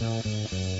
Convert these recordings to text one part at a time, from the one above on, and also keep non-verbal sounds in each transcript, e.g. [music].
Thank you.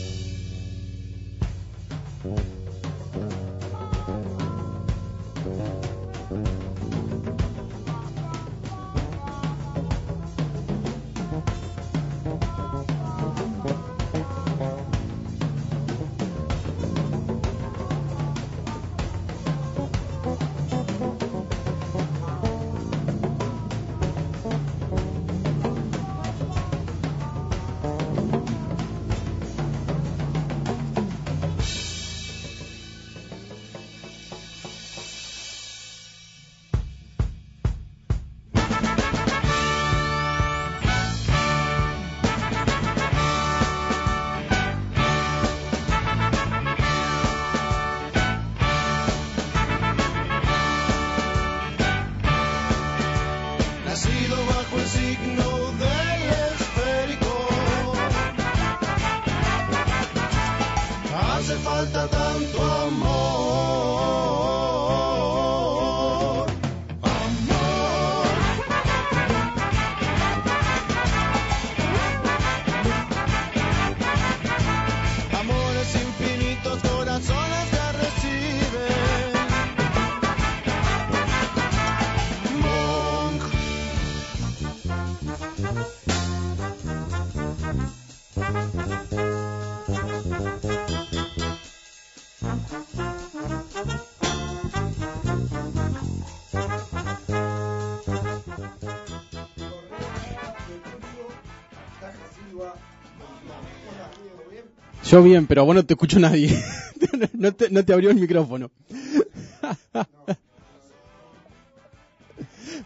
Yo bien, pero vos no te escucho nadie. [laughs] no, te, no te abrió el micrófono. [laughs]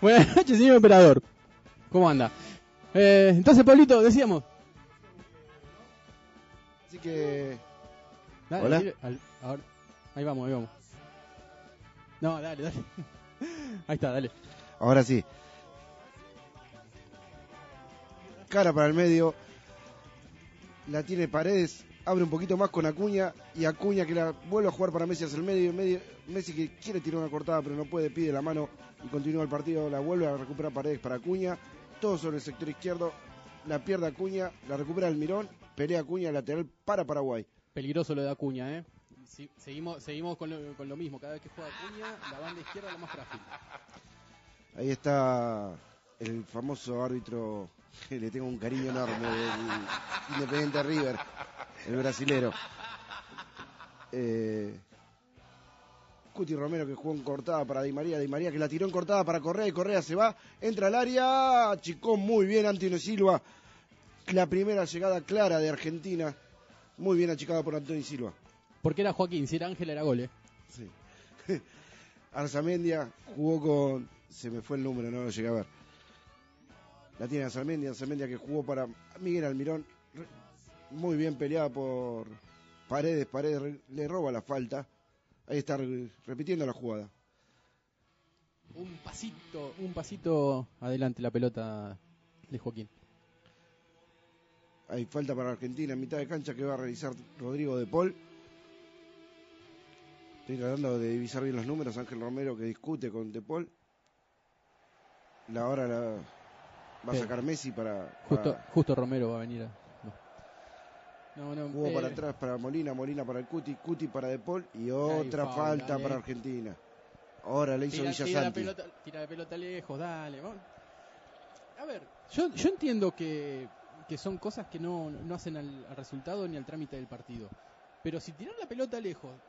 Buenas noches, señor operador. ¿Cómo anda? Eh, entonces, Pablito, decíamos. Así que. Dale, Hola. dile al- ahora- ahí vamos, ahí vamos. No, dale, dale. [laughs] Ahí está, dale. Ahora sí. Cara para el medio. La tiene Paredes. Abre un poquito más con Acuña. Y Acuña que la vuelve a jugar para Messi hacia el medio. medio Messi que quiere tirar una cortada pero no puede. Pide la mano y continúa el partido. La vuelve a recuperar Paredes para Acuña. Todo sobre el sector izquierdo. La pierde Acuña. La recupera Almirón. Pelea Acuña lateral para Paraguay. Peligroso lo de Acuña, ¿eh? Sí, seguimos seguimos con lo, con lo mismo. Cada vez que juega Acuña, la banda izquierda es la más frágil. Ahí está el famoso árbitro le tengo un cariño enorme del Independiente River, el brasilero. Eh, Cuti Romero que jugó en cortada para Di María, Di María que la tiró en cortada para Correa y Correa se va, entra al área, chicó muy bien Antonio Silva, la primera llegada clara de Argentina, muy bien achicada por Antonio Silva. Porque era Joaquín, si era Ángel era gol, ¿eh? Sí. [laughs] Arzamendia jugó con. Se me fue el número, no lo llegué a ver. La tiene Arzamendia, Arzamendia que jugó para Miguel Almirón. Muy bien peleada por Paredes. Paredes re- le roba la falta. Ahí está re- repitiendo la jugada. Un pasito, un pasito adelante la pelota de Joaquín. Hay falta para Argentina en mitad de cancha que va a realizar Rodrigo de Paul. Estoy tratando de divisar bien los números. Ángel Romero que discute con De Paul. La hora la va a sacar Messi para, Justo, para- justo Romero va a venir. a- No, no, Jugó eh, para atrás para Molina, Molina para el Cuti, Cuti para De Paul y otra falta dale. para Argentina. Ahora le hizo Tira, tira la Villasanti. pelota, tira la pelota lejos, dale. vamos. A ver, yo, yo entiendo que, que son cosas que no, no hacen al, al resultado ni al trámite del partido. Pero si tirar la pelota lejos,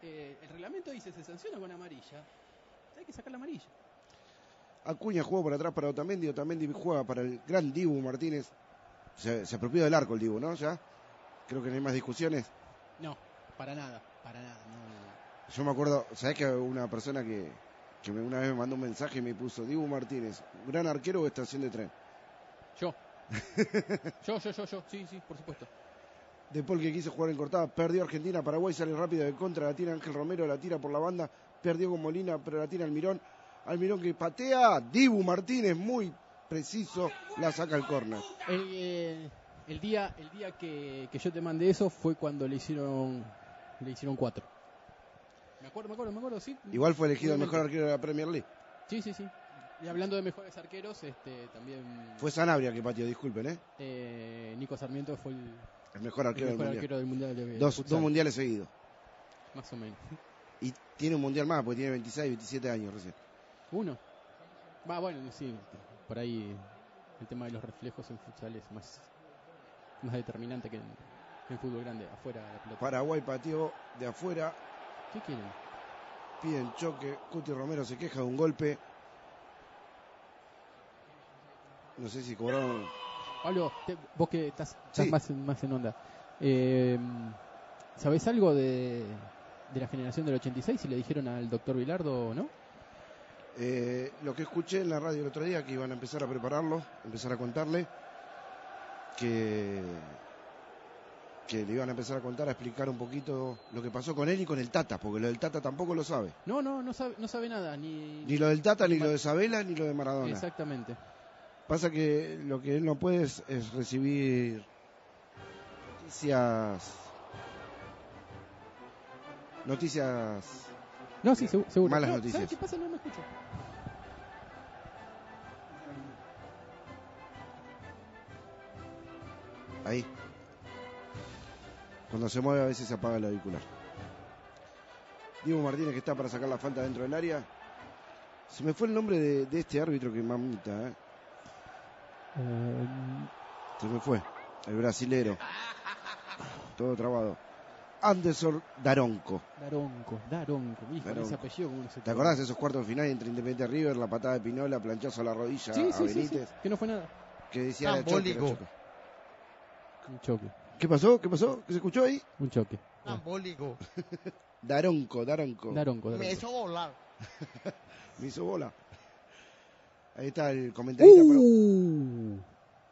eh, el reglamento dice se sanciona con amarilla, hay que sacar la amarilla. Acuña jugó por atrás para Otamendi, Otamendi juega para el gran Dibu Martínez. Se, se apropió del arco el Dibu, ¿no? Ya. Creo que no hay más discusiones. No, para nada, para nada. No, Yo me acuerdo, ¿sabés que una persona que, que me- una vez me mandó un mensaje y me puso Dibu Martínez, gran arquero o estación de tren? Yo. [laughs] yo, yo, yo, yo, sí, sí, por supuesto. De Paul que quiso jugar en cortada, perdió Argentina, Paraguay sale rápido de contra, la tira Ángel Romero, la tira por la banda, perdió con Molina, pero la tira Almirón, Almirón que patea, Dibu Martínez muy preciso, la saca al córner. El, eh, el día, el día que, que yo te mandé eso fue cuando le hicieron, le hicieron cuatro. Me acuerdo, me acuerdo, me acuerdo, sí. Igual fue elegido el mejor arquero de la Premier League. Sí, sí, sí. Y hablando de mejores arqueros, este, también Fue Sanabria que pateó, disculpen, ¿eh? eh, Nico Sarmiento fue el, El mejor el arquero del mejor mundial. arquero del mundial de, de Dos, futsal, dos mundiales seguidos. Más o menos. Y tiene un mundial más, porque tiene 26, 27 años recién. Uno. Va, bueno, sí. Por ahí el tema de los reflejos en futsal es más, más determinante que en, fútbol grande, afuera de la pelota. Paraguay pateó de afuera, ¿Qué quieren? piden choque. Cuti Romero se queja de un golpe. No sé si cobraron. Pablo, te- vos que estás, estás Sí. más, en- más en onda. Eh, ¿Sabés algo de, de la generación del 86? Si le dijeron al doctor Vilardo o no. Eh, lo que escuché en la radio el otro día, que iban a empezar a prepararlo, empezar a contarle, que, que le iban a empezar a contar, a explicar un poquito lo que pasó con él y con el Tata, porque lo del Tata tampoco lo sabe. No, no, no sabe, no sabe nada. Ni, Ni lo del Tata, ni lo de Sabela, ni lo de Maradona. Exactamente. Pasa que lo que él no puede es, es recibir noticias. Noticias. No, sí, segu- seguro. Malas No, noticias. ¿Sabes qué pasa? No me escucho. Ahí. Cuando se mueve a veces se apaga el auricular. Diego Martínez que está para sacar la falta dentro del área. Se me fue el nombre de, de este árbitro que mamita, ¿eh? Eh, Se me fue. El brasilero. Todo trabado. Anderson Daronco. Daronco, Daronco. Hijo, Daronco. ese apellido, ¿cómo no se ¿Te acordás de esos cuartos de final entre Independiente River? La patada de Pinola, planchazo a la rodilla Sí, a sí, sí, sí, Benítez. que no fue nada. Que decía era Ambólico. choque. Un choque, ¿Qué pasó? ¿Qué pasó? ¿Qué se escuchó ahí? un choque. Ambólico. [laughs] Daronco, Daronco. Daronco, Me hizo volar. [laughs] Me hizo bola. Ahí está el comentarista. pero- Uh,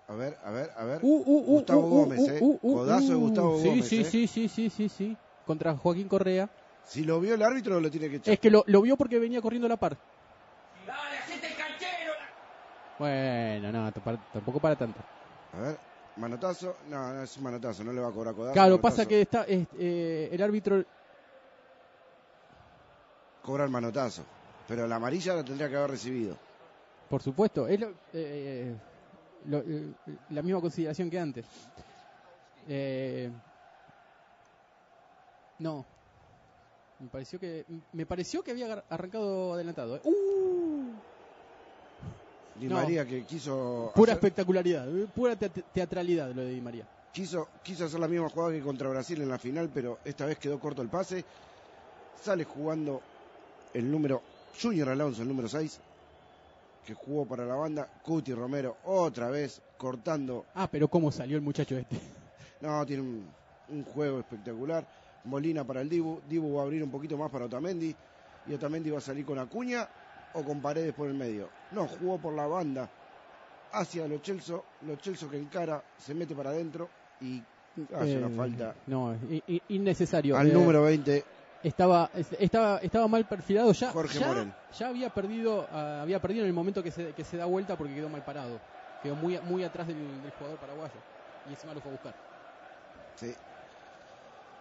A ver, a ver, a ver. uh, uh, uh, Gustavo Gómez, uh, ¿eh? uh, uh, Codazo de. Gustavo sí, Gómez, Sí, ¿eh? sí, sí, sí, sí, sí. Contra Joaquín Correa. Si lo vio el árbitro, lo tiene que echar. Es que lo, lo vio porque venía corriendo a la par. Bueno, no, t- para- tampoco para tanto. A ver, manotazo. No, no es un manotazo, no le va a cobrar codazo. Claro, manotazo. pasa que está es- eh, el árbitro. Cobra el manotazo. Pero la amarilla la tendría que haber recibido. Por supuesto, es lo- eh, lo- eh, la misma consideración que antes. Eh, no. Me pareció que me pareció que había arrancado adelantado. ¡Uh! Di No. María que quiso Pura hacer, espectacularidad, eh, pura te- teatralidad lo de Di María. quiso, quiso hacer la misma jugada que contra Brasil en la final, pero esta vez quedó corto el pase. Sale jugando el número Junior Alonso, el número 6, que jugó para la banda. Cuti Romero, otra vez cortando Ah, pero cómo salió el muchacho este. [laughs] No, tiene un, un juego espectacular. Molina para el Dibu. Dibu va a abrir un poquito más para Otamendi. Y Otamendi va a salir con Acuña o con Paredes por el medio. No, jugó por la banda hacia Lo Celso. Lo Celso que encara, se mete para adentro y hace una Eh, falta No, innecesario. al Eh, número 20. estaba es- estaba estaba mal perfilado ya Jorge ya, Morel. ya había perdido ah, había perdido en el momento que se, que se da vuelta porque quedó mal parado quedó muy muy atrás del, del jugador paraguayo y encima lo fue a buscar Sí.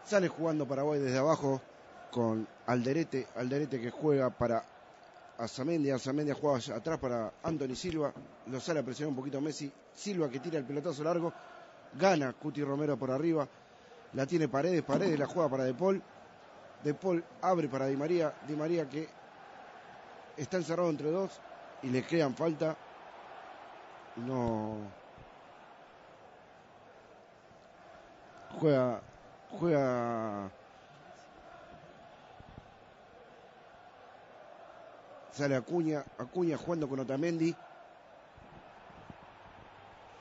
Sale jugando Paraguay desde abajo con Alderete. Alderete que juega para Azamendi. Azamendi juega allá atrás para Anthony Silva. Lo sale a presionar un poquito Messi. Silva que tira el pelotazo largo. Gana Cuti Romero por arriba. La tiene Paredes. Paredes la juega para De Paul. De Paul abre para Di María. Di María que está encerrado entre dos y le crean falta. No. Juega. Juega. Sale Acuña. Acuña jugando con Otamendi.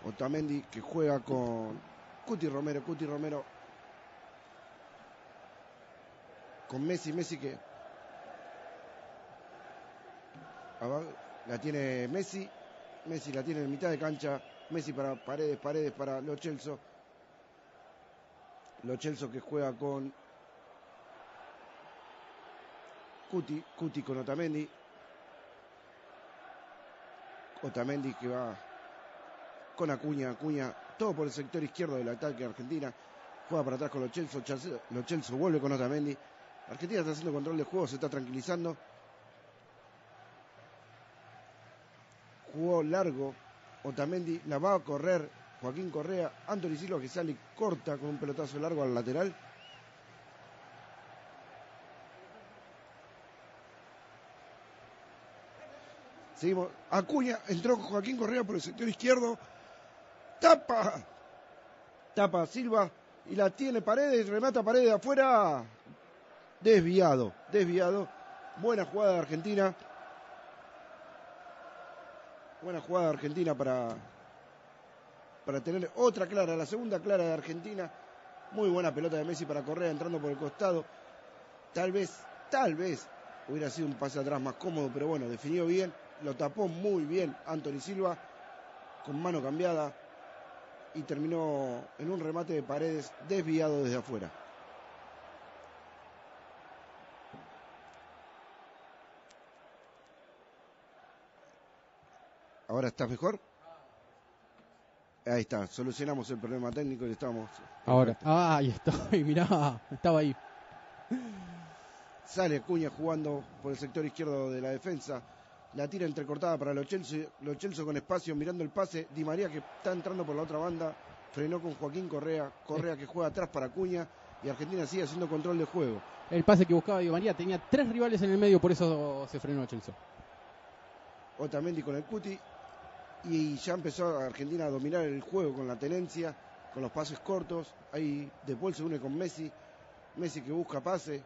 Otamendi que juega con Cuti Romero. Cuti Romero. Con Messi. Messi que. La tiene Messi. Messi la tiene en mitad de cancha. Messi para Paredes. Paredes para Lo Celso. Lo Celso que juega con Cuti, Cuti con Otamendi. Otamendi que va con Acuña, Acuña, todo por el sector izquierdo del ataque de Argentina. Juega para atrás con Lo Celso, Chance- Lo Celso vuelve con Otamendi. Argentina está haciendo control de juego, se está tranquilizando. Jugó largo, Otamendi la va a correr Joaquín Correa, Anthony Silva que sale corta con un pelotazo largo al lateral. Seguimos. Acuña, entró Joaquín Correa por el sector izquierdo. Tapa. Tapa Silva y la tiene Paredes, remata Paredes de afuera. Desviado, desviado. Buena jugada de Argentina. Buena jugada de Argentina para, para tener otra clara, la segunda clara de Argentina. Muy buena pelota de Messi para Correa entrando por el costado. Tal vez, tal vez hubiera sido un pase atrás más cómodo, pero bueno, definió bien. Lo tapó muy bien Anthony Silva con mano cambiada y terminó en un remate de paredes desviado desde afuera. ¿Ahora estás mejor? Ahí está, solucionamos el problema técnico y estamos. Ahora. Ah, ahí estoy, [laughs] mirá, estaba ahí. Sale Acuña jugando por el sector izquierdo de la defensa. La tira entrecortada para Lo Celso, Lo Celso con espacio mirando el pase. Di María que está entrando por la otra banda. Frenó con Joaquín Correa. Correa que juega atrás para Acuña. Y Argentina sigue haciendo control de juego. El pase que buscaba Di María tenía tres rivales en el medio, por eso se frenó Chelsea. Otamendi con el cuti. Y ya empezó Argentina a dominar el juego con la tenencia, con los pases cortos. Ahí De Paul se une con Messi. Messi que busca pase.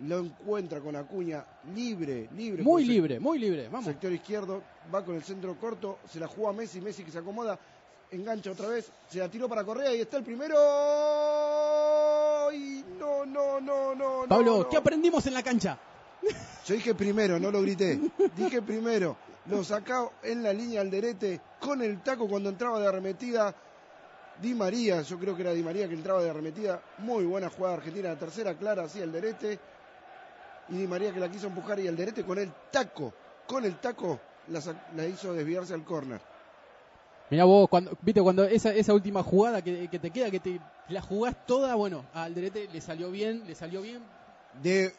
Lo encuentra con Acuña libre, libre. Muy libre, muy libre. Vamos. Sector izquierdo, va con el centro corto, se la juega Messi, Messi que se acomoda, engancha otra vez, se la tiró para Correa y está el primero. Y no, no, no, no. Pablo, no. ¿qué aprendimos en la cancha? Yo dije primero, no lo grité. Dije primero. Lo sacó en la línea al derete con el taco cuando entraba de arremetida. Di María, yo creo que era Di María que entraba de arremetida. Muy buena jugada argentina, la tercera clara, así el derete. Y Di María que la quiso empujar y el derete con el taco, con el taco la, hizo desviarse al córner. Mirá vos, cuando, viste, cuando esa, esa última jugada que, que te queda, que te la jugás toda, bueno, al Derete le salió bien, le salió bien De.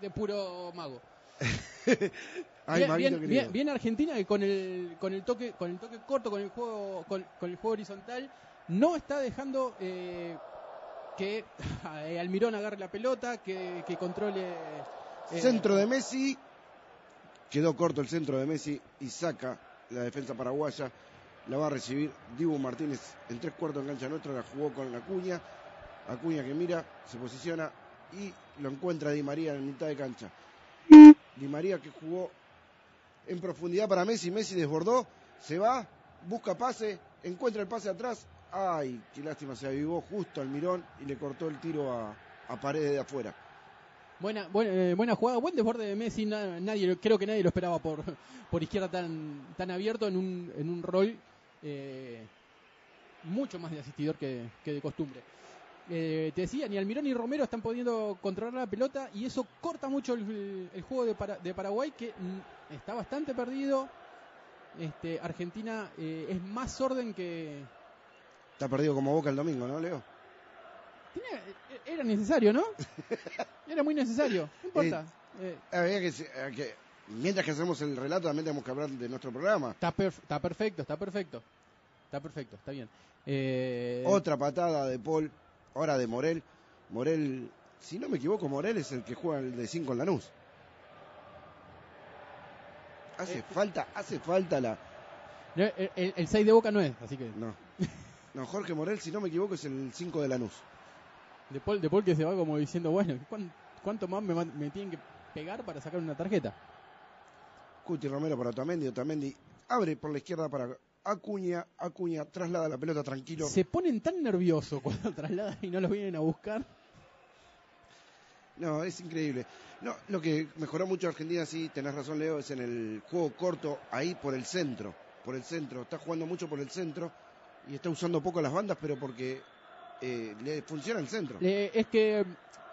de puro mago. [laughs] Ay, bien, Argentina que con el, con el toque, con el toque corto, con el juego, con, con el juego horizontal, no está dejando eh, que [laughs] Almirón agarre la pelota, que, que controle. Centro de Messi. Quedó corto el centro de Messi y saca la defensa paraguaya. La va a recibir Dibu Martínez en tres cuartos en cancha nuestra. La jugó con Acuña. Acuña que mira, se posiciona y lo encuentra Di María en mitad de cancha. Di María que jugó en profundidad para Messi. Messi desbordó, se va, busca pase, encuentra el pase atrás. Ay, qué lástima, se avivó justo Almirón y le cortó el tiro a, a paredes de afuera. Buena, buena, eh, buena jugada, buen desborde de Messi. na- nadie, creo que nadie lo esperaba por, [laughs] por izquierda tan, tan abierto en un, en un rol eh, mucho más de asistidor que, de costumbre. Eh, te decía, ni Almirón ni Romero están pudiendo controlar la pelota y eso corta mucho el, juego de, de Paraguay que mm, está bastante perdido. Este, Argentina es más orden que... Está perdido como boca el domingo, ¿no, Leo? Tenía- era necesario, ¿no? [laughs] Era muy necesario, no importa. Eh, Había que, se- eh, que- mientras que hacemos el relato también tenemos que hablar de nuestro programa. Está, perf- está perfecto, está perfecto. Está perfecto, está bien. Eh, Otra patada de Paul, ahora de Morel. Morel, si no me equivoco, Morel es el que juega el de 5 en Lanús. Hace Eh, falta, hace falta la... el 6 de Boca no es, así que No. [laughs] No, Jorge Morel, si no me equivoco, es el 5 de Lanús. De Paul, de Paul que se va como diciendo, bueno, ¿cuán- ¿cuánto más me tienen que pegar para sacar una tarjeta? Cuti Romero para Otamendi, Otamendi abre por la izquierda para Acuña, Acuña traslada la pelota tranquilo. Se ponen tan nerviosos cuando [laughs] trasladan y no los vienen a buscar. No, es increíble. No, lo que mejoró mucho Argentina, sí, tenés razón, Leo, es en el juego corto, ahí por el centro. Por el centro. Está jugando mucho por el centro y está usando poco las bandas, pero porque eh, le funciona el centro. Es que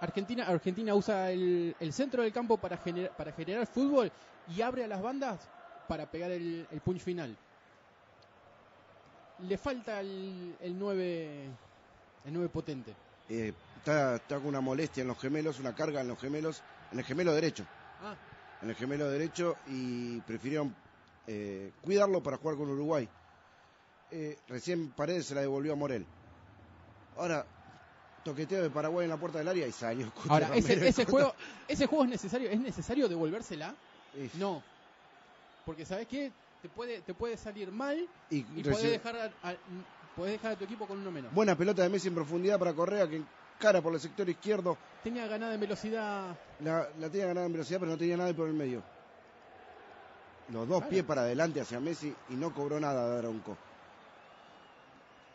Argentina, Argentina usa el, el centro del campo para, gener- para generar fútbol y abre a las bandas para pegar el, el punch final. Le falta el, el 9 el 9 potente. Eh, está, está con una molestia en los gemelos, una carga en los gemelos, en el gemelo derecho. Ah, En el gemelo derecho y prefirieron eh, cuidarlo para jugar con Uruguay. eh, recién Paredes se la devolvió a Morel. Ahora, toqueteo de Paraguay en la puerta del área y salió. Ahora, ese, juego, ese juego es necesario, ¿es necesario devolvérsela? No. Porque ¿sabes qué? Te puede, te puede salir mal y y podés dejar, a, a- podés dejar a tu equipo con uno menos. Buena pelota de Messi en profundidad para Correa que cara por el sector izquierdo. Tenía ganada en velocidad. La, la tenía ganada en velocidad, pero no tenía nada por el medio. Los dos Claro. pies para adelante hacia Messi y no cobró nada de Aronco.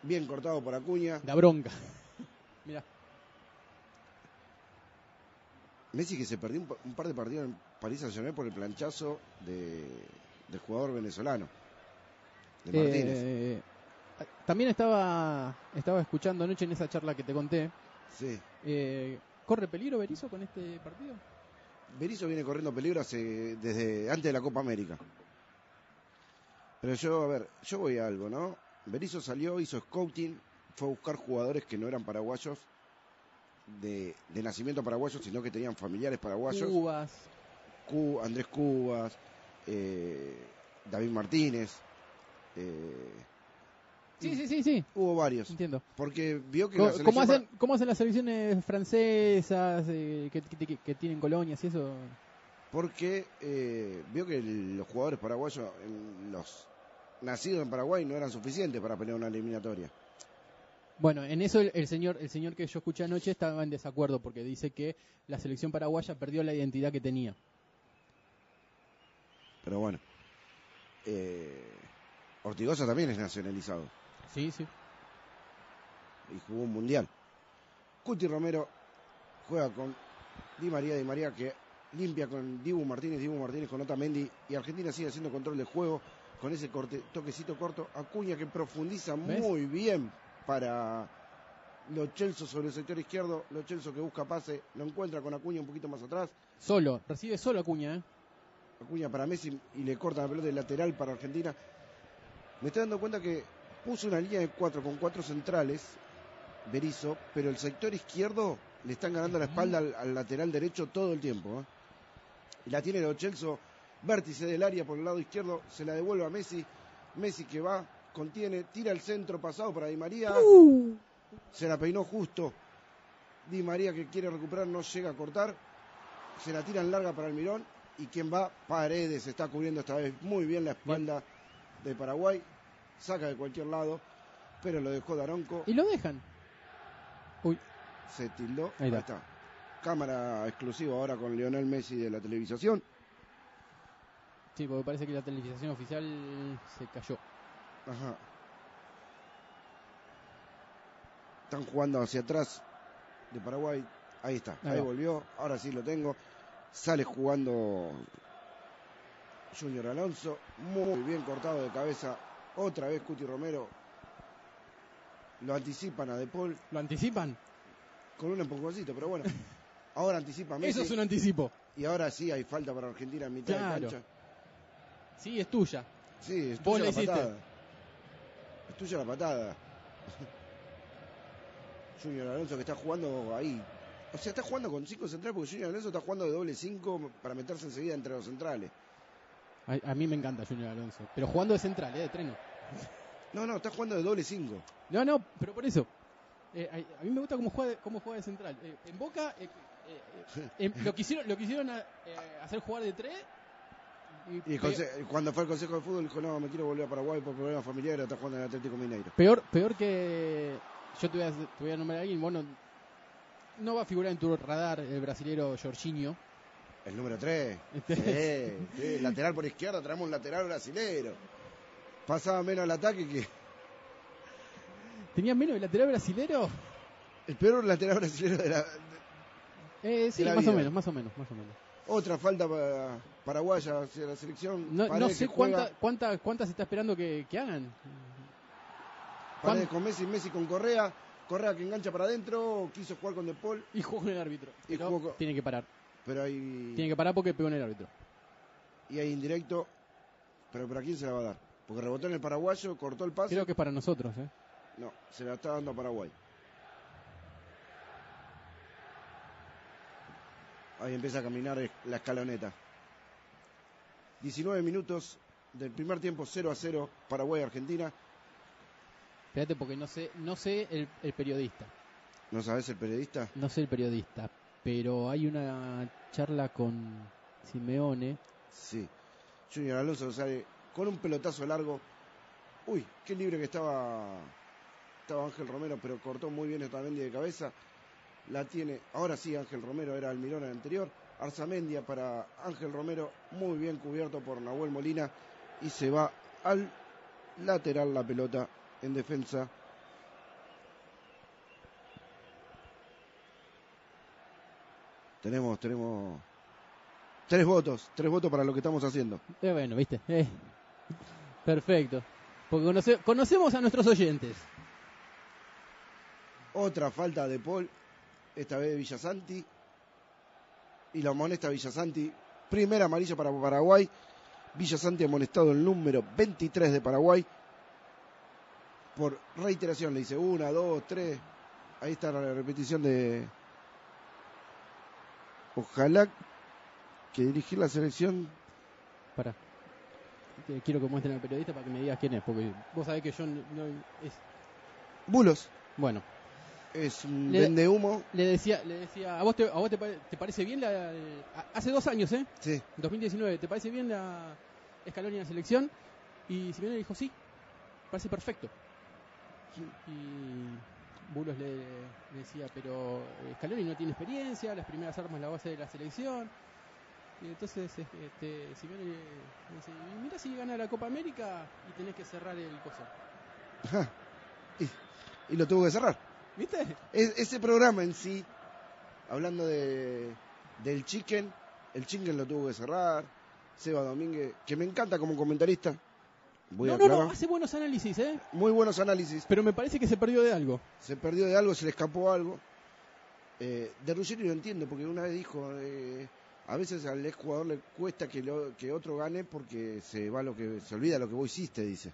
Bien cortado por Acuña. Da bronca. [laughs] Mira, Messi que se perdió un, pa- un par de partidos en París Saint Germain por el planchazo de, del jugador venezolano. De Martínez. eh, también estaba, estaba escuchando anoche en esa charla que te conté. Sí. eh, ¿Corre peligro Berizzo con este partido? Berizzo viene corriendo peligro hace- desde antes de la Copa América. Pero yo, a ver, yo voy a algo, ¿no? Berizzo salió, hizo scouting, fue a buscar jugadores que no eran paraguayos, de, de nacimiento paraguayos, sino que tenían familiares paraguayos. Cubas. Cu- Andrés Cubas, eh, David Martínez. eh, Sí, sí, sí, sí. Hubo varios. Entiendo. Porque vio que la ¿Cómo, selección hacen, ¿Cómo hacen las selecciones francesas eh, que, que- que tienen colonias y eso? porque eh, vio que el- los jugadores paraguayos, en los nacidos en Paraguay, no eran suficientes para pelear una eliminatoria. Bueno, en eso el, el señor el señor que yo escuché anoche estaba en desacuerdo porque dice que la selección paraguaya perdió la identidad que tenía. Pero bueno, eh, Ortigosa también es nacionalizado Sí, sí. y jugó un mundial. Cuti Romero juega con Di María, Di María que limpia con Dibu Martínez, Dibu Martínez con Otamendi y Argentina sigue haciendo control de juego con ese corte, toquecito corto. Acuña que profundiza ¿Ves? muy bien para Lo Celso sobre el sector izquierdo. Lo Celso que busca pase, lo encuentra con Acuña un poquito más atrás. Solo, recibe solo Acuña, ¿eh? Acuña para Messi y le corta la pelota de lateral para Argentina. Me estoy dando cuenta que puso una línea de cuatro con cuatro centrales, Berizzo, pero el sector izquierdo le están ganando la espalda al, al lateral derecho todo el tiempo. ¿eh? Y la tiene Lo Celso, vértice del área por el lado izquierdo, se la devuelve a Messi. Messi que va, contiene, tira el centro pasado para Di María. Se la peinó justo. Di María que quiere recuperar no llega a cortar. Se la tira en larga para Almirón. Y quien va, Paredes, está cubriendo esta vez muy bien la espalda de Paraguay. Saca de cualquier lado. Pero lo dejó Daronco. Y lo dejan. Uy, Se tildó. Ahí Ahí está. está. Cámara exclusiva ahora con Lionel Messi de la televisación. Sí, porque parece que la televisación oficial se cayó. Ajá. Están jugando hacia atrás de Paraguay. Ahí está. Ahí volvió. Ahora sí lo tengo. Sale jugando Junior Alonso. Muy bien cortado de cabeza. Otra vez Cuti Romero. Lo anticipan a De Paul ¿Lo anticipan? con un empujoncito, pero bueno. [laughs] Ahora anticipa Messi. Eso es un anticipo. Y ahora sí hay falta para Argentina en mitad Claro. de cancha. Sí, es tuya. Sí, es Vos tuya la hiciste. patada. Es tuya la patada. [laughs] Junior Alonso que está jugando ahí. O sea, está jugando con cinco centrales porque Junior Alonso está jugando de doble cinco para meterse enseguida entre los centrales. A, a mí me encanta Junior Alonso. Pero jugando de central, ¿eh? De treno. [laughs] No, no, está jugando de doble cinco. No, no, pero por eso. Eh, a, a mí me gusta cómo juega, cómo juega de central. Eh, en Boca eh, [laughs] lo quisieron, lo quisieron a- eh, hacer jugar de tres. Y el cuando fue al Consejo de Fútbol dijo, no, me quiero volver a Paraguay por problemas familiares, está jugando en el Atlético Mineiro. peor, peor que. Yo te voy, a, te voy a nombrar a alguien. Bueno, no va a figurar en tu radar el brasilero Jorginho. El número 3. Este- Sí, sí, lateral por izquierda, traemos un lateral brasilero. Pasaba menos al ataque que [laughs] ¿Tenía menos el lateral brasilero? el peor lateral brasilero de la, Eh, sí, más o menos, más o menos, más o menos. Otra falta para paraguaya hacia la selección. No, sé juega, cuánta, cuánta, cuántas está esperando que, que hagan. Paredes con Messi, Messi con Correa. Correa que engancha para adentro. Quiso jugar con De Paul, Y jugó con el árbitro. Y Pero jugó con- Tiene que parar. pero hay, Tiene que parar porque pegó en el árbitro. y hay indirecto. Pero ¿para quién se la va a dar? Porque rebotó en el paraguayo, cortó el pase. Creo que es para nosotros, ¿eh? No, se la está dando a Paraguay. Ahí empieza a caminar la escaloneta. 19 minutos del primer tiempo 0 a 0 Paraguay-Argentina. Espérate porque no sé, no sé el, el periodista, ¿No sabes el periodista? no sé el periodista, pero hay una charla con Simeone. Sí. Junior Alonso sale con un pelotazo largo. Uy, qué libre que estaba estaba Ángel Romero, pero cortó muy bien Otamendi de cabeza. La tiene, ahora sí Ángel Romero, era Almirón el anterior. Arzamendia para Ángel Romero, muy bien cubierto por Nahuel Molina. Y se va al lateral la pelota en defensa. Tenemos, tenemos tres votos, tres votos para lo que estamos haciendo. Eh, bueno, viste. Eh, perfecto. Porque conoce- conocemos a nuestros oyentes. Otra falta de Paul, esta vez de Villasanti. Y la amonesta Villasanti. Primera amarilla para Paraguay. Villasanti amonestado el número 23 de Paraguay. Por reiteración le dice una, dos, tres. Ahí está la repetición de. Ojalá que dirigir la selección. Para. Quiero que muestren al periodista para que me digas quién es, porque vos sabés que yo no, no- es Bulos bueno. Es un Le- vende humo. Le decía, le decía, a vos te, a vos te, pare- te parece bien la, el- hace dos años, ¿eh? Sí, 2019, ¿te parece bien la Scaloni en la selección? Y Simeone dijo sí, parece perfecto. Y Bulos le, le decía, pero Scaloni no tiene experiencia, las primeras armas la base de la selección. Y entonces este, Simeone le dice, "Y mira si gana la Copa América y tenés que cerrar el coso. y lo tuvo que cerrar. ¿Viste? Es- ese programa en sí, hablando de del chicken, el chicken lo tuvo que cerrar. Seba Domínguez, que me encanta como comentarista. Voy no, a no, no, hace buenos análisis, ¿eh? Muy buenos análisis. Pero me parece que se perdió de algo. Se perdió de algo, se le escapó algo. Eh, de Ruggeri lo entiendo, porque una vez dijo, eh, a veces al ex jugador le cuesta que, lo- que otro gane porque se va lo que se olvida lo que vos hiciste, dice.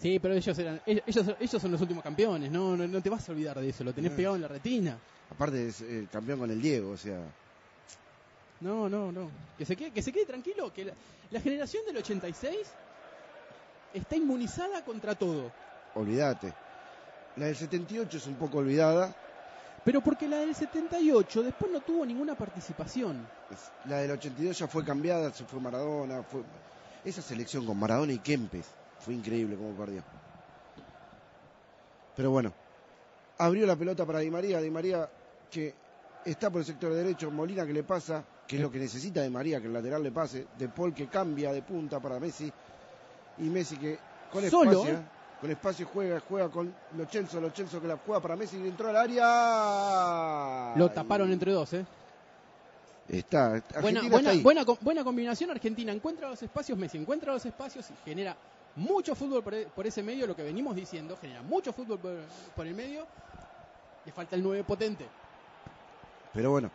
Sí, pero ellos eran ellos, ellos- son los últimos campeones, no, no, no te vas a olvidar de eso, lo tenés No. pegado en la retina. Aparte es el campeón con el Diego, o sea, No, no, no. Que se quede, que se quede tranquilo, que la, la generación del 86 está inmunizada contra todo. olvídate. La del 78 es un poco olvidada, Pero porque la del 78 después no tuvo ninguna participación. La del 82 ya fue cambiada, se fue Maradona. Fue... Esa selección con Maradona y Kempes fue increíble como perdió. Pero bueno, abrió la pelota para Di María. Di María que está por el sector derecho. Molina que le pasa, que es lo que necesita Di María, que el lateral le pase. De Paul que cambia de punta para Messi. Y Messi que con Solo, espacio, ¿eh? con espacio juega, juega con Lochenzo, Lochenzo que la juega para Messi y entró al área. Lo taparon Y entre dos, ¿eh? Está, Buena, Argentina buena, está ahí. buena, buena combinación. Argentina encuentra los espacios, Messi encuentra los espacios y genera mucho fútbol por, e- por ese medio, lo que venimos diciendo, genera mucho fútbol por, por el medio. Le falta el 9 potente. Pero bueno,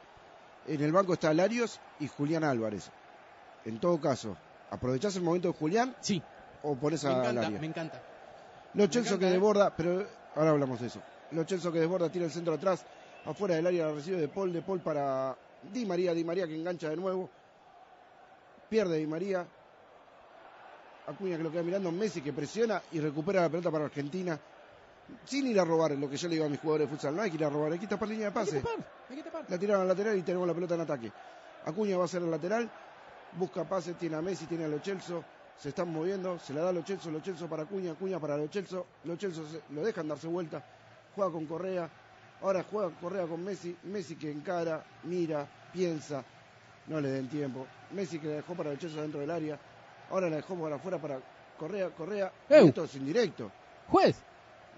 en el banco está Larios y Julián Álvarez. En todo caso, ¿aprovechás el momento de Julián Sí, o pones me a encanta, Larios? me encanta. Lo me Chelso encanta, que ¿eh? desborda, pero ahora hablamos de eso. Lo Chelso que desborda, tira el centro atrás, afuera del área recibe de Paul, de Paul para Di María, Di María que engancha de nuevo. Pierde Di María. Acuña que lo queda mirando, Messi que presiona y recupera la pelota para Argentina. Sin ir a robar, lo que yo le digo a mis jugadores de futsal, no hay que ir a robar, hay que tapar línea de Hay que pase. tapar, hay que tapar. La tiraron al lateral y tenemos la pelota en ataque. Acuña va a ser el lateral. Busca pase, tiene a Messi, tiene a Lo Celso. Se están moviendo, se la da Lo Celso, Lo Celso para Acuña, Acuña para Lo Celso. Lo Celso se- lo dejan darse vuelta. Juega con Correa. Ahora juega Correa con Messi. Messi que encara, mira, piensa. No le den tiempo. Messi que la dejó para Lo Celso dentro del área. Ahora la dejó para afuera para Correa, Correa. Y esto es indirecto. Juez,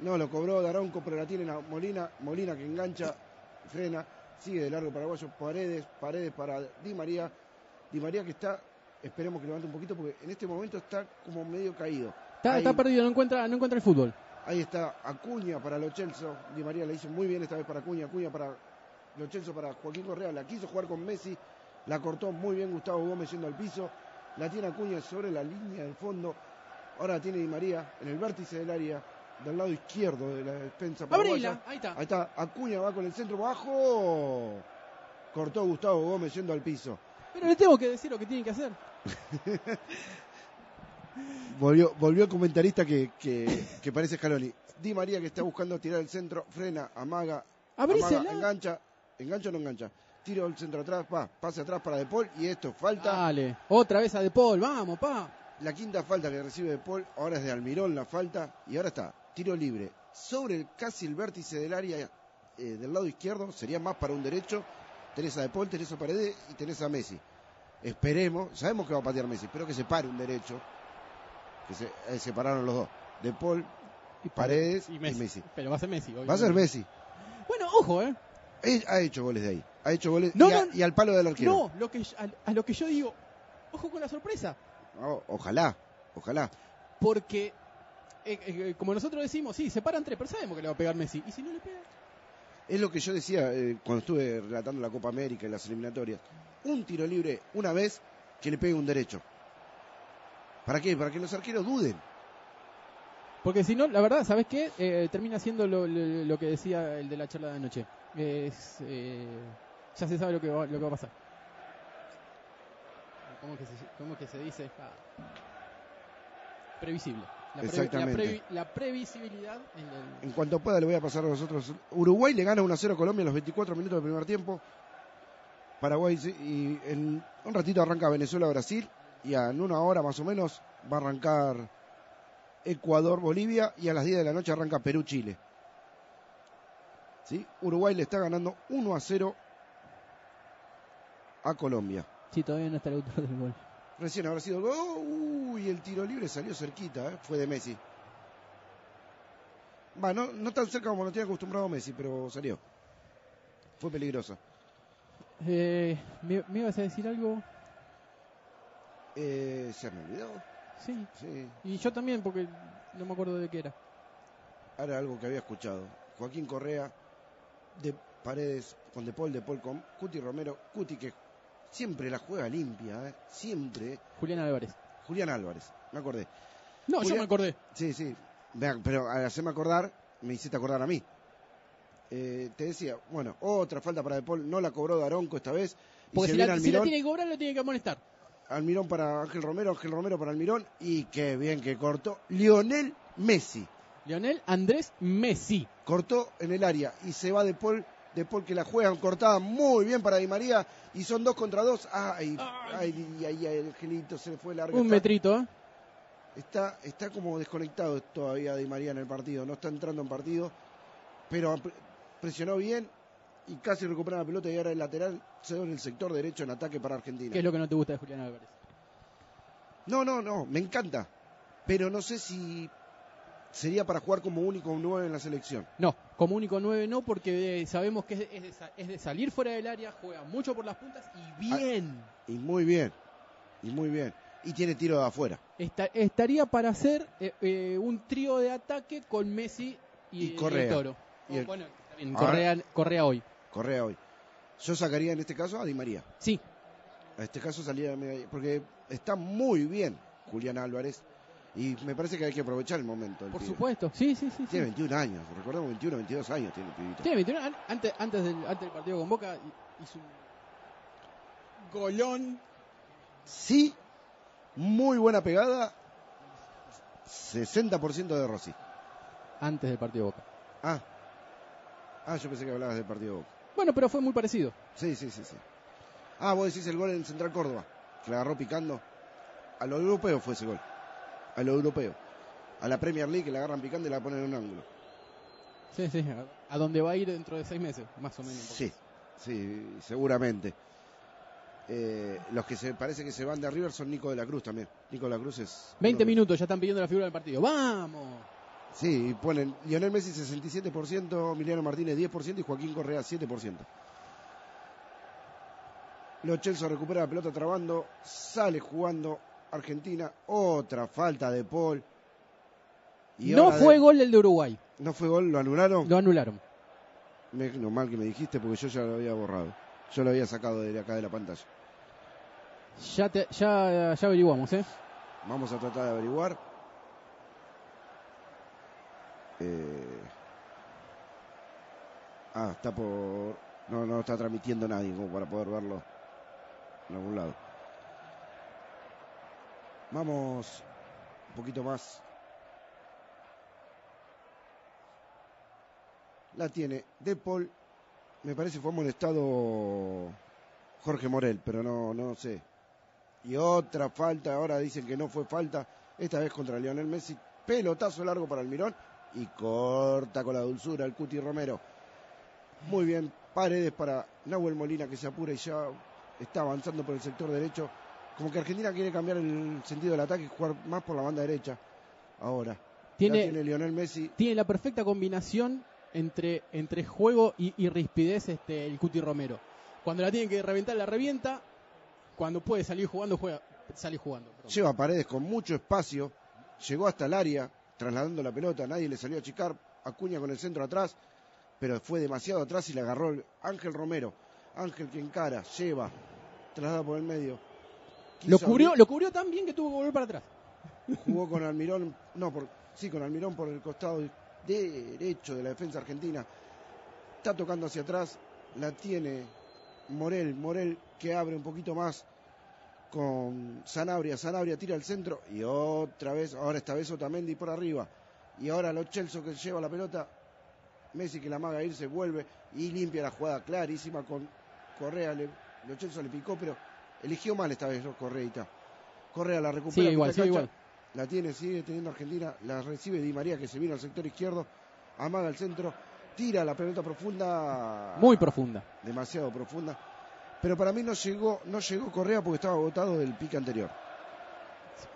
No, lo cobró Daronco, pero la tiene a Molina. Molina que engancha, frena, sigue de largo paraguayo. Paredes, Paredes para Di María. Di María que está, esperemos que levante un poquito porque en este momento está como medio caído. está, Ahí- está perdido, no encuentra, no encuentra el fútbol. Ahí está Acuña para Lo Celso. Di María la hizo muy bien esta vez para Acuña. Acuña para Lo Celso para Joaquín Correa. La quiso jugar con Messi. La cortó muy bien Gustavo Gómez yendo al piso. La tiene Acuña sobre la línea del fondo. Ahora la tiene Di María en el vértice del área. Del lado izquierdo de la defensa paraguaya. Abrila, ahí está. Ahí está, Acuña va con el centro bajo. Cortó Gustavo Gómez yendo al piso. Pero le tengo que decir lo que tiene que hacer. [laughs] Volvió, volvió el comentarista que, que, que parece Scaloni. Di María que está buscando tirar el centro, frena, amaga, amaga, engancha, engancha o no engancha. Tiro el centro atrás, pa, pase atrás para De Paul y esto, falta. Dale, otra vez a De Paul, vamos, pa. La quinta falta que recibe De Paul, ahora es de Almirón la falta y ahora está, tiro libre. Sobre el, casi el vértice del área eh, del lado izquierdo, sería más para un derecho. Tenés a De Paul, tenés a Paredes y tenés a Messi. Esperemos, sabemos que va a patear Messi, pero que se pare un derecho. Que se eh, separaron los dos. De Paul, Y Paredes y y Messi. Pero va a ser Messi. Va a ser obviamente. Messi. Bueno, ojo, ¿eh? Ha hecho goles de ahí. Ha hecho goles No, y, a- no, y al palo del arquero. No, lo que, a, a lo que yo digo, ojo con la sorpresa. Ojalá, ojalá. Porque, eh, eh, como nosotros decimos, sí, se paran tres, pero sabemos que le va a pegar Messi. ¿Y si no le pega? Es lo que yo decía eh, cuando estuve relatando la Copa América y las eliminatorias. Un tiro libre una vez que le pegue un derecho. ¿Para qué? Para que los arqueros duden. Porque si no, la verdad, ¿sabes qué? Eh, termina siendo lo, lo- lo que decía el de la charla de anoche. Es, eh, ya se sabe lo que va, lo que va a pasar. ¿Cómo que se, cómo que se dice? Ah, previsible. La, previ- Exactamente. la, previ- la previsibilidad en el- En cuanto pueda le voy a pasar a nosotros. Uruguay le gana 1-0 a Colombia en los 24 minutos del primer tiempo. Paraguay y en un ratito arranca Venezuela-Brasil y a- en una hora más o menos va a arrancar Ecuador-Bolivia y a las 10 de la noche arranca Perú-Chile. ¿Sí? Uruguay le está ganando 1 a 0 a Colombia. Sí, todavía no está el autor del gol. Recién habrá sido el gol. ¡Oh! Uy, el tiro libre salió cerquita, ¿eh? fue de Messi. Va, no, no tan cerca como lo tiene acostumbrado Messi, pero salió. Fue peligroso. Eh, ¿me, me ibas a decir algo? Eh, ¿Se me olvidó? Sí. Sí. Y yo también, porque no me acuerdo de qué era. Ahora algo que había escuchado. Joaquín Correa, de Paredes con De Paul, De Paul con Cuti Romero. Cuti que siempre la juega limpia, ¿eh? Siempre. Julián Álvarez. Julián Álvarez, me acordé. No, yo me acordé. Sí, sí. Vean, pero al hacerme acordar, me hiciste acordar a mí. Eh, te decía, bueno, otra falta para De Paul, no la cobró Daronco esta vez. Porque si la, si la tiene que cobrar, lo tiene que amonestar. Almirón para Ángel Romero, Ángel Romero para Almirón. Y qué bien que cortó. Lionel Messi. Lionel Andrés Messi. Cortó en el área y se va De Paul. De Paul que la juegan cortada muy bien para Di María. Y son dos contra dos. Ay, ay, ay, ay, el Angelito se le fue largo. Un Está- metrito, ¿eh? Está, está como desconectado todavía Di María en el partido, no está entrando en partido, pero pre- presionó bien y casi recupera la pelota y ahora el lateral se ve en el sector derecho en ataque para Argentina. ¿Qué es lo que no te gusta de Julián Álvarez? No, no, no, me encanta, pero no sé si sería para jugar como único 9 en la selección. No, como único 9 no, porque eh, sabemos que es de, es salir fuera del área, juega mucho por las puntas y bien. Y muy bien, y muy bien. Y tiene tiro de afuera. Esta- estaría para hacer eh, eh, un trío de ataque con Messi y, Y Correa. el Toro. Y Oh, el- bueno, Correa, Correa hoy. Correa hoy. Yo sacaría en este caso a Di María. Sí, En este caso salía porque está muy bien Julián Álvarez y me parece que hay que aprovechar el momento. por pibe. supuesto. Sí, sí, sí. sí. Tiene 21 años, recordemos 21, 22 años tiene el pibito. Tiene 21 an- antes, antes, del, antes del partido con Boca hi- hizo un golón. Sí, muy buena pegada, 60% de Rossi. Antes del partido de Boca. Ah, ah, yo pensé que hablabas del partido de Boca. Bueno, pero fue muy parecido. Sí, sí, sí, sí. Ah, vos decís el gol en Central Córdoba, que la agarró picando. A lo europeo fue ese gol, a lo europeo. A la Premier League que la agarran picando y la ponen en un ángulo. Sí, sí. A, a dónde va a ir dentro de seis meses, más o menos. Sí, sí, seguramente. Eh, los que se parece que se van de River son Nico de la Cruz también. Nico de la Cruz es. 20 minutos, ya están pidiendo la figura del partido. ¡Vamos! Sí, ponen Lionel Messi 67%, Emiliano Martínez 10% y Joaquín Correa 7%. Lo Chelsea recupera la pelota trabando, sale jugando Argentina, otra falta de Paul. Y no fue de- gol el de Uruguay. No fue gol, lo anularon. Lo anularon. Menos mal que me dijiste porque yo ya lo había borrado. Yo lo había sacado de acá de la pantalla. Ya, te- ya, ya averiguamos, ¿eh? Vamos a tratar de averiguar. Eh, Ah, está por. No, no está transmitiendo nadie como para poder verlo en algún lado. Vamos un poquito más. La tiene De Paul. Me parece fue molestado Jorge Morel, pero no, no sé. Y otra falta, ahora dicen que no fue falta, esta vez contra Lionel Messi. Pelotazo largo para Almirón y corta con la dulzura el Cuti Romero. Muy bien, paredes para Nahuel Molina que se apura y ya está avanzando por el sector derecho. Como que Argentina quiere cambiar el sentido del ataque y jugar más por la banda derecha. Ahora. Tiene- Lionel Messi. Tiene la perfecta combinación entre, entre juego y, y rispidez este, el Cuti Romero. Cuando la tiene que reventar, la revienta. Cuando puede salir jugando, juega, sale jugando. perdón. Lleva paredes con mucho espacio. Llegó hasta el área, trasladando la pelota. Nadie le salió a achicar. Acuña con el centro atrás. Pero fue demasiado atrás y le agarró el Ángel Romero. Ángel que encara, lleva, traslada por el medio. Lo cubrió, abrir, lo cubrió tan bien que tuvo que volver para atrás. Jugó con Almirón, no, por, sí, con Almirón por el costado derecho de la defensa argentina. Está tocando hacia atrás, la tiene Morel, Morel que abre un poquito más con Sanabria, Sanabria tira al centro y otra vez, ahora esta vez Otamendi por arriba. Y ahora Lo Celso que lleva la pelota, Messi que la maga irse, vuelve y limpia la jugada clarísima con Correa. Le, Lo Celso le picó, pero eligió mal esta vez. Correita. Correa la recupera. Sigue a igual, cancha, igual. La tiene, sigue teniendo Argentina, la recibe Di María que se vino al sector izquierdo, amaga el centro, tira la pelota profunda. Muy profunda. demasiado profunda. Pero para mí no llegó, no llegó Correa porque estaba agotado del pique anterior.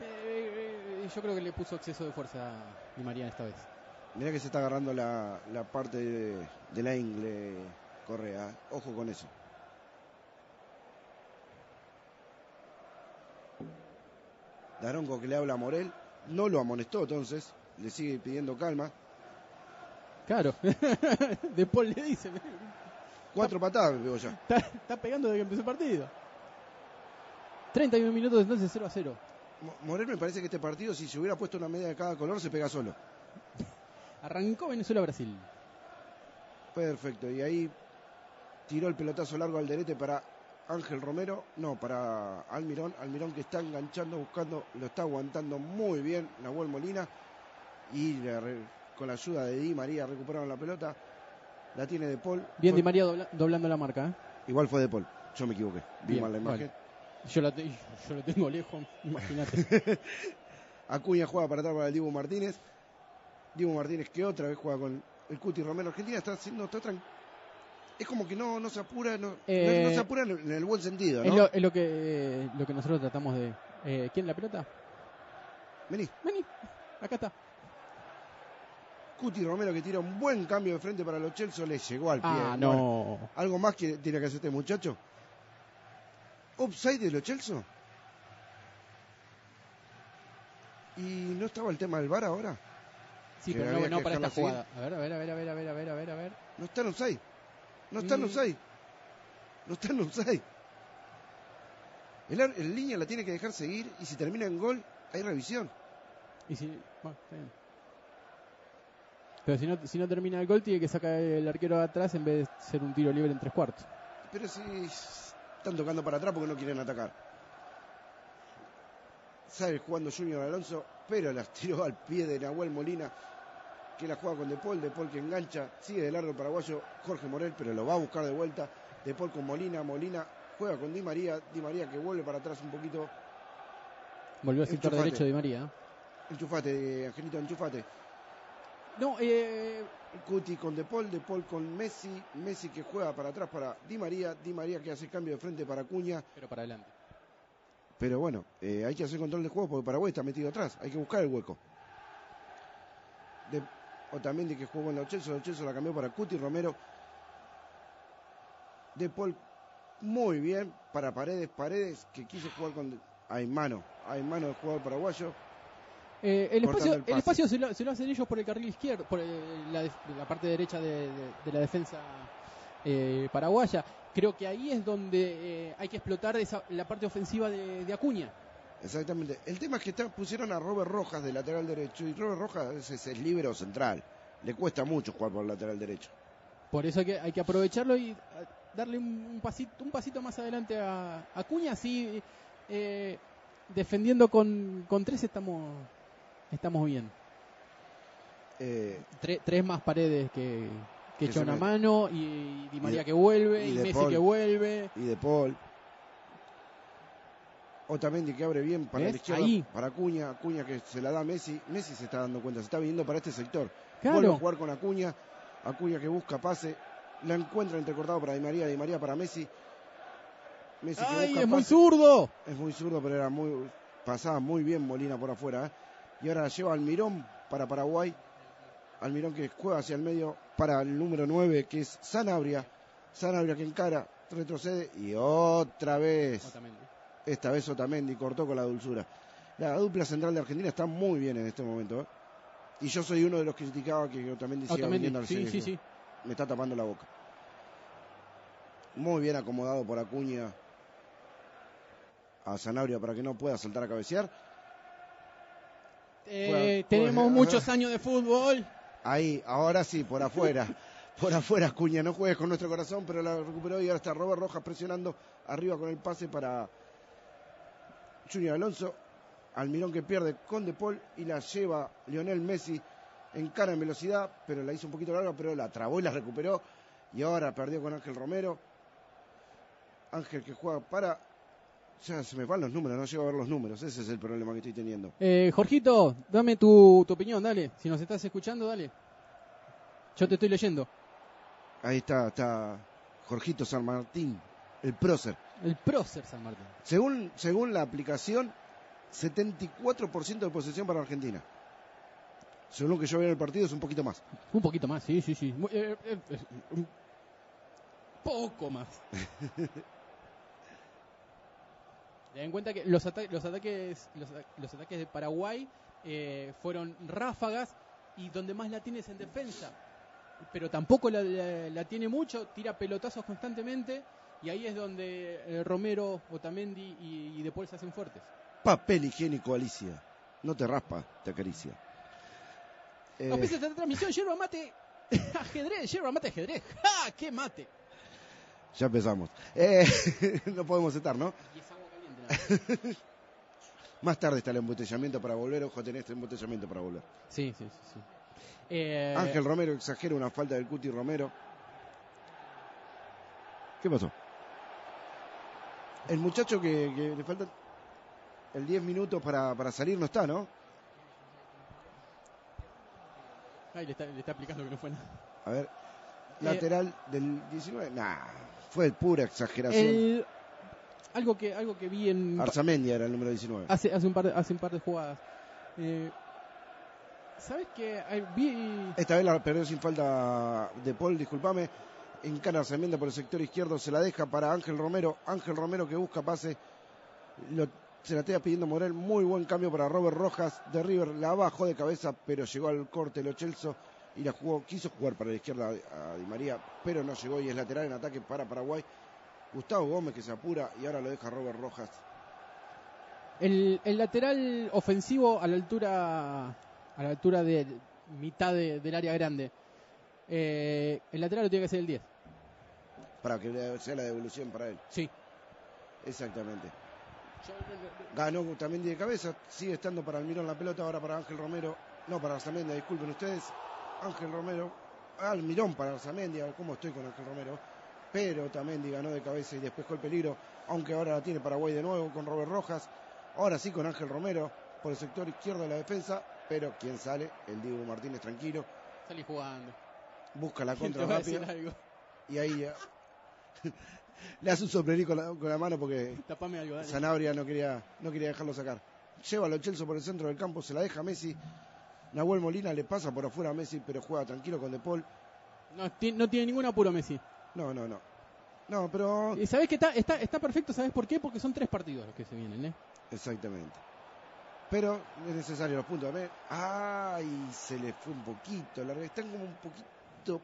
Eh, Yo creo que le puso exceso de fuerza Di María esta vez. Mirá que se está agarrando la, la parte de, de la ingle Correa. ¿eh? Ojo con eso. Daronco que le habla a Morel. No lo amonestó entonces. Le sigue pidiendo calma. Claro. [laughs] Después le dice, Cuatro patadas veo ya. está, está pegando desde que empezó el partido. 31 minutos entonces 0 a 0. Mo- Morel me parece que este partido, si se hubiera puesto una media de cada color, se pega solo. [laughs] Arrancó Venezuela-Brasil. Perfecto. Y ahí tiró el pelotazo largo al derete para Ángel Romero. No, para Almirón. Almirón que está enganchando, buscando, lo está aguantando muy bien Nahuel Molina. Y le con la ayuda de Di María recuperaron la pelota. La tiene De Paul. Bien Di María dobla- doblando la marca. ¿eh? Igual fue De Paul. Yo me equivoqué. Vi Bien, mal la imagen. vale. Yo, la te- yo lo tengo lejos, [laughs] imagínate. Acuña juega para atrás para el Dibu Martínez. Dibu Martínez que otra vez juega con el Cuti Romero. Argentina está haciendo, está tran- Es como que no, no se apura, no, Eh, no se apura en el, en el buen sentido, es, lo, es lo que, eh, lo que nosotros tratamos de... Eh, ¿Quién la pelota? Vení. Vení, acá está. Cuti Romero que tira un buen cambio de frente para los Chelsea, le llegó al pie. Ah, Bueno, no. ¿Algo más que tiene que hacer este muchacho? ¿Upside de los Chelsea? ¿Y no estaba el tema del VAR ahora? Sí, pero no, para esta jugada. A ver, a ver, a ver, a ver, a ver, a ver, a ver. No está en offside. No está en Mm. offside. No está en offside. El, línea la tiene que dejar seguir y si termina en gol, hay revisión. Y si, bueno, está bien. Pero si no, si no termina el gol, tiene que sacar el arquero de atrás en vez de ser un tiro libre en tres cuartos. Pero si están tocando para atrás porque no quieren atacar. Sale jugando Junior Alonso, pero las tiró al pie de Nahuel Molina, que la juega con De Paul, De Paul que engancha, sigue de largo el paraguayo Jorge Morel, pero lo va a buscar de vuelta. De Paul con Molina, Molina juega con Di María, Di María que vuelve para atrás un poquito. Volvió al sector derecho de María. Enchufate, Angelito, enchufate. No, eh, Cuti con De Paul, De Paul con Messi, Messi que juega para atrás para Di María, Di María que hace cambio de frente para Cuña. pero para adelante. Pero bueno, eh, hay que hacer control de juego porque Paraguay está metido atrás. Hay que buscar el hueco. De, Otamendi que jugó con la Chelsea, la Chelsea la cambió para Cuti Romero. De Paul muy bien para Paredes. Paredes que quiso jugar con. Hay mano, hay mano del jugador paraguayo. Eh, el, espacio, el el, espacio se lo, se lo hacen ellos por el carril izquierdo, por la, parte derecha de, de- de la defensa eh, paraguaya. Creo que ahí es donde eh, hay que explotar esa, la parte ofensiva de, de Acuña. Exactamente. El tema es que está- pusieron a Robert Rojas de lateral derecho y Robert Rojas es, es el libero central. Le cuesta mucho jugar por el lateral derecho. Por eso hay que, hay que aprovecharlo y ah, darle un, un pasito, un pasito más adelante a a Acuña. Así, eh, defendiendo con, con tres estamos, estamos bien. Eh, Tre- tres más paredes que, que Que echa una mano y Di María de- que vuelve y Messi Paul. que vuelve. y de Paul. Otamendi que abre bien para ¿Ves? la izquierda, Ahí. para Acuña, Acuña que se la da a Messi, Messi se está dando cuenta, se está viniendo para este sector. Claro. Vuelve a jugar con Acuña, Acuña que busca pase, la encuentra entrecortado para Di María, Di María para Messi. Messi que ¡Ay, busca es muy zurdo! Es muy zurdo, pero era muy pasaba muy bien Molina por afuera. ¿eh? Y ahora la lleva Almirón para Paraguay. Almirón que juega hacia el medio para el número 9, que es Sanabria. Sanabria que encara, retrocede y otra vez. Otamendi. Esta vez Otamendi cortó con la dulzura. La dupla central de Argentina está muy bien en este momento. ¿eh? Y yo soy uno de los que criticaba que Otamendi siga viniendo al sí, sí, sí. Me está tapando la boca. Muy bien acomodado por Acuña a Sanabria para que no pueda saltar a cabecear. Eh, tenemos muchos años de fútbol. Ahí, ahora sí, por afuera. [laughs] Por afuera, Acuña, no juegues con nuestro corazón, pero la recuperó y ahora está Robert Rojas presionando arriba con el pase para Junior Alonso. Almirón que pierde con De Paul y la lleva Lionel Messi en cara en velocidad, pero la hizo un poquito larga, pero la trabó y la recuperó. Y ahora perdió con Ángel Romero. Ángel que juega para. Ya se me van los números, no llego a ver los números. Ese es el problema que estoy teniendo. Eh, Jorgito, dame tu, tu opinión, dale. Si nos estás escuchando, dale. Yo te estoy leyendo. Ahí está, está Jorgito San Martín, el prócer. El prócer San Martín. Según, según la aplicación, 74% de posesión para Argentina. Según lo que yo veo en el partido, es un poquito más. Un poquito más, sí, sí, sí. Eh, eh, eh, un poco más. [laughs] Ten en cuenta que los, ata- los ataques los, ata- los ataques de Paraguay eh, fueron ráfagas y donde más la tienes en defensa. Pero tampoco la, la- la tiene mucho, tira pelotazos constantemente y ahí es donde eh, Romero, Otamendi y, y De Paul se hacen fuertes. Papel higiénico, Alicia. No te raspa, te acaricia. Eh, Auspicia esta transmisión, yerba [laughs] mate, ajedrez, yerba mate, ajedrez. ¡Ja! ¡Qué mate! ya empezamos. Eh, [laughs] no podemos estar, ¿no? Y es agua caliente. [laughs] Más tarde está el embotellamiento para volver. Ojo, tenés este embotellamiento para volver. Sí, sí, sí. sí. Eh, Ángel Romero exagera una falta del Cuti Romero. ¿Qué pasó? El muchacho que, que le falta el 10 minutos para, para salir no está, ¿no? Ay, le está, le está aplicando que no fue nada. A ver, Eh, lateral del 19. Nah, fue pura exageración. El- algo que algo que vi en Arzamendia era el número 19. hace hace un par de, hace un par de jugadas. Eh, ¿Sabes qué? Vi Esta vez la perdió sin falta de Paul, discúlpame. Encara Arzamendia por el sector izquierdo, se la deja para Ángel Romero. Ángel Romero que busca pase. Se la está pidiendo Morel. Muy buen cambio para Robert Rojas de River. La bajó de cabeza, pero llegó al corte Lo Chelso y la jugó. Quiso jugar para la izquierda a Di María, pero no llegó y es lateral en ataque para Paraguay. Gustavo Gómez que se apura y ahora lo deja Robert Rojas. el, lateral ofensivo a la altura a la altura de mitad de- del área grande. Eh, el lateral lo tiene que hacer el 10. Para que sea la devolución para él. Sí. Exactamente. Ganó también de cabeza, sigue estando para Almirón la pelota, ahora para Ángel Romero, no para Arzamendia, disculpen ustedes, Ángel Romero, Almirón para Arzamendia, ¿cómo estoy con Ángel Romero? Pero Tamendi ganó de cabeza y despejó el peligro, aunque ahora la tiene Paraguay de nuevo con Robert Rojas, ahora sí con Ángel Romero por el sector izquierdo de la defensa, pero quien sale, el Diego Martínez tranquilo, Salí jugando. busca la ¿Quién [laughs] te contra algo? y ahí ya- [laughs] [laughs] le hace un soplerico con la, con la mano porque Tapame algo, dale. Sanabria no quería, no quería dejarlo sacar. Lleva a Lo Celso por el centro del campo, se la deja a Messi. Nahuel Molina le pasa por afuera a Messi, pero juega tranquilo con De Paul. No, no tiene ningún apuro Messi. No, no, no. No, pero. Y sabes que está, está, está perfecto, ¿sabes por qué? Porque son tres partidos los que se vienen, ¿eh? Exactamente. Pero es necesario los puntos. ¿ves? Ay, se le fue un poquito. La están como un poquito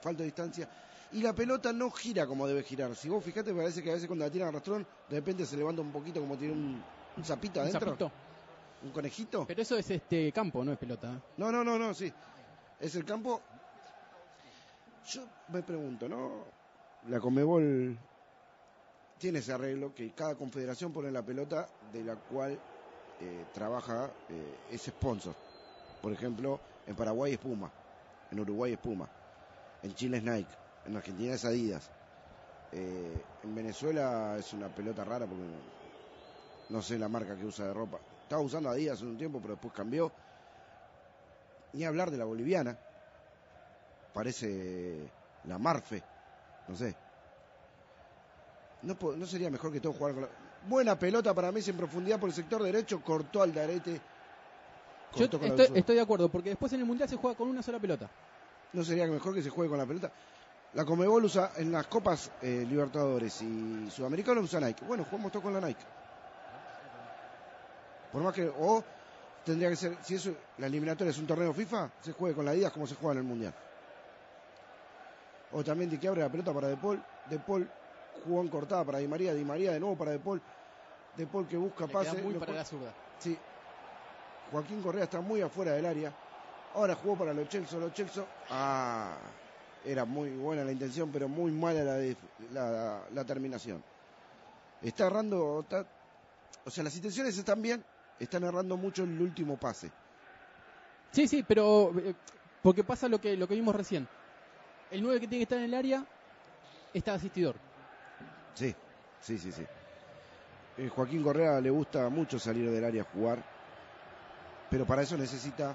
falta de distancia. Y la pelota no gira como debe girar. Si vos fijate, parece que a veces cuando la tiran a rastrón, de repente se levanta un poquito como tiene un, un zapito Un adentro. zapito. Un conejito. Pero eso es este campo, no es pelota. No, no, no, no, sí. Es el campo. Yo me pregunto, ¿no? La Comebol tiene ese arreglo que cada confederación pone la pelota de la cual eh, trabaja eh, ese sponsor. Por ejemplo, en Paraguay es Puma, en Uruguay es Puma. En Chile es Nike, en Argentina es Adidas. Eh, en Venezuela es una pelota rara porque no, no sé la marca que usa de ropa. Estaba usando Adidas hace un tiempo, pero después cambió. Ni hablar de la boliviana. Parece la Marfe. No sé. No, sería mejor que todos jugaran con la... Buena pelota para Messi en profundidad por el sector derecho. Cortó al Darete. Yo Cortó estoy, estoy de acuerdo, porque después en el Mundial se juega con una sola pelota. ¿No sería mejor que se juegue con la pelota? La Comebol usa en las copas eh, Libertadores y Sudamericanos usa Nike. Bueno, jugamos todos con la Nike. Por más que, o tendría que ser, si eso, la eliminatoria es un torneo FIFA, se juegue con la Adidas como se juega en el Mundial. O también de que abre la pelota para De Paul. De Paul jugó en cortada para Di María. Di María de nuevo para De Paul. De Paul que busca Le pase. muy para la zurda. Sí. Joaquín Correa está muy afuera del área. Ahora jugó para. Los Chelsea. Ah, era muy buena la intención, pero muy mala la, la, la terminación. Está errando. está- o sea, las intenciones están bien. Están errando mucho el último pase. Sí, sí, pero eh, porque pasa lo que lo que vimos recién. El 9 que tiene que estar en el área está asistidor. Sí, sí, sí, sí. Eh, Joaquín Correa le gusta mucho salir del área a jugar. Pero para eso necesita.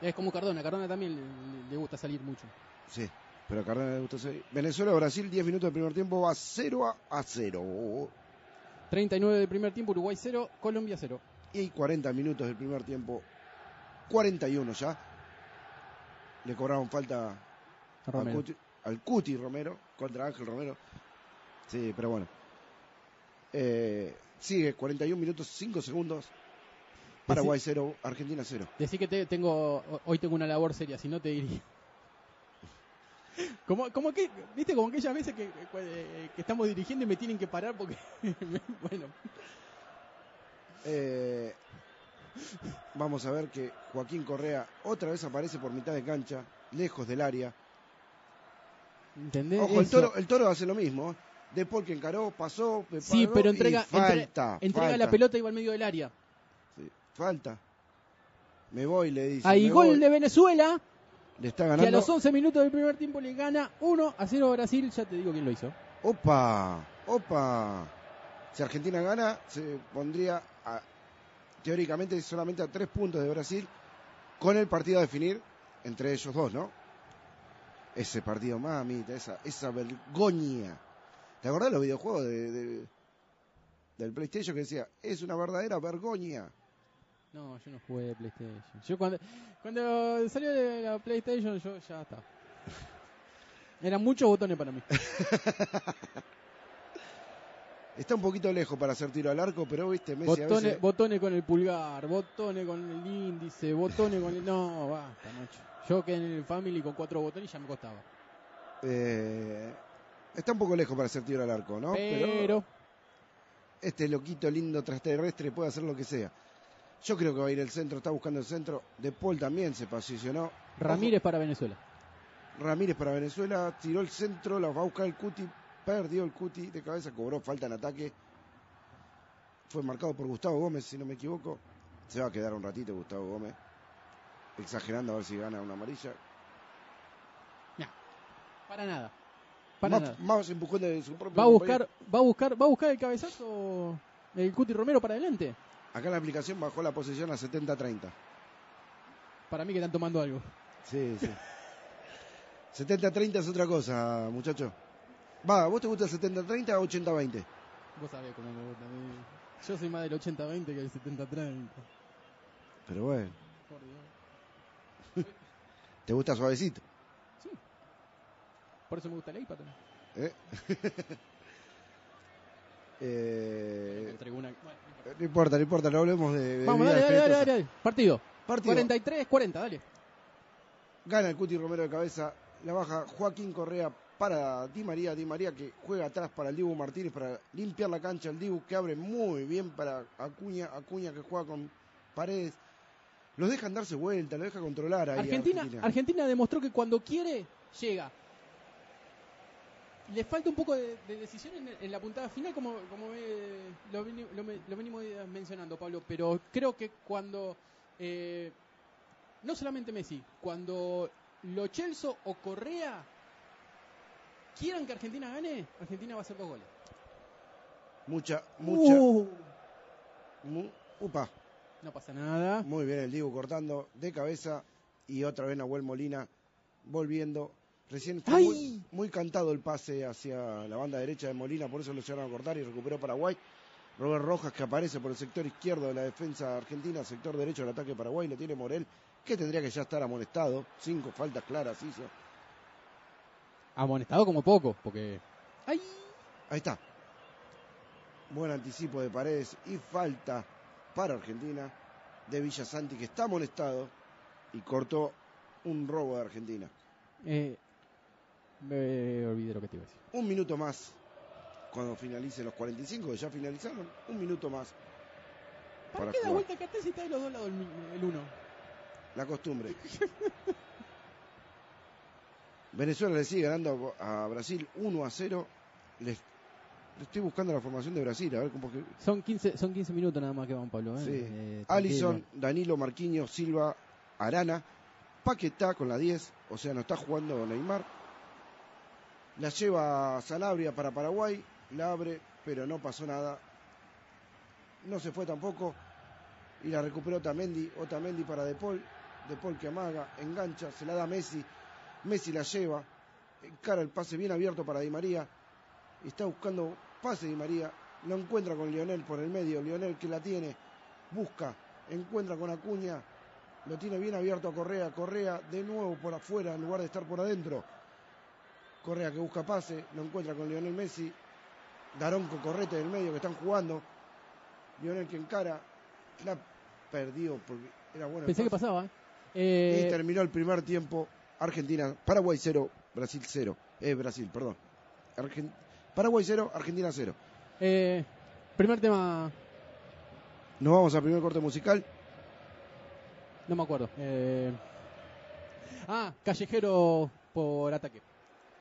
Es como Cardona, Cardona también le, le gusta salir mucho. Sí, pero a Cardona le gusta salir. Venezuela-Brasil, 10 minutos del primer tiempo, va 0 a, a 0. 39 del primer tiempo, Uruguay 0, Colombia 0. y 40 minutos del primer tiempo, 41 ya. Le cobraron falta a Romero. Cuti- al Cuti Romero contra Ángel Romero. Sí, pero bueno. Eh, sigue 41 minutos 5 segundos. Paraguay 0, Argentina 0. Decí que te- tengo, hoy tengo una labor seria, si no te diría. Como, como que, viste, como aquellas veces que, que- que estamos dirigiendo y me tienen que parar porque, [laughs] bueno, Eh, vamos a ver que Joaquín Correa otra vez aparece por mitad de cancha, lejos del área. ¿entendés? Ojo, el toro, el toro hace lo mismo. De Paul que encaró, pasó, Sí, preparó pero y entrega, entre- falta, entrega la pelota y va al medio del área. Sí, falta. Me voy, le dice. Me gol voy. de Venezuela, Le está a los 11 minutos del primer tiempo le gana 1 a 0 a Brasil. Ya te digo quién lo hizo. Opa, opa. Si Argentina gana, se pondría a- teóricamente solamente a tres puntos de Brasil, con el partido a definir entre ellos dos, ¿no? Ese partido, mamita, esa, esa vergoña. ¿Te acordás de los videojuegos de, de- del PlayStation que decía, es una verdadera vergoña? No, yo no jugué PlayStation. Yo cuando, cuando salió de la PlayStation, yo ya está. Eran muchos botones para mí. [laughs] Está un poquito lejos para hacer tiro al arco, pero viste, Messi a Botones, veces... botones con el pulgar, botones con el índice, botones con el... No, basta, macho. Yo que en el Family con cuatro botones ya me costaba. eh, está un poco lejos para hacer tiro al arco, ¿no? Pero, este loquito lindo extraterrestre puede hacer lo que sea. Yo creo que va a ir el centro, está buscando el centro. De Paul también se posicionó. Ramírez para Venezuela. Ramírez para Venezuela, tiró el centro, la va a buscar el Cuti, perdió el Cuti de cabeza, cobró falta en ataque. Fue marcado por Gustavo Gómez, si no me equivoco. Se va a quedar un ratito Gustavo Gómez. Exagerando a ver si gana una amarilla. Para nada. Para más, nada. más empujón de su propio Va a compañero. buscar, va a buscar, va a buscar el cabezazo el Cuti Romero para adelante. Acá la aplicación bajó la posición a 70-30. Para mí que están tomando algo. Sí, sí. [laughs] 70-30 es otra cosa, muchacho. Va, ¿vos te gusta el 70-30 o 80-20? Vos sabés cómo me gusta a mí. Yo soy más del 80-20 que del 70-30. Pero bueno, Por Dios. [laughs] ¿te gusta suavecito? Sí. Por eso me gusta el iPad. también. ¿Eh? [laughs] Eh, bueno, no importa. no importa, no hablemos de, de Vamos, vida dale, dale, dale, espirituosa. dale, dale. Partido. Partido. 43-40, dale. Gana el Cuti Romero de cabeza, la baja Joaquín Correa para Di María, Di María que juega atrás para el Dibu Martínez para limpiar la cancha, el Dibu que abre muy bien para Acuña, Acuña que juega con Paredes. Los dejan darse vuelta, los deja controlar ahí. Argentina, Argentina demostró que cuando quiere, llega. Le falta un poco de, de decisión en, en la puntada final, como, como eh, lo, lo lo venimos mencionando, Pablo, pero creo que cuando, eh, no solamente Messi, cuando Lo Celso o Correa quieran que Argentina gane, Argentina va a hacer dos goles. Mucha, mucha. Uh, mu- upa. no pasa nada. Muy bien el Dibu cortando de cabeza y otra vez Nahuel Molina volviendo. Recién fue muy, muy cantado el pase hacia la banda derecha de Molina, por eso lo llegaron a cortar y recuperó Paraguay. Robert Rojas que aparece por el sector izquierdo de la defensa argentina, sector derecho del ataque Paraguay, lo tiene Morel, que tendría que ya estar amonestado. Cinco faltas claras hizo. Amonestado como poco, porque. ¡Ay! Ahí está. Buen anticipo de Paredes y falta para Argentina de Villasanti que está amonestado y cortó un robo de Argentina. Eh, me olvidé lo que te iba a decir. Un minuto más cuando finalicen los 45, que ya finalizaron. Un minuto más ¿Para, Para qué da vuelta cartel si está de los dos lados el, uno? la costumbre. Venezuela le sigue ganando a Brasil 1 a 0. Les, le estoy buscando la formación de Brasil, a ver cómo que. Son 15, son 15 minutos nada más que van, Pablo. ¿eh? Sí. Eh, Alison. Danilo, Marquinhos, Silva, Arana, Paquetá con la 10, o sea, no está jugando Neymar. La lleva Sanabria para Paraguay, la abre, pero no pasó nada. No se fue tampoco. Y la recuperó Otamendi, Otamendi para De Paul, De Paul que amaga, engancha, se la da Messi, Messi la lleva, encara el pase bien abierto para Di María, está buscando pase Di María, lo encuentra con Lionel por el medio, Lionel que la tiene, busca, encuentra con Acuña, lo tiene bien abierto a Correa, Correa de nuevo por afuera en lugar de estar por adentro. Correa que busca pase, lo encuentra con Lionel Messi, Darón con Correte del medio que están jugando, Lionel que encara, la perdió porque era bueno. Pensé que pasaba. Y Eh, terminó el primer tiempo, Argentina, Paraguay 0, Brasil 0, eh, Brasil, perdón. Paraguay 0, Argentina 0. eh, primer tema, Nos vamos al primer corte musical. no me acuerdo. Eh, ah, callejero por ataque.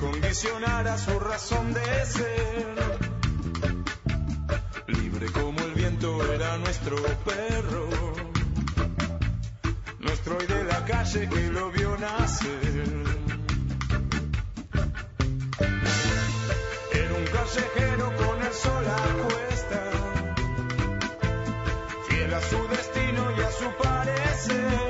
condicionara su razón de ser. Libre como el viento era nuestro perro, nuestro hoy de la calle que lo vio nacer. Era un callejero con el sol a cuesta, fiel a su destino y a su parecer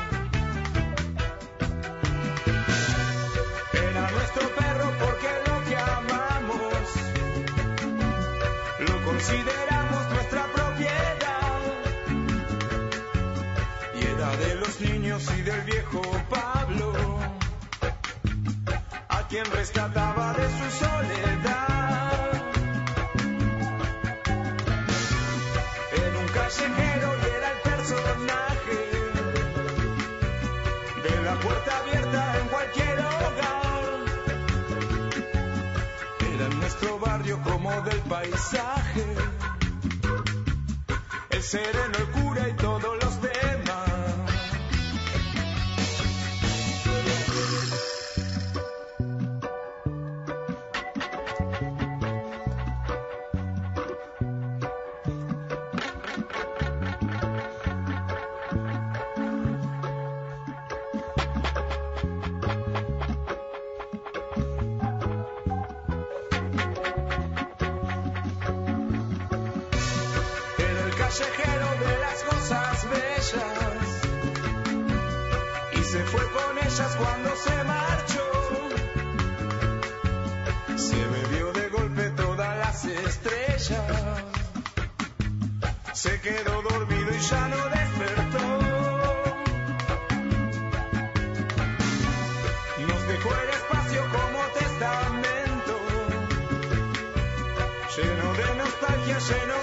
Consideramos nuestra propiedad. Y era de los niños y del viejo Pablo, a quien rescataba de su soledad. Del paisaje, el sereno, el de las cosas bellas, se fue con ellas cuando se marchó. Se bebió de golpe todas las estrellas. Se quedó dormido y ya no despertó. Nos dejó el espacio como testamento, lleno de nostalgia, lleno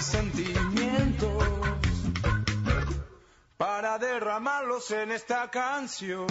mis sentimientos, para derramarlos en esta canción.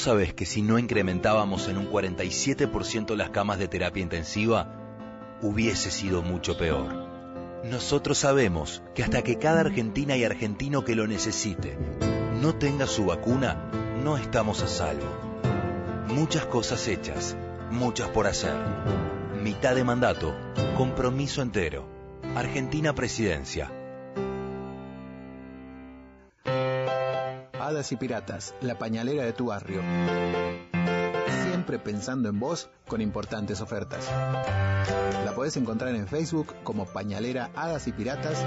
Vos sabés que si no incrementábamos en un 47% las camas de terapia intensiva, hubiese sido mucho peor. Nosotros sabemos que hasta que cada argentina y argentino que lo necesite no tenga su vacuna, no estamos a salvo. Muchas cosas hechas, muchas por hacer. Mitad de mandato, compromiso entero. Argentina Presidencia. Y Piratas, la pañalera de tu barrio. Siempre pensando en vos con importantes ofertas. La podés encontrar en Facebook como Pañalera Hadas y Piratas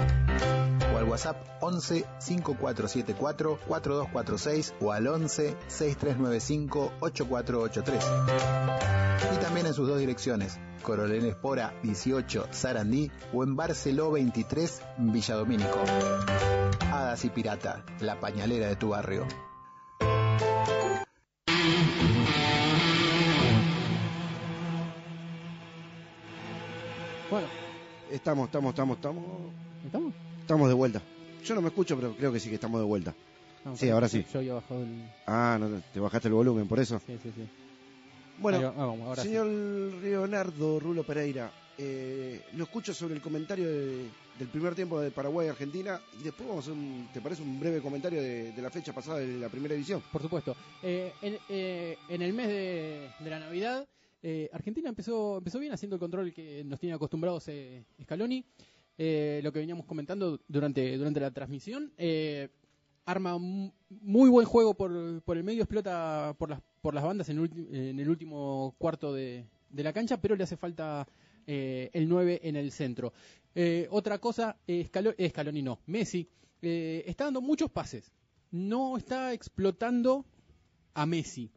al WhatsApp 11 5474 4246 o al 11 6395 8483. Y también en sus dos direcciones, Coronel Espora 18 Sarandí o en Barceló 23 Villadomínico. Hadas y Pirata, la pañalera de tu barrio. Bueno, Estamos, estamos, estamos, estamos. ¿estamos? Estamos de vuelta. Yo no me escucho, pero creo que sí que estamos de vuelta. No, Sí, ahora sí. Yo había bajado el... Ah, no, te bajaste el volumen, por eso. Sí, sí, sí. Bueno, sí. señor Leonardo Rulo Pereira, eh, lo escucho sobre el comentario de- del primer tiempo de Paraguay-Argentina y después vamos a hacer, un, ¿te parece un breve comentario de, de la fecha pasada de la primera edición? Por supuesto. Eh, en, eh, en el mes de, de la Navidad, eh, Argentina empezó, empezó bien haciendo el control que nos tiene acostumbrados eh, Scaloni. Eh, lo que veníamos comentando durante, durante la transmisión. Eh, arma muy buen juego por, por el medio, explota por las, por las bandas en en el último cuarto de, de la cancha, pero le hace falta eh, el 9 en el centro. Eh, otra cosa, Scalo- Scaloni no, Messi eh, está dando muchos pases. No está explotando a Messi.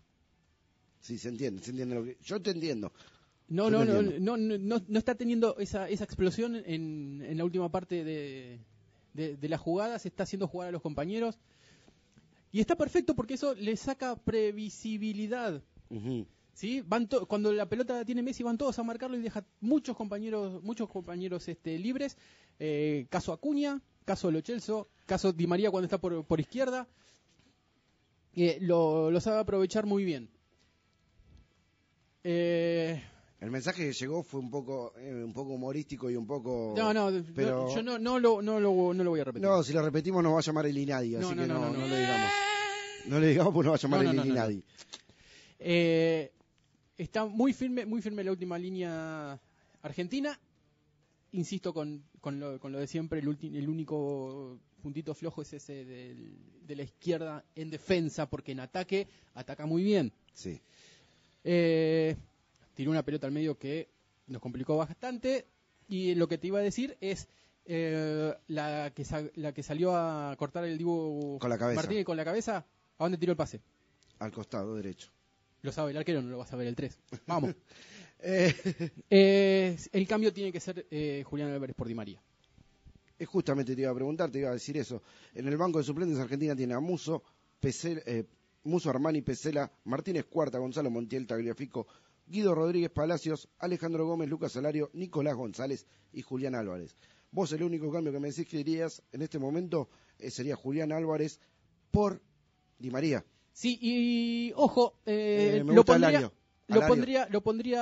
Sí, se entiende, se entiende lo que... Yo te entiendo. No, no, no, no, no, no- está teniendo esa, esa explosión en, en la última parte de, de, de la jugada, se está haciendo jugar a los compañeros. Y está perfecto porque eso le saca previsibilidad. ¿sí? Van cuando la pelota la tiene Messi van todos a marcarlo y deja muchos compañeros muchos compañeros este, libres. Eh, caso Acuña, caso Lo Celso, caso Di María cuando está por, por izquierda. Eh, lo, lo sabe aprovechar muy bien. Eh, El mensaje que llegó fue un poco, eh, un poco humorístico y un poco... No, no, pero- no, yo no, no, lo, no, lo, no lo voy a repetir. No, si lo repetimos nos va a llamar el Inadi, así No, no, que no, no, no, no no. le digamos. No le digamos porque nos va a llamar No, no, el no, no, no. Inadi. Eh, está muy firme, muy firme la última línea argentina. Insisto con, con, lo, con lo de siempre, el, ulti- el único puntito flojo es ese del- de la izquierda en defensa, porque en ataque ataca muy bien. Sí. Eh, tiró una pelota al medio que nos complicó bastante. Y lo que te iba a decir es eh, la, que la que salió a cortar el Dibu Con la cabeza. Martínez con la cabeza. ¿A dónde tiró el pase? Al costado derecho. Lo sabe el arquero, no lo va a saber el 3. Vamos. [laughs] Eh, Eh, el cambio tiene que ser eh, Julián Álvarez por Di María. es justamente te iba a preguntar, te iba a decir eso. En el banco de suplentes Argentina tiene a Muso, Pesela, eh, Muso Armani, Pesela, Martínez Cuarta, Gonzalo Montiel, Tagliafico, Guido Rodríguez Palacios, Alejandro Gómez, Lucas Salario, Nicolás González y Julián Álvarez. Vos el único cambio que me decís que dirías en este momento eh, sería Julián Álvarez por Di María. Sí, y ojo, eh, Eh, me lo, gusta pondría, Alario. lo pondría, lo pondría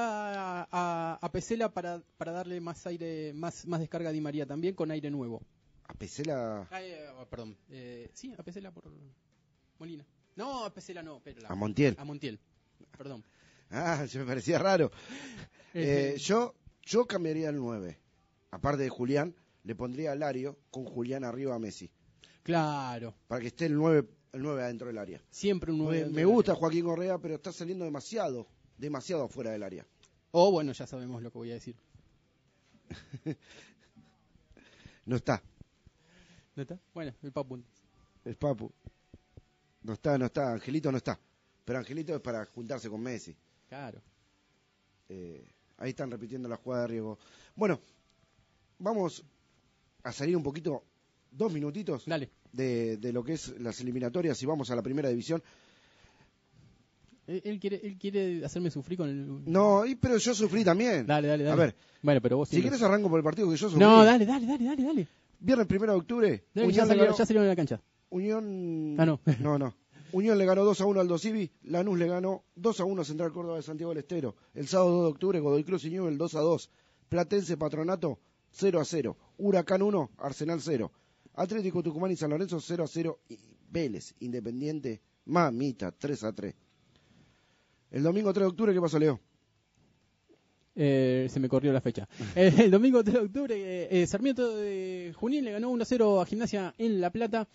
a, a, Pesela para, para darle más aire, más, más descarga a Di María también con aire nuevo. A Pesela, Ah, eh, ah, perdón, eh, sí, a Pesela por Molina. No, a Pesela no, pero la- a Montiel. a Montiel. Perdón. Ah, se me parecía raro. Eh, yo, yo cambiaría el 9. Aparte de Julián, le pondría a Lario con Julián arriba a Messi. claro, Para que esté el 9, el 9 adentro del área. siempre un nueve Me, gusta área. Joaquín Correa, pero está saliendo demasiado, demasiado afuera del área. O bueno, ya sabemos lo que voy a decir. [laughs] No está, ¿No está? Bueno, el Papu. es Papu. No está, no está, Angelito no está. Pero Angelito es para juntarse con Messi. Claro. Eh, ahí están repitiendo la jugada de riesgo. Bueno, vamos a salir un poquito, dos minutitos Dale. de, de lo que es las eliminatorias y vamos a la primera división. Él, él quiere, él quiere hacerme sufrir con el. No, pero yo sufrí también. Dale, dale, dale. A ver, Bueno, pero vos si quieres arranco por el partido que yo sufrí. No, dale, dale, dale, dale, dale. Viernes primero de octubre, Dale, ya, Unión, salieron, ganó, ya salieron de la cancha. Unión... Ah, no. [laughs] No, no. Unión le ganó 2 a 1 al Dosivi, Lanús le ganó 2 a 1 a Central Córdoba de Santiago del Estero. El sábado 2 de octubre, Godoy Cruz y Newell 2 a 2. Platense Patronato 0 a 0. Huracán 1, Arsenal 0. Atlético Tucumán y San Lorenzo 0 a 0. Y Vélez, Independiente, mamita 3 a 3. El domingo 3 de octubre, ¿qué pasó, Leo? Eh, se me corrió la fecha. [laughs] Eh, el domingo 3 de octubre, eh, eh, Sarmiento de Junín le ganó 1-0 a Gimnasia en La Plata.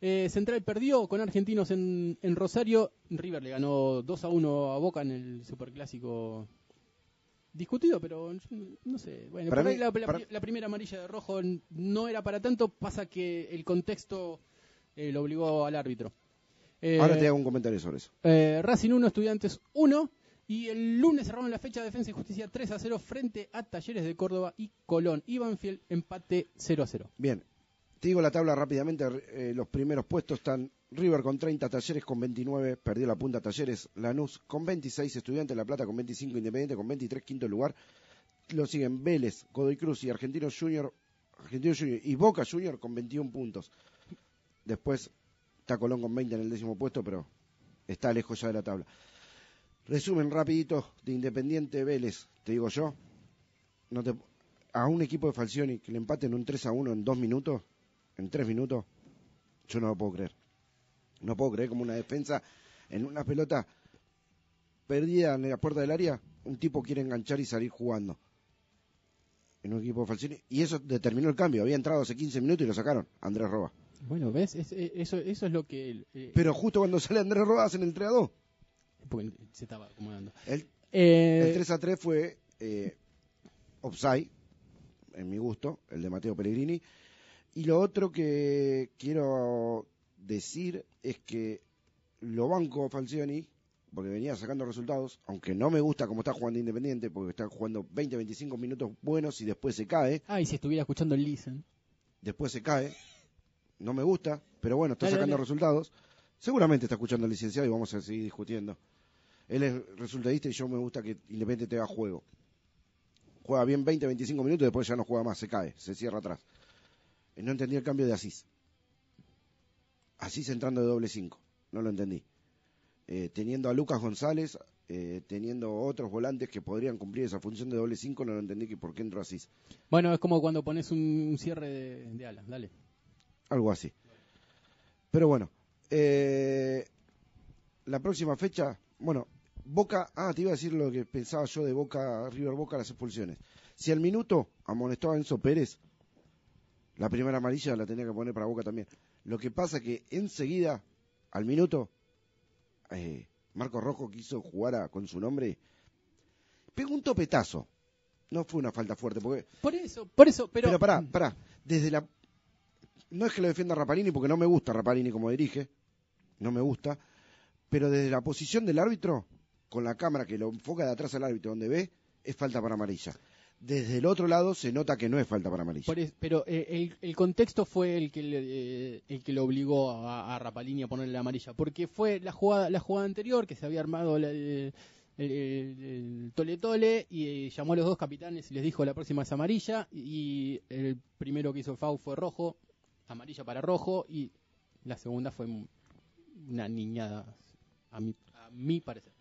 Eh, Central perdió con Argentinos en, en Rosario. River le ganó 2-1 a Boca en el Superclásico. Discutido, pero no sé. Bueno, Para por ahí mí- la, la- para- la primera amarilla de rojo no era para tanto. Pasa que el contexto eh, lo obligó al árbitro. Eh, Ahora te hago un comentario sobre eso. eh, Racing 1, Estudiantes 1. Y el lunes cerraron la fecha de Defensa y Justicia 3 a 0 frente a Talleres de Córdoba y Colón. Y Banfield empate 0 a 0. Bien, te digo la tabla rápidamente. eh, los primeros puestos están River con 30, Talleres con 29, perdió la punta Talleres, Lanús con 26, Estudiantes La Plata con 25, Independiente con 23, quinto lugar. Lo siguen Vélez, Godoy Cruz y Argentinos Junior, Argentinos Junior y Boca Junior con 21 puntos. Después está Colón con 20 en el décimo puesto, pero está lejos ya de la tabla. Resumen rapidito de Independiente Vélez, te digo yo. A un equipo de Falcioni que le empaten un 3 a 1 en dos minutos, en tres minutos, yo no lo puedo creer. No puedo creer como una defensa en una pelota perdida en la puerta del área, un tipo quiere enganchar y salir jugando. En un equipo de Falcioni. Y eso determinó el cambio. Había entrado hace 15 minutos y lo sacaron. Andrés Roba. Bueno, ¿ves? Es- eso, eso es lo que. eh, Pero justo cuando sale Andrés Roba hacen el 3 a 2. porque se estaba acomodando. El, Eh, el 3 a 3 fue eh, offside, en mi gusto, el de Mateo Pellegrini. Y lo otro que quiero decir es que lo banco Falcioni, porque venía sacando resultados, aunque no me gusta cómo está jugando Independiente, porque está jugando 20, 25 minutos buenos y después se cae, Ah, y si estuviera escuchando el Listen. después se cae. No me gusta, pero bueno, está Dale, sacando dale. resultados. Seguramente está escuchando al licenciado y vamos a seguir discutiendo. Él es resultadista y yo me gusta que Independiente te haga juego. Juega bien 20, 25 minutos y después ya no juega más, se cae, se cierra atrás. No entendí el cambio de Asís. Asís entrando de doble 5, no lo entendí. Eh, teniendo a Lucas González, eh, teniendo otros volantes que podrían cumplir esa función de doble 5, no lo entendí que por qué entró Asís. Bueno, es como cuando pones un, un cierre de, de alas. Dale. algo así. Pero bueno, eh, la próxima fecha, bueno, Boca, ah, te iba a decir lo que pensaba yo de Boca, River Boca, las expulsiones. Si al minuto amonestó a Enzo Pérez, la primera amarilla la tenía que poner para Boca también. Lo que pasa que enseguida, al minuto, eh, Marcos Rojo quiso jugar a- con su nombre, pegó un topetazo. No fue una falta fuerte, porque Por eso, por eso, pero... Pero, pará, pará. Desde la. No es que lo defienda Rapalini porque no me gusta Rapalini como dirige. No me gusta. Pero desde la posición del árbitro, con la cámara que lo enfoca de atrás al árbitro donde ve, es falta para amarilla. Desde el otro lado se nota que no es falta para es- pero eh, el, el contexto fue el que le, eh, el que lo obligó a, Rapalini a ponerle la amarilla, porque fue la jugada la jugada anterior que se había armado el, el- tole tole y eh, llamó a los dos capitanes y les dijo la próxima es amarilla y el primero que hizo FAU fue rojo, amarilla para rojo y la segunda fue un- una niñada a mi, a mi parecer.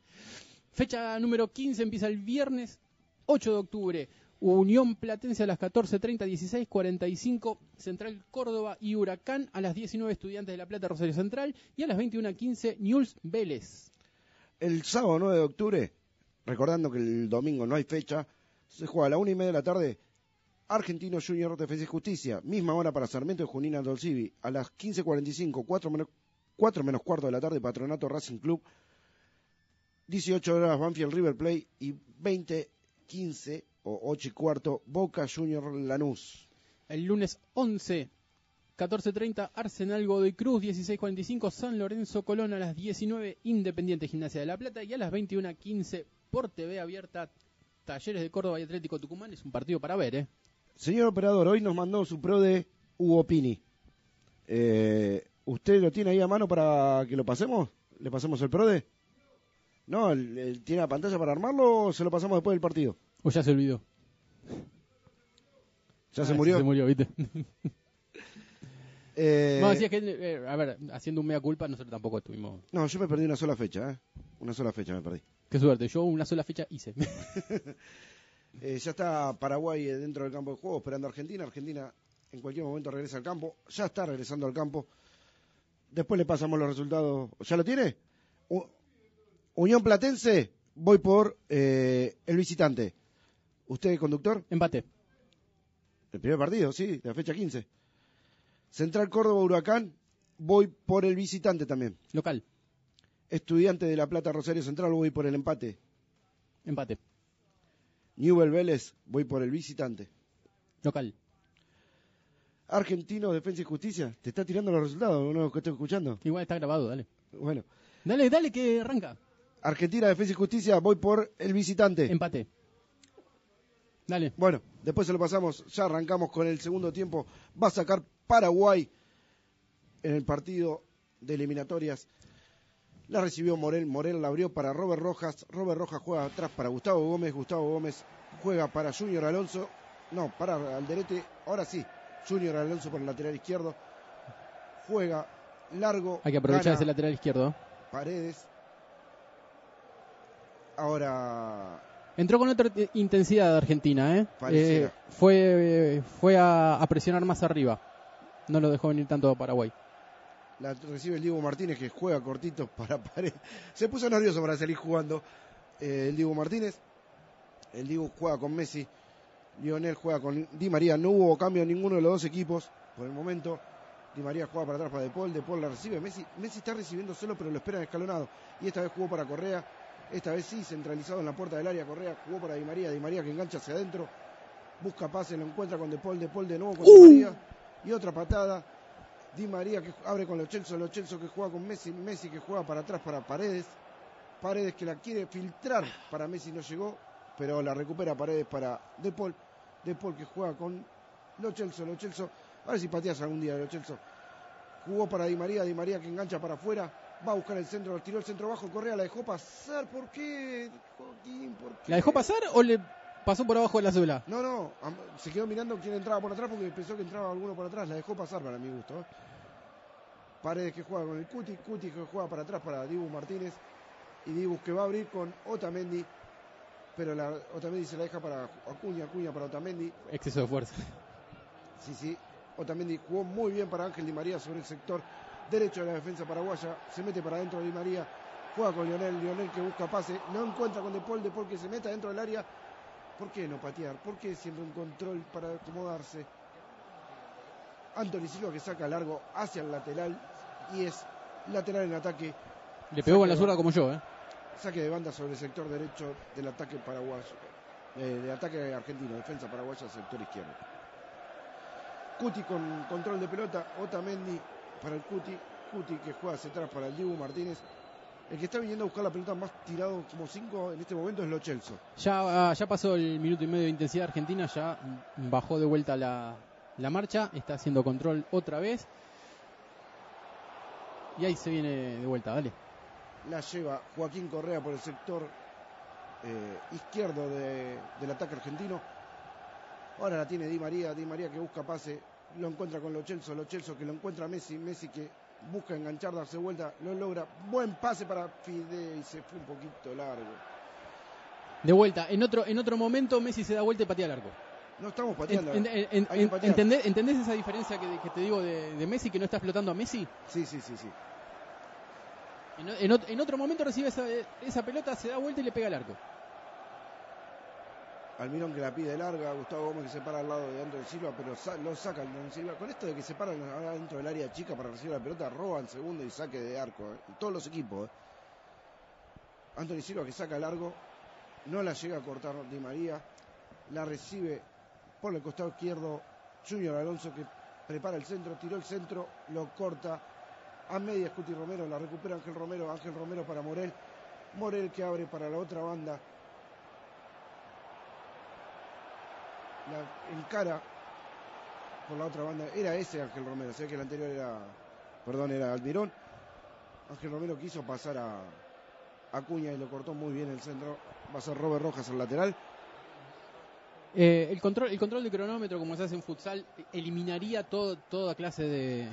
Fecha número 15 empieza el viernes 8 de octubre. Unión Platense a las 14.30, 16.45, Central Córdoba y Huracán a las 19 Estudiantes de La Plata, Rosario Central y a las 21.15 Newell's Vélez. El sábado 9 de octubre, recordando que el domingo no hay fecha, se juega a la una y media de la tarde. Argentino Junior Defensa y Justicia, misma hora para Sarmiento de Junín Aldolcivi, a las 15.45, 4 menos, 4 menos cuarto de la tarde, Patronato Racing Club, 18 horas Banfield River Play y 20.15 o 8 y cuarto Boca Junior Lanús. El lunes 11, 14.30 Arsenal Godoy Cruz, 16.45 San Lorenzo Colón a las 19 Independiente Gimnasia de La Plata y a las 21.15 por TV abierta Talleres de Córdoba y Atlético Tucumán. Es un partido para ver, ¿eh? Señor operador, hoy nos mandó su pro de Hugo Pini. Eh, ¿Usted lo tiene ahí a mano para que lo pasemos? ¿Le pasemos el pro de? No, ¿el- el- ¿tiene la pantalla para armarlo o se lo pasamos después del partido? O ya se olvidó. ¿Ya Ah, se murió? Se murió, ¿viste? Eh, No, decía que, eh, a ver, haciendo un mea culpa, nosotros tampoco estuvimos. no, yo me perdí una sola fecha, ¿eh? Una sola fecha me perdí. Qué suerte, yo una sola fecha hice. [laughs] [laughs] Eh, ya está Paraguay dentro del campo de juego esperando a Argentina. Argentina en cualquier momento regresa al campo. Ya está regresando al campo. Después le pasamos los resultados. ¿Ya lo tiene? U- Unión Platense, voy por eh, el visitante. ¿Usted, conductor? Empate. El primer partido, sí, de la fecha 15. Central Córdoba Huracán, voy por el visitante también. Local. Estudiante de La Plata Rosario Central, voy por el empate. Empate. Newell Vélez, voy por el visitante. Local. Argentino Defensa y Justicia, ¿te está tirando los resultados? ¿No que estoy escuchando? Igual está grabado, dale. Bueno, Dale, dale que arranca. Argentina Defensa y Justicia, voy por el visitante. Empate. Dale. Bueno, después se lo pasamos, ya arrancamos con el segundo tiempo. Va a sacar Paraguay en el partido de eliminatorias. La recibió Morel, Morel la abrió para Robert Rojas. Robert Rojas juega atrás para Gustavo Gómez. Gustavo Gómez juega para Junior Alonso. No, para Alderete. Ahora sí, Junior Alonso por el lateral izquierdo. Juega largo. Hay que aprovechar gana ese lateral izquierdo. Paredes. Ahora Entró con otra intensidad de Argentina, ¿eh? Eh, fue fue a, a presionar más arriba. No lo dejó venir tanto a Paraguay. La recibe el Diego Martínez que juega cortito para pared. Se puso nervioso para salir jugando eh, el Diego Martínez. El Diego juega con Messi. Lionel juega con Di María. No hubo cambio en ninguno de los dos equipos por el momento. Di María juega para atrás para De Paul. De Paul la recibe. Messi, Messi está recibiendo solo, pero lo esperan escalonado. Y esta vez jugó para Correa. Esta vez sí, centralizado en la puerta del área. Correa jugó para Di María. Di María que engancha hacia adentro. Busca pase, lo encuentra con De Paul. De Paul de nuevo con Di María. Y otra patada. Di María que abre con Lo Celso, Lo Celso que juega con Messi, Messi que juega para atrás para Paredes, Paredes que la quiere filtrar para Messi no llegó, pero la recupera Paredes para De Paul, De Paul que juega con Lo Celso, Lo Celso, a ver si pateas algún día Lo Celso, jugó para Di María, Di María que engancha para afuera, va a buscar el centro, tiró el centro bajo, Correa la dejó pasar, ¿por qué? Joaquín, ¿por qué? ¿La dejó pasar o le pasó por abajo de la suela? No, no, se quedó mirando quién entraba por atrás porque pensó que entraba alguno por atrás. La dejó pasar para mi gusto. ¿eh? Paredes que juega con el Cuti, Cuti que juega para atrás para Dibu Martínez. Y Dibu que va a abrir con Otamendi. Pero la, Otamendi se la deja para Acuña, Acuña para Otamendi. Exceso de fuerza. Sí, sí. Otamendi jugó muy bien para Ángel Di María sobre el sector derecho de la defensa paraguaya. Se mete para adentro Di María. Juega con Lionel, Lionel que busca pase. No encuentra con De Paul, De Paul que se meta dentro del área. ¿Por qué no patear? ¿Por qué siempre un control para acomodarse? Anthony Silva que saca largo hacia el lateral y es lateral en ataque. Le pegó con la zurda como yo, ¿eh? Saque de banda sobre el sector derecho del ataque paraguayo. eh, del ataque argentino, defensa paraguaya, sector izquierdo. Cuti con control de pelota, Otamendi para el Cuti, Cuti que juega hacia atrás para el Dibu Martínez. El que está viniendo a buscar la pelota más tirado como 5 en este momento es Lo Celso. Ya, ah, ya pasó el minuto y medio de intensidad argentina, ya bajó de vuelta la, la marcha, está haciendo control otra vez. Y ahí se viene de vuelta, dale. La lleva Joaquín Correa por el sector eh, izquierdo de- del ataque argentino. Ahora la tiene Di María, Di María que busca pase, lo encuentra con Lo Celso, Lo Celso que lo encuentra Messi, Messi que busca enganchar, darse vuelta, lo logra. Buen pase para Fide y se fue un poquito largo. De vuelta, en otro, en otro momento Messi se da vuelta y patea largo. No estamos pateando. en- en- Hay que. ¿entendés, entendés esa diferencia que, que te digo de, de Messi que no está explotando a Messi? Sí, sí, sí, sí. En otro momento recibe esa, esa pelota, se da vuelta y le pega al arco. Almirón que la pide larga, Gustavo Gómez que se para al lado de Andrés Silva, pero sa- lo saca Andrés Silva. Con esto de que se paran dentro del área chica para recibir la pelota, roban segundo y saque de arco. ¿eh? Todos los equipos. ¿eh? Silva que saca largo, no la llega a cortar Di María, la recibe por el costado izquierdo Junior Alonso que prepara el centro, tiró el centro, lo corta a media Scuti Romero, la recupera Ángel Romero, Ángel Romero para Morel, Morel que abre para la otra banda, la encara por la otra banda, era ese Ángel Romero, sé que el anterior era, perdón, era Almirón, Ángel Romero quiso pasar a Acuña y lo cortó muy bien el centro, va a ser Robert Rojas al lateral, Eh, el, control, el control de cronómetro, como se hace en futsal, eliminaría todo, toda clase de,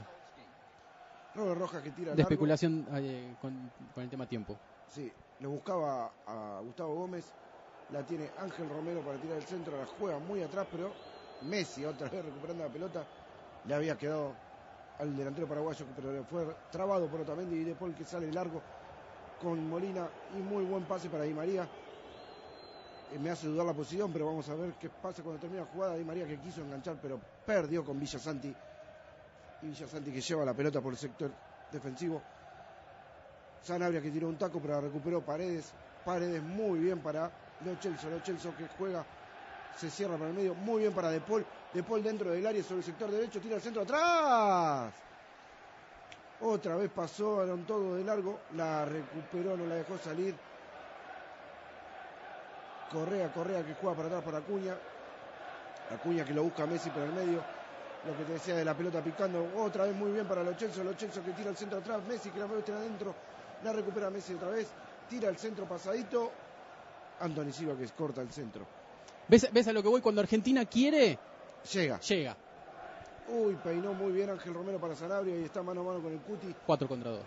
Robert Rojas que tira de largo. especulación eh, con, con el tema tiempo. Sí, lo buscaba a Gustavo Gómez, la tiene Ángel Romero para tirar el centro, la juega muy atrás, pero Messi otra vez recuperando la pelota, le había quedado al delantero paraguayo, pero le fue trabado por Otamendi y De Paul que sale largo con Molina y muy buen pase para Di María. Eh, Me hace dudar la posición, pero vamos a ver qué pasa cuando termina la jugada. Di María que quiso enganchar, pero perdió con Villasanti. Y Villasanti que lleva la pelota por el sector defensivo. Sanabria que tiró un taco, pero la recuperó Paredes. Paredes muy bien para Lo Celso. Lo Celso que juega, se cierra para el medio. Muy bien para De Paul. De Paul dentro del área sobre el sector derecho, tira el centro atrás. Otra vez pasaron todo de largo. La recuperó, no la dejó salir. Correa, Correa que juega para atrás para Acuña. Acuña que lo busca Messi por el medio. Lo que te decía de la pelota picando. Otra vez muy bien para Lo Celso. Lo Celso que tira el centro atrás. Messi que la mete adentro. La recupera Messi otra vez. Tira el centro pasadito. Anthony Silva que corta el centro. ¿Ves, ¿Ves a lo que voy? Cuando Argentina quiere, Llega. llega. Uy, peinó muy bien Ángel Romero para Sanabria y está mano a mano con el Cuti. 4 contra 2.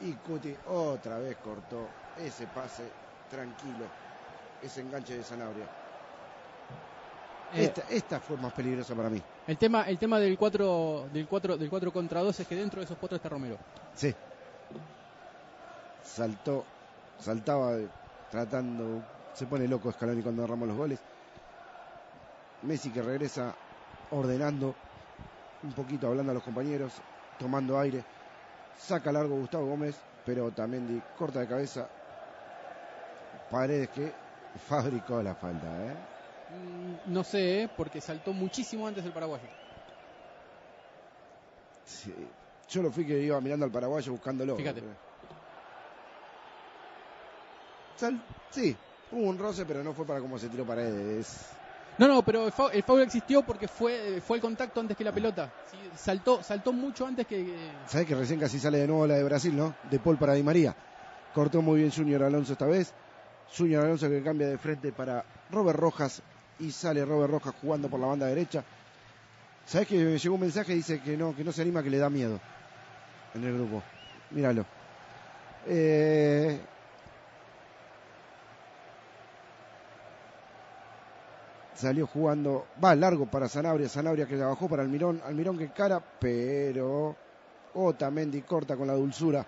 Y Cuti otra vez cortó ese pase tranquilo. Ese enganche de Sanabria. Eh, Esta, esta fue más peligrosa para mí. el tema, el tema del 4 del 4 del 4 contra 2 es que dentro de esos 4 está Romero. Sí. Saltó, saltaba eh, tratando, se pone loco Scaloni cuando agarramos los goles. Messi que regresa ordenando un poquito, hablando a los compañeros, tomando aire. Saca largo Gustavo Gómez, pero también corta de cabeza. Paredes que [laughs] fabricó la falta, ¿eh? Mm, No sé, ¿eh? porque saltó muchísimo antes el paraguayo. Sí. Yo lo fui que iba mirando al paraguayo buscándolo. Fíjate. Sal- sí, hubo un roce, pero no fue para cómo se tiró Paredes. No, no, pero el foul, el foul existió porque fue, fue el contacto antes que la pelota. Sí, saltó, saltó mucho antes que. Sabés que recién casi sale de nuevo la de Brasil, ¿no? De Paul para Di María. Cortó muy bien Junior Alonso esta vez. Junior Alonso que cambia de frente para Robert Rojas y sale Robert Rojas jugando por la banda derecha. Sabés que llegó un mensaje dice que no, que no se anima, que le da miedo en el grupo. Míralo. Eh, Salió jugando, va largo para Sanabria, Sanabria que la bajó para Almirón, Almirón que cara, pero Otamendi corta con la dulzura.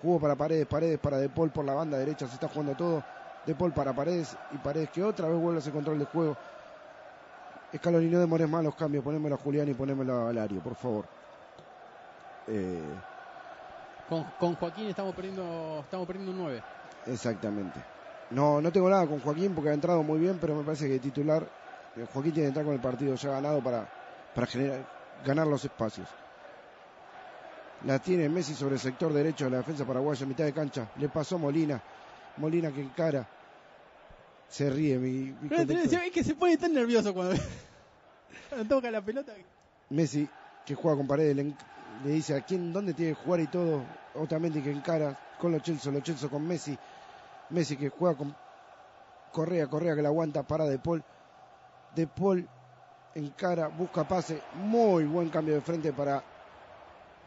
Jugó para Paredes, Paredes para De Paul por la banda derecha, se está jugando todo. De Paul para Paredes y Paredes que otra vez vuelve a ese control de juego. Escaloni, no demores más los cambios, ponémelo a Julián y ponémelo a Alario, por favor. Eh, Con, con Joaquín estamos perdiendo, estamos perdiendo un 9. Exactamente. No, no tengo nada con Joaquín porque ha entrado muy bien, pero me parece que titular Joaquín tiene que entrar con el partido ya ganado para, para generar, ganar los espacios. La tiene Messi sobre el sector derecho de la defensa paraguaya, mitad de cancha. Le pasó Molina. Molina que encara. Se ríe mi, es que se pone tan nervioso cuando, [laughs] cuando toca la pelota. Messi que juega con paredes le dice a quién dónde tiene que jugar y todo Otamendi que encara con los Chelsea los Chelsea con Messi Messi que juega con Correa Correa que la aguanta para De Paul De Paul encara busca pase. Muy buen cambio de frente para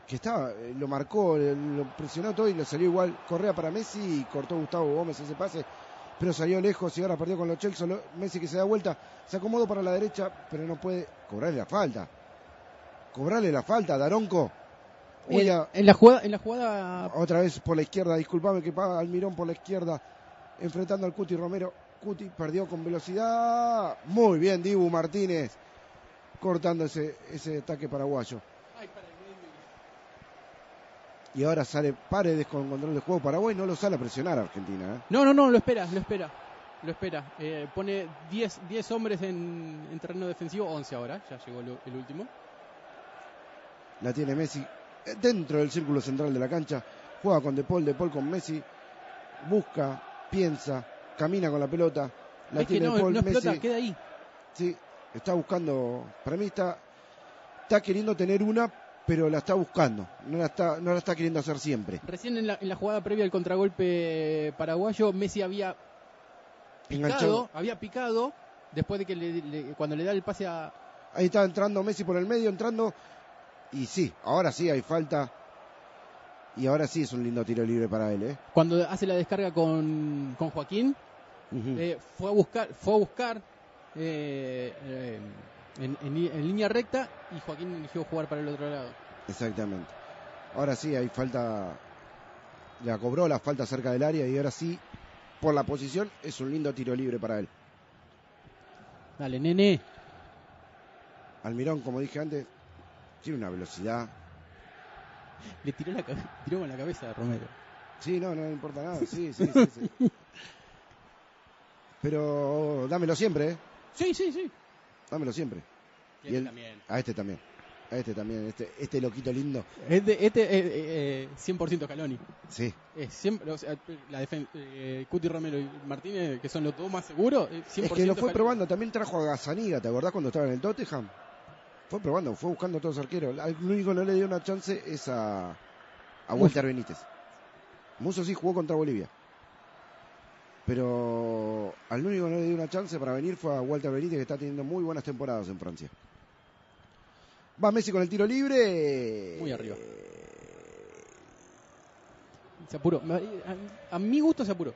que estaba eh, lo marcó lo presionó todo y le salió igual. Correa para Messi y cortó Gustavo Gómez ese pase. Pero salió lejos y ahora perdió con los Chelsea. Messi que se da vuelta se acomodó para la derecha pero no puede cobrarle la falta. Cobrarle la falta Daronco. En la jugada, en la jugada otra vez por la izquierda, disculpame que paga Almirón por la izquierda, enfrentando al Cuti Romero. Cuti perdió con velocidad. Muy bien, Dibu Martínez, cortando ese, ese ataque paraguayo. Y ahora sale Paredes con control de juego. Paraguay no lo sale a presionar a Argentina. ¿eh? No, no, no, lo espera, lo espera. Lo espera. Eh, pone 10 10 hombres en, en terreno defensivo, 11 ahora, ya llegó lo- el último. La tiene Messi eh, dentro del círculo central de la cancha. Juega con De Paul, De Paul con Messi. Busca, piensa, camina con la pelota. La es que tiene no, Paul, no Messi. queda ahí. Sí, está buscando. Para mí está, está queriendo tener una, pero la está buscando. No la está, no la está queriendo hacer siempre. Recién en la, en la jugada previa al contragolpe paraguayo, Messi había picado, Enganchado. había picado después de que le- le- cuando le da el pase a, Ahí está entrando Messi por el medio, entrando. Y sí, ahora sí hay falta. Y ahora sí es un lindo tiro libre para él, ¿eh? cuando hace la descarga con, con Joaquín, Eh, fue a buscar, fue a buscar eh, eh, en, en li- en línea recta y Joaquín eligió jugar para el otro lado. Exactamente. Ahora sí hay falta. La cobró la falta cerca del área y ahora sí, por la posición, es un lindo tiro libre para él. Dale, nene. Almirón, como dije antes, tiene una velocidad. Le tiró, la, tiró con la cabeza a Romero. Sí, no, no me importa nada. Sí, sí, sí. sí. [laughs] Pero dámelo siempre, ¿eh? Sí, sí, sí. Dámelo siempre. Y Y él- también. A este también. A este también. Este, este loquito lindo. Este, este eh, eh, 100% Caloni. Sí. Es siempre, o sea, la eh, Cuti Romero y Martínez, que son los dos más seguros, eh, 100% Es que lo fue Caloni. probando. También trajo a Gazaniga. ¿Te acordás cuando estaba en el Tottenham? Fue probando. Fue buscando a todos los arqueros. Al único que no le dio una chance es a, a Walter Benítez. Muso sí jugó contra Bolivia. Pero al único que no le dio una chance para venir fue a Walter Benítez, que está teniendo muy buenas temporadas en Francia. Va Messi con el tiro libre. Muy arriba. Se apuró. A, a mi gusto se apuró.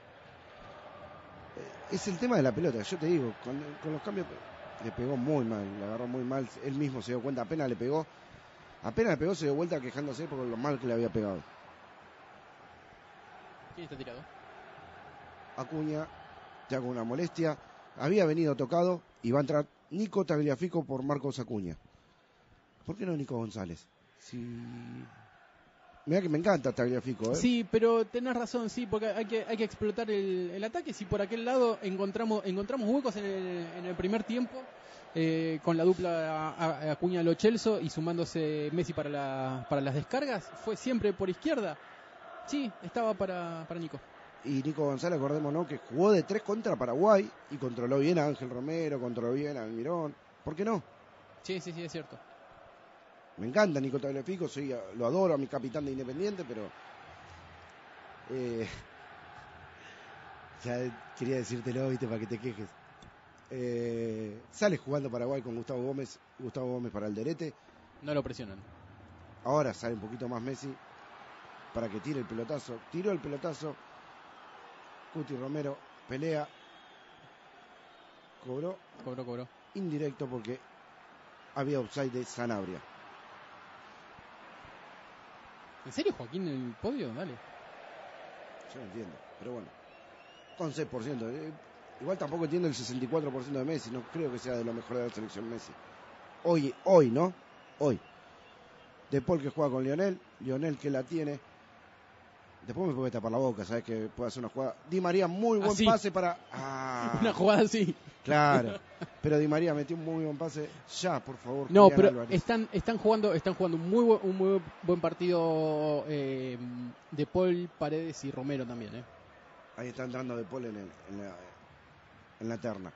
Es el tema de la pelota, yo te digo, con, con los cambios le pegó muy mal, le agarró muy mal, él mismo se dio cuenta, apenas le pegó, apenas le pegó se dio vuelta quejándose por lo mal que le había pegado. ¿Quién está tirado? Acuña, ya con una molestia, había venido tocado y va a entrar Nico Tagliafico por Marcos Acuña. ¿Por qué no Nico González? Si... Mira que me encanta Tagliafico, ¿eh? Sí, pero tenés razón, sí, porque hay que, hay que explotar el, el ataque. Si por aquel lado encontramos, encontramos huecos en el, en el primer tiempo, eh, con la dupla a- a- Acuña Lo Celso y sumándose Messi para, la, para las descargas, fue siempre por izquierda. Sí, estaba para, para Nico. Y Nico González, acordémonos que jugó de tres contra Paraguay y controló bien a Ángel Romero, controló bien a Almirón. ¿Por qué no? Sí, sí, sí, es cierto. Me encanta Nico Tagliafico, soy, lo adoro a mi capitán de Independiente, pero eh, [laughs] ya quería decírtelo, viste, para que te quejes. Eh, sale jugando Paraguay con Gustavo Gómez, Gustavo Gómez para el derete. No lo presionan. Ahora sale un poquito más Messi para que tire el pelotazo. Tiró el pelotazo. Cuti Romero pelea. Cobró Cobró, cobró. indirecto porque había offside de Sanabria. ¿En serio Joaquín en el podio? Dale. Yo no entiendo, pero bueno. Con 6%. eh, igual tampoco entiendo el 64% de Messi. No creo que sea de lo mejor de la selección Messi. Hoy, hoy, ¿no? Hoy. De Paul que juega con Lionel. Lionel que la tiene. Después me puede tapar la boca, sabes que puede hacer una jugada. Di María, muy buen Así. pase para. Ah, [laughs] Una jugada así. claro. Pero Di María metió un muy buen pase. Ya, por favor. No, Julián pero Álvarez. están, están jugando, están jugando un muy buen, un muy buen partido eh, de Paul, Paredes y Romero también, ¿eh? Ahí está entrando De Paul en, el- en la, en la terna.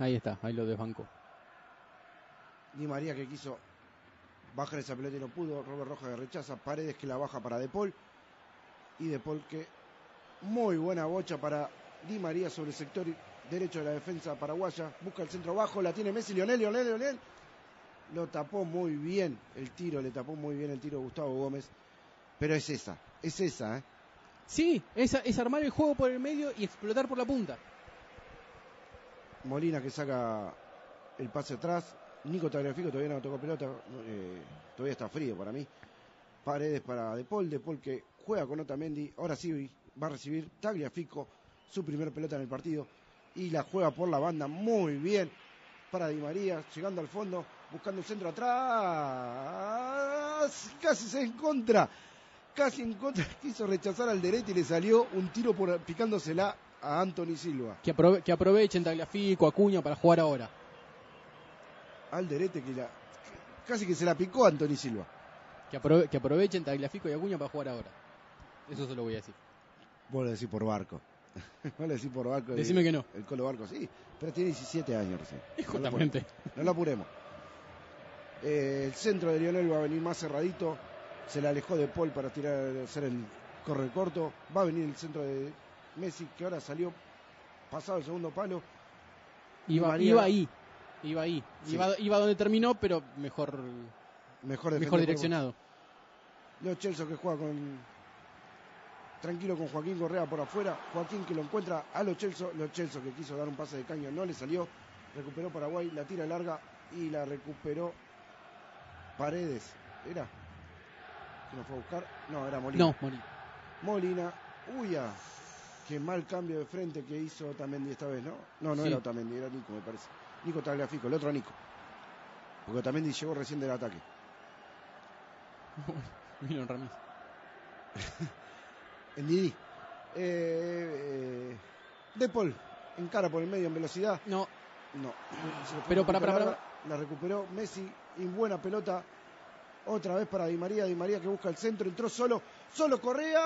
Ahí está, ahí lo desbancó. Di María que quiso bajar esa pelota y no pudo. Robert Rojas que rechaza. Paredes que la baja para De Paul. Y De Paul que muy buena bocha para Di María sobre el sector derecho de la defensa paraguaya. Busca el centro bajo. La tiene Messi. Lionel, Lionel, Lionel. Lo tapó muy bien el tiro. Le tapó muy bien el tiro Gustavo Gómez. Pero es esa. Es esa, ¿eh? Sí, es, es armar el juego por el medio y explotar por la punta. Molina que saca el pase atrás. Nico Tagliafico todavía no tocó pelota. eh, todavía está frío para mí. Paredes para De Paul. De Paul que juega con Otamendi. Ahora sí va a recibir Tagliafico su primer pelota en el partido. Y la juega por la banda muy bien para Di María. Llegando al fondo. Buscando el centro atrás. Casi se en contra. Casi en contra. [laughs] Quiso rechazar al derecho y le salió un tiro por, picándosela a Anthony Silva. Que, aprove- que aprovechen Tagliafico, Acuña para jugar ahora. Alderete que la casi que se la picó a Anthony Silva. Que, aprove- que aprovechen Tagliafico y Acuña para jugar ahora. Eso se lo voy a decir. Vos lo decís por barco. [laughs] Vos lo decís por barco. Decime que no. El Colo Barco, sí. Pero tiene 17 años recién. [laughs] No lo Justamente. No lo apuremos. Eh, el centro de Lionel va a venir más cerradito. Se le alejó de Paul para tirar, hacer el corre corto. Va a venir el centro de Messi, que ahora salió pasado el segundo palo. Iba, María- iba ahí. Iba ahí. Sí. Iba, iba donde terminó, pero mejor, Mejor, mejor direccionado. Leo Chelso que juega con tranquilo con Joaquín Correa por afuera. Joaquín que lo encuentra a Lo Chelso. Lo Chelso que quiso dar un pase de caño no le salió. Recuperó Paraguay, la tira larga y la recuperó Paredes. ¿Era? ¿Que nos fue a buscar? No, era Molina. No, morí. Molina. Uy, ah, qué mal cambio de frente que hizo Otamendi esta vez, ¿no? No, no Sí. era Otamendi, era Nico, me parece. Nico Tagliafico, el otro Nico. Porque Otamendi llegó recién del ataque. [laughs] Miren Ramírez. [laughs] En Didi. Eh, eh, de Paul, encara por el medio en velocidad. No, No. Pero para, para, larga, La recuperó Messi y buena pelota. Otra vez para Di María. Di María que busca el centro. Entró solo. Solo Correa.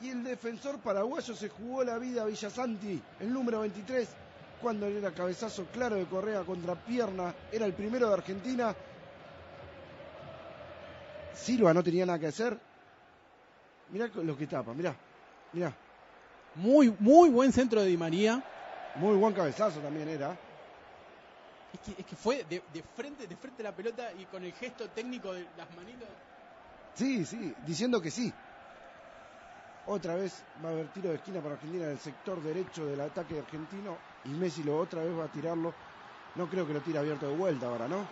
Y el defensor paraguayo se jugó la vida a Villasanti, el número 23, cuando era cabezazo claro de Correa contra pierna. Era el primero de Argentina. Silva no tenía nada que hacer. Mirá lo que tapa, mirá. Mirá. muy, muy buen centro de Di María. Muy buen cabezazo también era. Es que, es que fue de, de frente, de frente a la pelota y con el gesto técnico de las manitas. Sí, sí, diciendo que sí. Otra vez va a haber tiro de esquina para Argentina en el sector derecho del ataque argentino y Messi lo otra vez va a tirarlo. No creo que lo tire abierto de vuelta ahora, ¿no?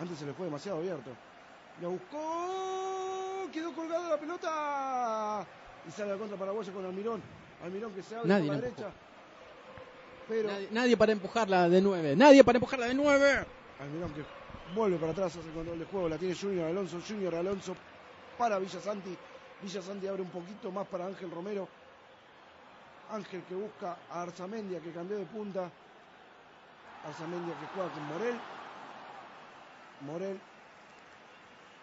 Antes se le fue demasiado abierto. Lo buscó, quedó colgada la pelota y sale a contra paraguayo con Almirón. Almirón que se abre Nadie por la la derecha. Pero Nadie, nadie para empujarla de nueve. Nadie para empujarla de nueve. Almirón que vuelve para atrás, hace control de juego, la tiene Junior Alonso, Junior Alonso para Villasanti. Villasanti abre un poquito más para Ángel Romero. Ángel que busca a Arzamendia que cambió de punta. Arzamendia que juega con Morel. Morel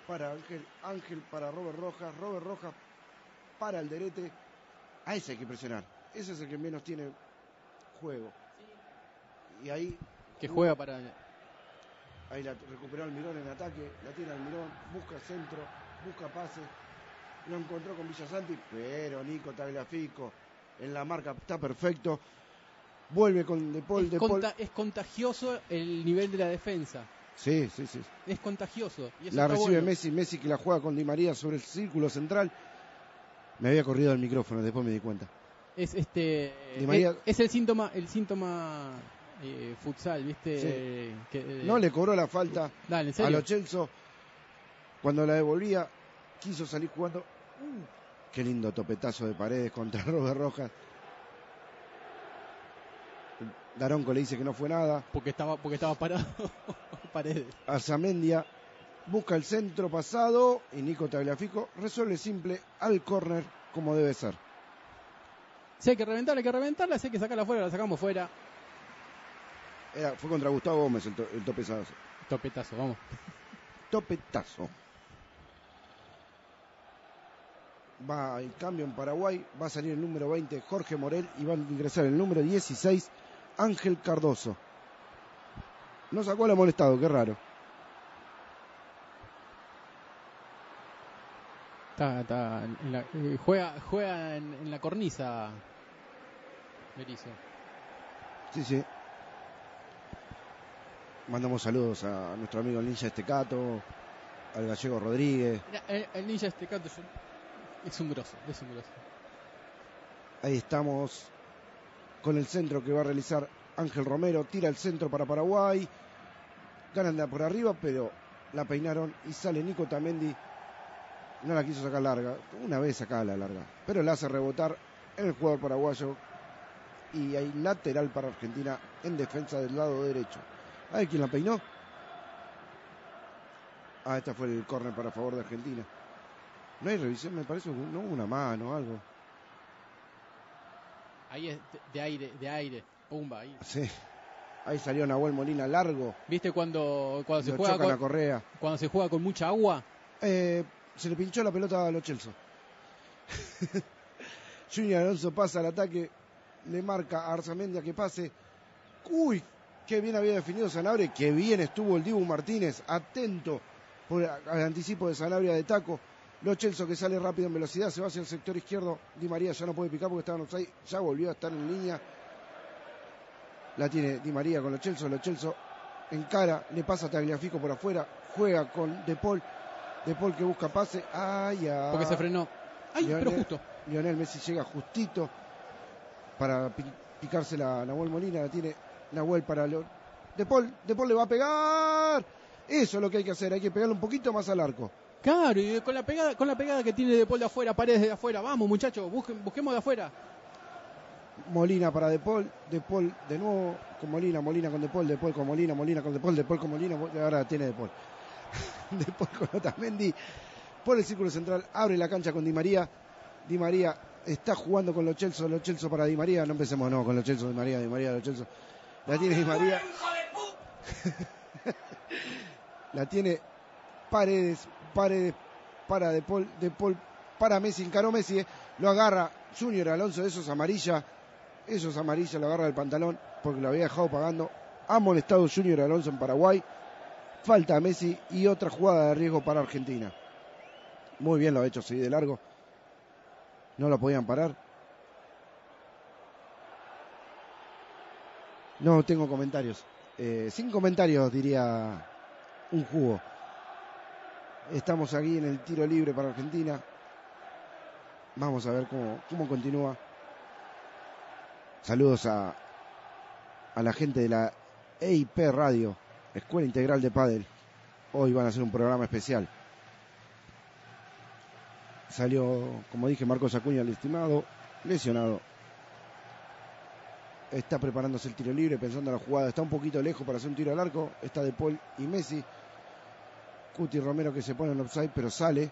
para Ángel, Ángel para Robert Rojas, Robert Rojas para Alderete. A ese hay que presionar. Ese es el que menos tiene juego. Y ahí Que juega para. Ahí la recuperó Almirón en ataque, la tiene Almirón, busca centro, busca pase, lo encontró con Villasanti, pero Nico Tagliafico en la marca está perfecto. Vuelve con De Paul, Es, De Paul. conta- es contagioso el nivel de la defensa. Sí, sí, sí. Es contagioso. Y eso La recibe bueno. Messi, Messi que la juega con Di María sobre el círculo central. Me había corrido el micrófono, después me di cuenta. Es este. Di María- Es, es el síntoma, el síntoma eh, futsal, ¿viste? Sí. Que, eh, No le cobró la falta Dale, a serio. Lo Celso. Cuando la devolvía, quiso salir jugando. Uh, qué lindo topetazo de paredes contra [laughs] Robert Rojas. Daronco le dice que no fue nada. Porque estaba, porque estaba parado. [laughs] Paredes. Arzamendia busca el centro pasado y Nico Tagliafico resuelve simple al córner como debe ser. Si hay que reventarla, hay que reventarla. Si hay que sacarla fuera, la sacamos fuera. Era- fue contra Gustavo Gómez el, to- el topezazo. Topetazo, vamos. Topetazo. Va el cambio en Paraguay, va a salir el número 20 Jorge Morel y va a ingresar el número 16 Ángel Cardoso. No sacó la molestado, qué raro. Está, está en la- eh, juega juega en, en la cornisa. Berizzo. Sí, sí. Mandamos saludos a nuestro amigo el ninja Estecato, al gallego Rodríguez. Mira, El, el ninja este canto es un, es un grosso, es un grosso. Ahí estamos con el centro que va a realizar Ángel Romero. Tira el centro para Paraguay. Ganan de por arriba, pero la peinaron y sale Nico Tamendi. No la quiso sacar larga. Una vez sacada la larga. Pero la hace rebotar el jugador paraguayo. Y hay lateral para Argentina en defensa del lado derecho. A ver quién la peinó. Ah, esta fue el córner para favor de Argentina. No hay revisión, me parece, no una mano algo. Ahí es de aire, de aire. Pumba, ahí. Sí. Ahí salió Nahuel Molina largo. ¿Viste cuando, cuando, se Lo juega con, Correa. cuando se juega con mucha agua? Eh, se le pinchó la pelota a los Chelsea. [laughs] Junior Alonso pasa al ataque. Le marca a Arzamendia que pase. Uy, qué bien había definido Sanabria. Qué bien estuvo el Dibu Martínez. Atento por el anticipo de Sanabria de taco. Los Chelsea que sale rápido en velocidad. Se va hacia el sector izquierdo. Di María ya no puede picar porque estaba en offside. Ya volvió a estar en línea. La tiene Di María con los Chelsea. Los Chelsea encara. Le pasa a Tagliafico por afuera. Juega con De Paul. De Paul que busca pase. Ay, ay. Porque se frenó. ¡Ay, Lionel- pero justo! Lionel Messi llega justito para pi- picársela a Nahuel Molina. La tiene Nahuel para Leo- De Paul. De Paul le va a pegar. Eso es lo que hay que hacer. Hay que pegarle un poquito más al arco. Claro, y con la pegada, con la pegada que tiene de Paul de afuera, paredes de afuera. Vamos, muchachos, busquemos de afuera. Molina para De Paul. De Paul de nuevo con Molina. Molina con De Paul. De Paul con Molina. Molina con De Paul. De Paul con Molina. Mo- Ahora tiene De Paul. [laughs] De Paul con Otamendi. Por el círculo central. Abre la cancha con Di María. Di María está jugando con los Chelsea. Los Chelsea para Di María. No empecemos no con los Chelsea. Di María. Di María. Los Chelsea. La tiene Di María. [laughs] la tiene Paredes. Paredes para De Paul. De Paul para Messi. Encaró Messi. eh. Lo agarra Junior Alonso. Eso es amarilla. Eso es amarilla. Lo agarra del pantalón porque lo había dejado pagando. Ha molestado Junior Alonso en Paraguay. Falta a Messi y otra jugada de riesgo para Argentina. Muy bien lo ha hecho, sí, de largo. No lo podían parar. No tengo comentarios. Eh, sin comentarios diría un jugo. Estamos aquí en el tiro libre para Argentina. Vamos a ver cómo, cómo continúa. Saludos a, a la gente de la EIP Radio, Escuela Integral de Padel. Hoy van a hacer un programa especial. Salió, como dije, Marcos Acuña, el estimado, lesionado. Está preparándose el tiro libre, pensando en la jugada. Está un poquito lejos para hacer un tiro al arco. Está De Paul y Messi. Cuti Romero que se pone en offside, pero sale.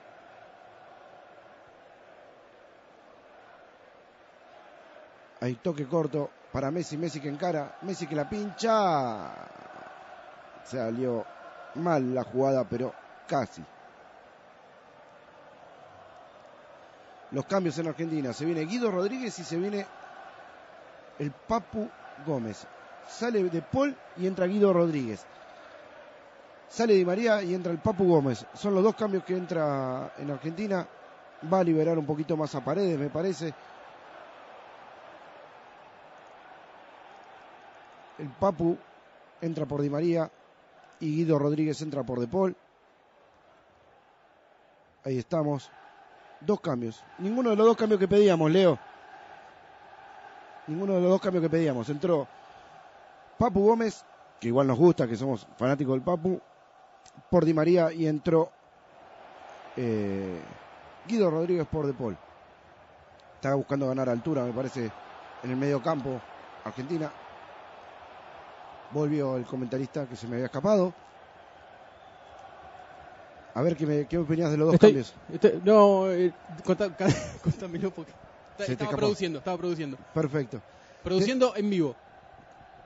Hay toque corto para Messi. Messi que encara. Messi que la pincha. Salió mal la jugada, pero casi. Los cambios en Argentina. Se viene Guido Rodríguez y se viene el Papu Gómez. Sale de Paul y entra Guido Rodríguez. Sale Di María y entra el Papu Gómez. Son los dos cambios que entra en Argentina. Va a liberar un poquito más a Paredes, me parece. El Papu entra por Di María y Guido Rodríguez entra por De. Ahí estamos. Dos cambios. Ninguno de los dos cambios que pedíamos, Leo. Ninguno de los dos cambios que pedíamos. Entró Papu Gómez, que igual nos gusta, que somos fanáticos del Papu, por Di María y entró eh, Guido Rodríguez por De Paul. Estaba buscando ganar altura, me parece, en el medio campo Argentina. Volvió el comentarista que se me había escapado. A ver qué, me, qué opinas de los dos Estoy- cambios. estoy- no, eh, contá- [laughs] contámelo porque te estaba produciendo, estaba produciendo. Perfecto. Produciendo en vivo.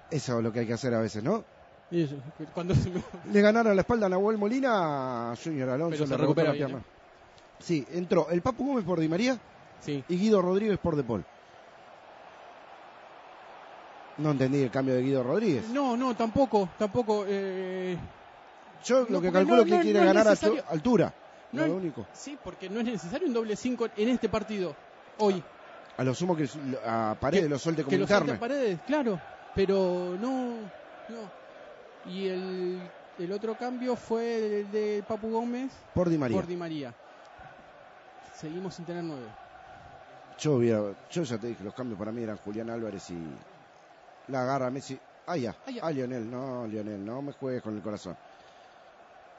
Eso es lo que hay que hacer a veces, ¿no? Y eso, cuando se me- Le ganaron la espalda a Nahuel Molina, Junior Alonso Pero se le recupera la bien, pierna. Sí, entró el Papu Gómez por Di María Sí. y Guido Rodríguez por De Paul. No entendí el cambio de Guido Rodríguez. No, no, tampoco, tampoco. Eh, Yo No, lo que calculo no, que no, quiere ganar a necesario. altura. No lo único. sí, porque no es necesario un doble 5 en este partido, hoy. A lo sumo que a Paredes Que- lo suelte como que lo salte paredes, claro, pero no, no. Y el, el otro cambio fue el de Papu Gómez Por Di María. por Di María. Seguimos sin tener nueve. Yo, yo ya te dije, los cambios para mí eran Julián Álvarez y la agarra Messi. Ah, ya. Ah, ya. Ah, Lionel, no, Lionel, no me juegues con el corazón.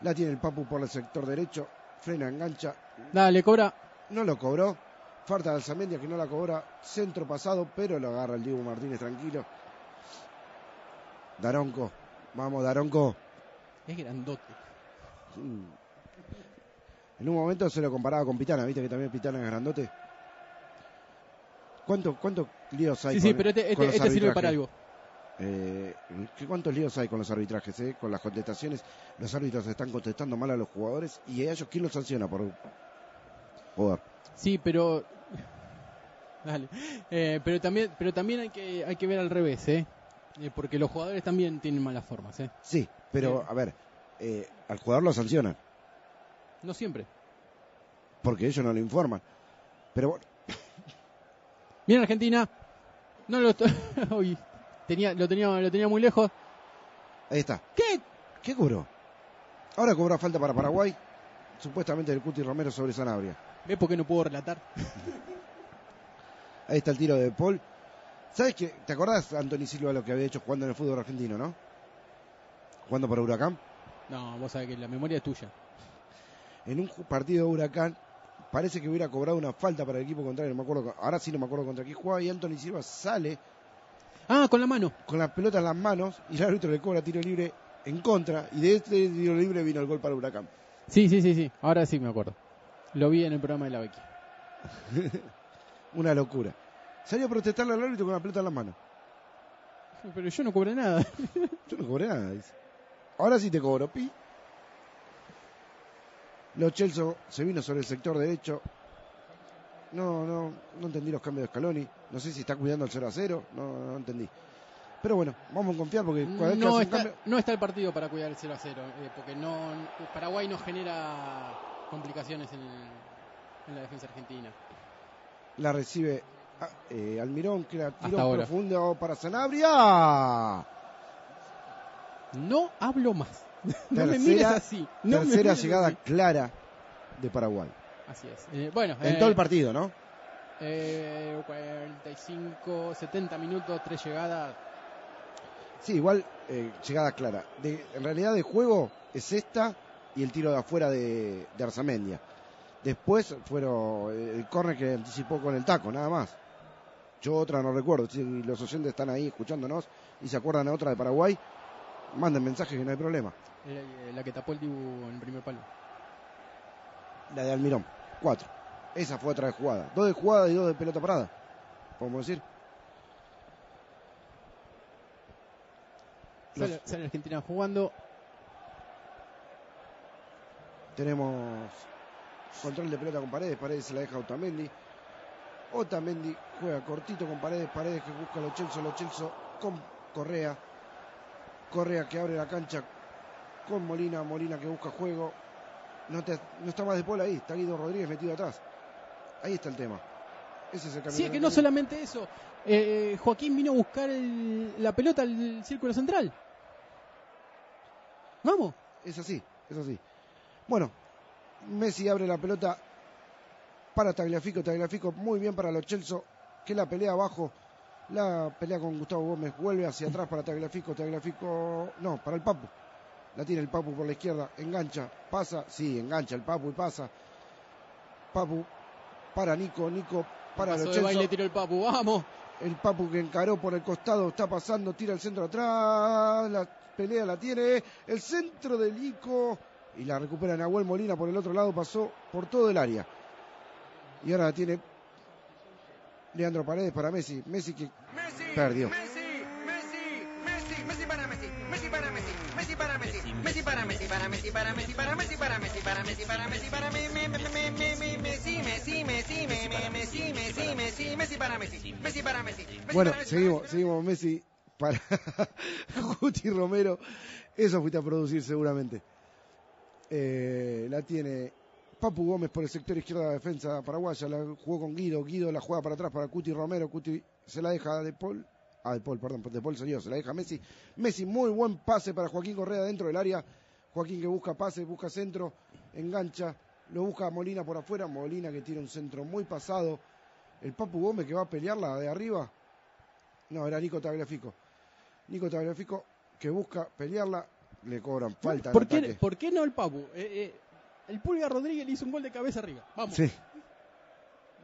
La tiene el Papu por el sector derecho, frena, engancha, Dale, cobra. no lo cobró. Falta de Alzamendia que no la cobra, centro pasado, pero lo agarra el Diego Martínez tranquilo. Daronco, vamos Daronco. Es grandote. Mm. En un momento se lo comparaba con Pitana, viste que también Pitana es grandote. ¿Cuántos cuántos líos hay Sí, con, sí, pero este, este, los este sirve para algo. Eh, ¿qué- ¿Cuántos líos hay con los arbitrajes? eh? Con las contestaciones, los árbitros están contestando mal a los jugadores y a ellos quién los sanciona por joder. Sí, pero. [laughs] Dale. Eh, pero también, pero también hay que, hay que ver al revés, ¿eh? Porque los jugadores también tienen malas formas, ¿eh? Sí, pero a ver, eh, al jugador lo sancionan No siempre. porque ellos no lo informan. Pero Bien Argentina. No lo [laughs] Uy, tenía, lo tenía, lo tenía muy lejos. ahí está. ¿Qué? ¿Qué cobró? Ahora cobra falta para Paraguay, supuestamente del Cuti Romero sobre Sanabria. ¿Ves por qué no puedo relatar? [laughs] Ahí está el tiro de Paul. ¿Sabes qué? ¿Te acordás, Anthony Silva, lo que había hecho jugando en el fútbol argentino, no? Jugando para Huracán. No, vos sabés que la memoria es tuya. En un partido de Huracán, parece que hubiera cobrado una falta para el equipo contrario. No me acuerdo, ahora sí no me acuerdo contra quién jugaba. Y Anthony Silva sale Ah, con la mano. con la pelota en las manos y el árbitro le cobra tiro libre en contra. Y de este tiro libre vino el gol para Huracán. Sí, sí, sí, sí. Ahora sí me acuerdo. Lo vi en el programa de la Becky. [laughs] Una locura. Salió a protestarle al árbitro con la pelota en las manos. Pero yo no cobré nada. [laughs] Yo no cobré nada, dice. Ahora sí te cobro, pi. Los Chelsea se vino sobre el sector derecho. No, no, no entendí los cambios de Scaloni. No sé si está cuidando el 0 a 0. No, no entendí. Pero bueno, vamos a confiar porque No está, cambio. no está el partido para cuidar el 0 a 0. eh, porque no, Paraguay no genera complicaciones en, el- en la defensa argentina. La recibe ah, eh, Almirón, que la tiró profundo para Sanabria. No hablo más. No me Tercera- mires así. No me Tercera mires llegada así. clara de Paraguay. Así es. Eh, bueno, En eh, todo el partido, ¿no? eh, 45, 70 minutos, tres llegadas. Sí, igual eh, llegada clara. De, en realidad de juego es esta y el tiro de afuera de, de Arzamendia. Después fueron eh, el córner que anticipó con el taco, nada más. Yo otra no recuerdo. Si los oyentes están ahí escuchándonos y se acuerdan de otra de Paraguay, manden mensajes que no hay problema. eh, la que tapó el Dibu en primer palo. La de Almirón, cuatro. Esa fue otra de jugada. Dos de jugada y dos de pelota parada. Podemos decir. Los- Sale, sale Argentina jugando. Tenemos control de pelota con Paredes, Paredes se la deja a Otamendi. Otamendi juega cortito con Paredes, Paredes que busca a los Chelsea con Correa. Correa que abre la cancha con Molina, Molina que busca juego. No, te- no está más de Paul ahí, está Guido Rodríguez metido atrás. Ahí está el tema. Ese es el camino. Sí, es que no solamente eso. Eh, Joaquín vino a buscar el- la pelota al círculo central. Vamos. Es así, es así. Bueno, Messi abre la pelota para Tagliafico. Tagliafico muy bien para los Chelsea, que la pelea abajo. La pelea con Gustavo Gómez vuelve hacia atrás para Tagliafico. Tagliafico, no, para el Papu. La tiene el Papu por la izquierda, engancha, pasa, sí, engancha el Papu y pasa. Papu para Nico, Nico para los baile tiró el papu. Vamos. El Papu que encaró por el costado, está pasando, tira el centro atrás, la pelea la tiene, el centro de Nico, Y la recupera Nahuel Molina por el otro lado, pasó por todo el área. Y ahora la tiene Leandro Paredes para Messi. Messi que Messi, Perdió. Messi, Messi, Messi, Messi para Messi, Messi para Messi, Messi para Messi, Messi para Messi, para Messi, para Messi, para Messi, para Messi, para Messi, para Messi, para me- me- me- me- me- me- Messi, Messi, Messi, me- me- Messi, Messi, Messi, Messi para Messi, Messi para Messi, Messi Bueno, para Messi, seguimos, Messi. seguimos Messi para Guti Romero. Eso fuiste a producir seguramente. Eh, la tiene Papu Gómez por el sector izquierdo de la defensa paraguaya. La jugó con Guido. Guido la juega para atrás para Cuti Romero. Cuti se la deja a De Paul. Ah, De Paul, perdón, De Paul salió. Se la deja a Messi. Messi, muy buen pase para Joaquín Correa dentro del área. Joaquín que busca pase, busca centro, engancha. Lo busca Molina por afuera. Molina que tiene un centro muy pasado. El Papu Gómez que va a pelearla de arriba. No, era Nico Tagliafico. Nico Tagliafico que busca pelearla. Le cobran falta ¿Por qué. ¿Por qué no el Papu? Eh, eh, el Pulga Rodríguez le hizo un gol de cabeza arriba. Vamos. Sí.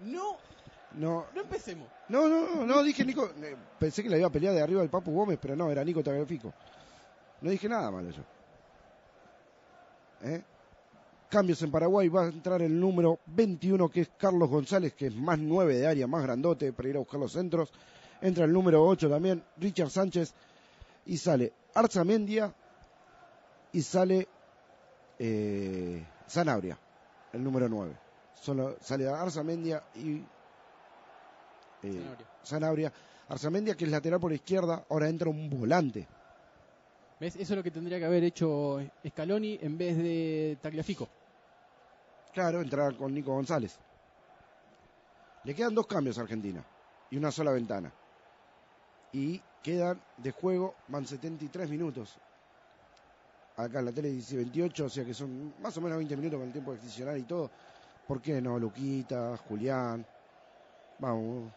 No, No, no empecemos. no, no, no, no, dije Nico. eh, Pensé que la iba a pelear de arriba el Papu Gómez, pero no, era Nico Tagliafico. No dije nada malo yo. ¿Eh? Cambios en Paraguay, va a entrar el número 21 que es Carlos González, que es más 9 de área, más grandote para ir a buscar los centros. Entra el número 8 también, Richard Sánchez, y sale Arzamendia y sale eh, Sanabria, el número 9. Solo sale Arzamendia y eh, Sanabria. Sanabria. Arzamendia que es lateral por izquierda, ahora entra un volante. ¿Ves? Eso es lo que tendría que haber hecho Scaloni en vez de Tagliafico. Claro, entrará con Nico González. Le quedan dos cambios a Argentina y una sola ventana. Y quedan de juego, van 73 minutos. Acá en la tele dice 28, o sea que son más o menos 20 minutos con el tiempo adicional y todo. ¿Por qué no? Luquita, Julián. Vamos.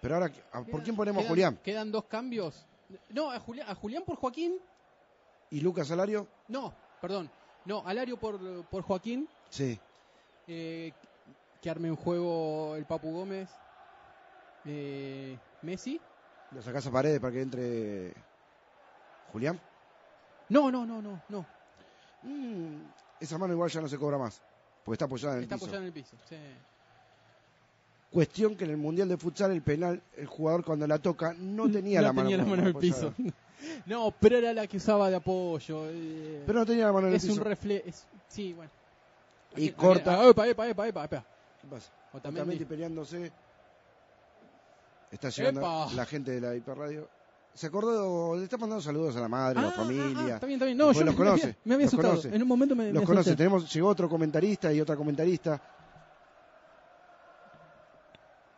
Pero ahora, ¿a- ¿por quién ponemos a Julián? Quedan dos cambios. No, a Julián, a Julián por Joaquín. ¿Y Lucas Salario? No, perdón. No, Alario por, por Joaquín. Sí. eh, que arme un juego el Papu Gómez. eh, Messi. ¿Lo sacás a paredes para que entre Julián? No, no, no, no, no. Mm, esa mano igual ya no se cobra más. Porque está apoyada en el Está piso. apoyado en el piso. sí. Cuestión que en el Mundial de Futsal el penal, el jugador cuando la toca no tenía No la mano, tenía la mano en el apoyada. piso. [laughs] No, pero era la que usaba de apoyo. eh, Pero no tenía la mano en el es piso. un reflejo. Sí, bueno. Y Aquí- corta. ah, epa, epa, epa, epa, epa. ¿Qué pasa? Otamendi. Otamendi peleándose. Está llegando Epa. la gente de la hiperradio. Se acordó, le está mandando saludos a la madre, a la Ah, ah, familia. ah, está bien, está bien. No, yo los me- conoce, me, me había los asustado. conoce. En un momento me, me Los conoce. asusté. Tenemos, llegó otro comentarista y otra comentarista.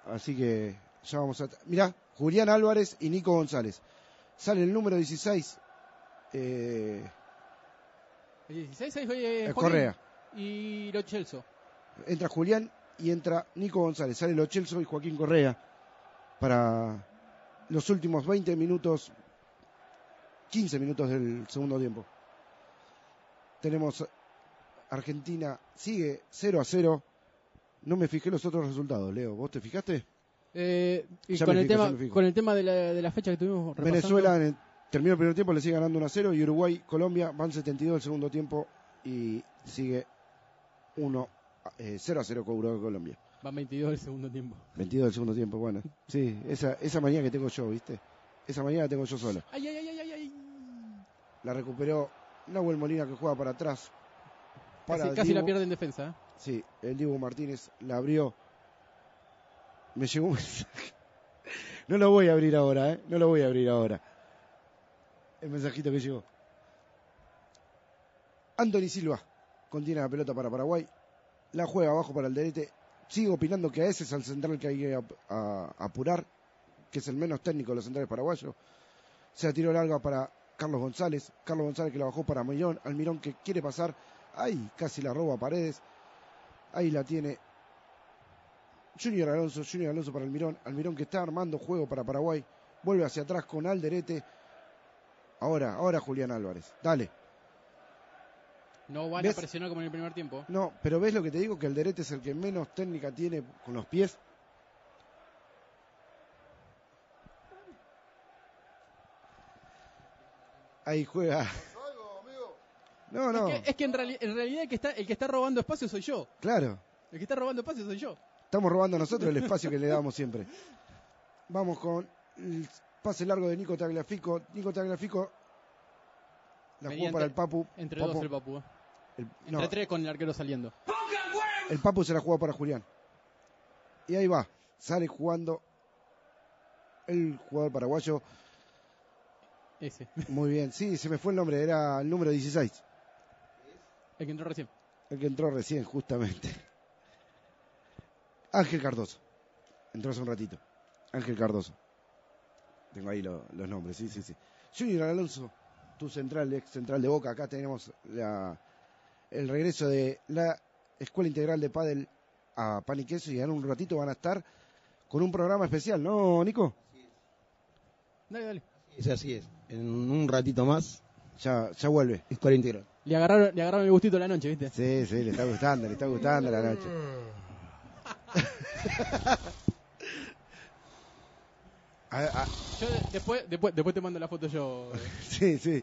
Así que ya vamos a... Mirá, Julián Álvarez y Nico González. Sale el número 16. Eh, El 16 ahí fue eh, eh, Joaquín Correa. Y Lo Celso. Entra Julián y entra Nico González. Sale Lo Celso y Joaquín Correa para los últimos 20 minutos, 15 minutos del segundo tiempo. Tenemos Argentina, sigue 0 a 0. No me fijé los otros resultados, Leo. ¿Vos te fijaste? Eh, y con el, tema, con el tema de la, de la fecha que tuvimos repasando, Venezuela en el- terminó el primer tiempo, le sigue ganando 1 a 0 y Uruguay, Colombia van 72 el segundo tiempo y sigue 1 eh, 0 a 0 con Uruguay Colombia. Van 22 el segundo tiempo. 22 del segundo tiempo, bueno. Sí, esa, esa mañana que tengo yo, ¿viste? Esa mañana tengo yo solo. Ay, ay, ay, ay, ay. La recuperó Nahuel Molina que juega para atrás. Para Casi, la pierde en defensa. ¿eh? Sí, el Dibu Martínez la abrió. Me llegó un mensaje. [laughs] No lo voy a abrir ahora, ¿eh? No lo voy a abrir ahora. El mensajito que llegó. Anthony Silva contiene la pelota para Paraguay. La juega abajo para el derete. Sigo opinando que a ese es el central que hay que apurar, que es el menos técnico de los centrales paraguayos. Se la tiró larga para Carlos González. Carlos González que la bajó para Almirón. Almirón que quiere pasar. Ahí casi la roba Paredes. Ahí la tiene Junior Alonso. Junior Alonso para Almirón. Almirón que está armando juego para Paraguay. Vuelve hacia atrás con Alderete. Ahora, ahora Julián Álvarez. Dale. No van ¿Ves? a presionar como en el primer tiempo. No, pero ¿ves lo que te digo? Que Alderete es el que menos técnica tiene con los pies. Ahí juega. No, no, Es que, es que en, reali- en realidad el que, está, el que está robando espacio soy yo. claro. El que está robando espacio soy yo. Estamos robando nosotros el espacio que le damos siempre. Vamos con el pase largo de Nico Tagliafico. Nico Tagliafico la jugó para el Papu. Entre Papu- dos el Papu. eh. el- Entre no, tres con el arquero saliendo. el Papu se la jugó para Julián. Y ahí va. Sale jugando el jugador paraguayo. Ese. Muy bien. Sí, se me fue el nombre. Era el número 16. El que entró recién. El que entró recién, justamente. Ángel Cardoso. Entró hace un ratito. Ángel Cardoso. Tengo ahí lo- los nombres, sí, sí, sí. Junior Alonso, tu central, ex central de Boca. Acá tenemos la- el regreso de la Escuela Integral de Padel a Pan y Queso y en un ratito van a estar con un programa especial, ¿no, Nico? Dale, dale. Es así es. En un ratito más, Ya, ya vuelve. Escuela Integral. Le agarraron, le agarraron el gustito la noche, ¿viste? Sí, sí, le está gustando, le está gustando la noche. [laughs] [laughs] A- a- Yo de- después, después, después te mando la foto yo. [laughs] Sí, sí.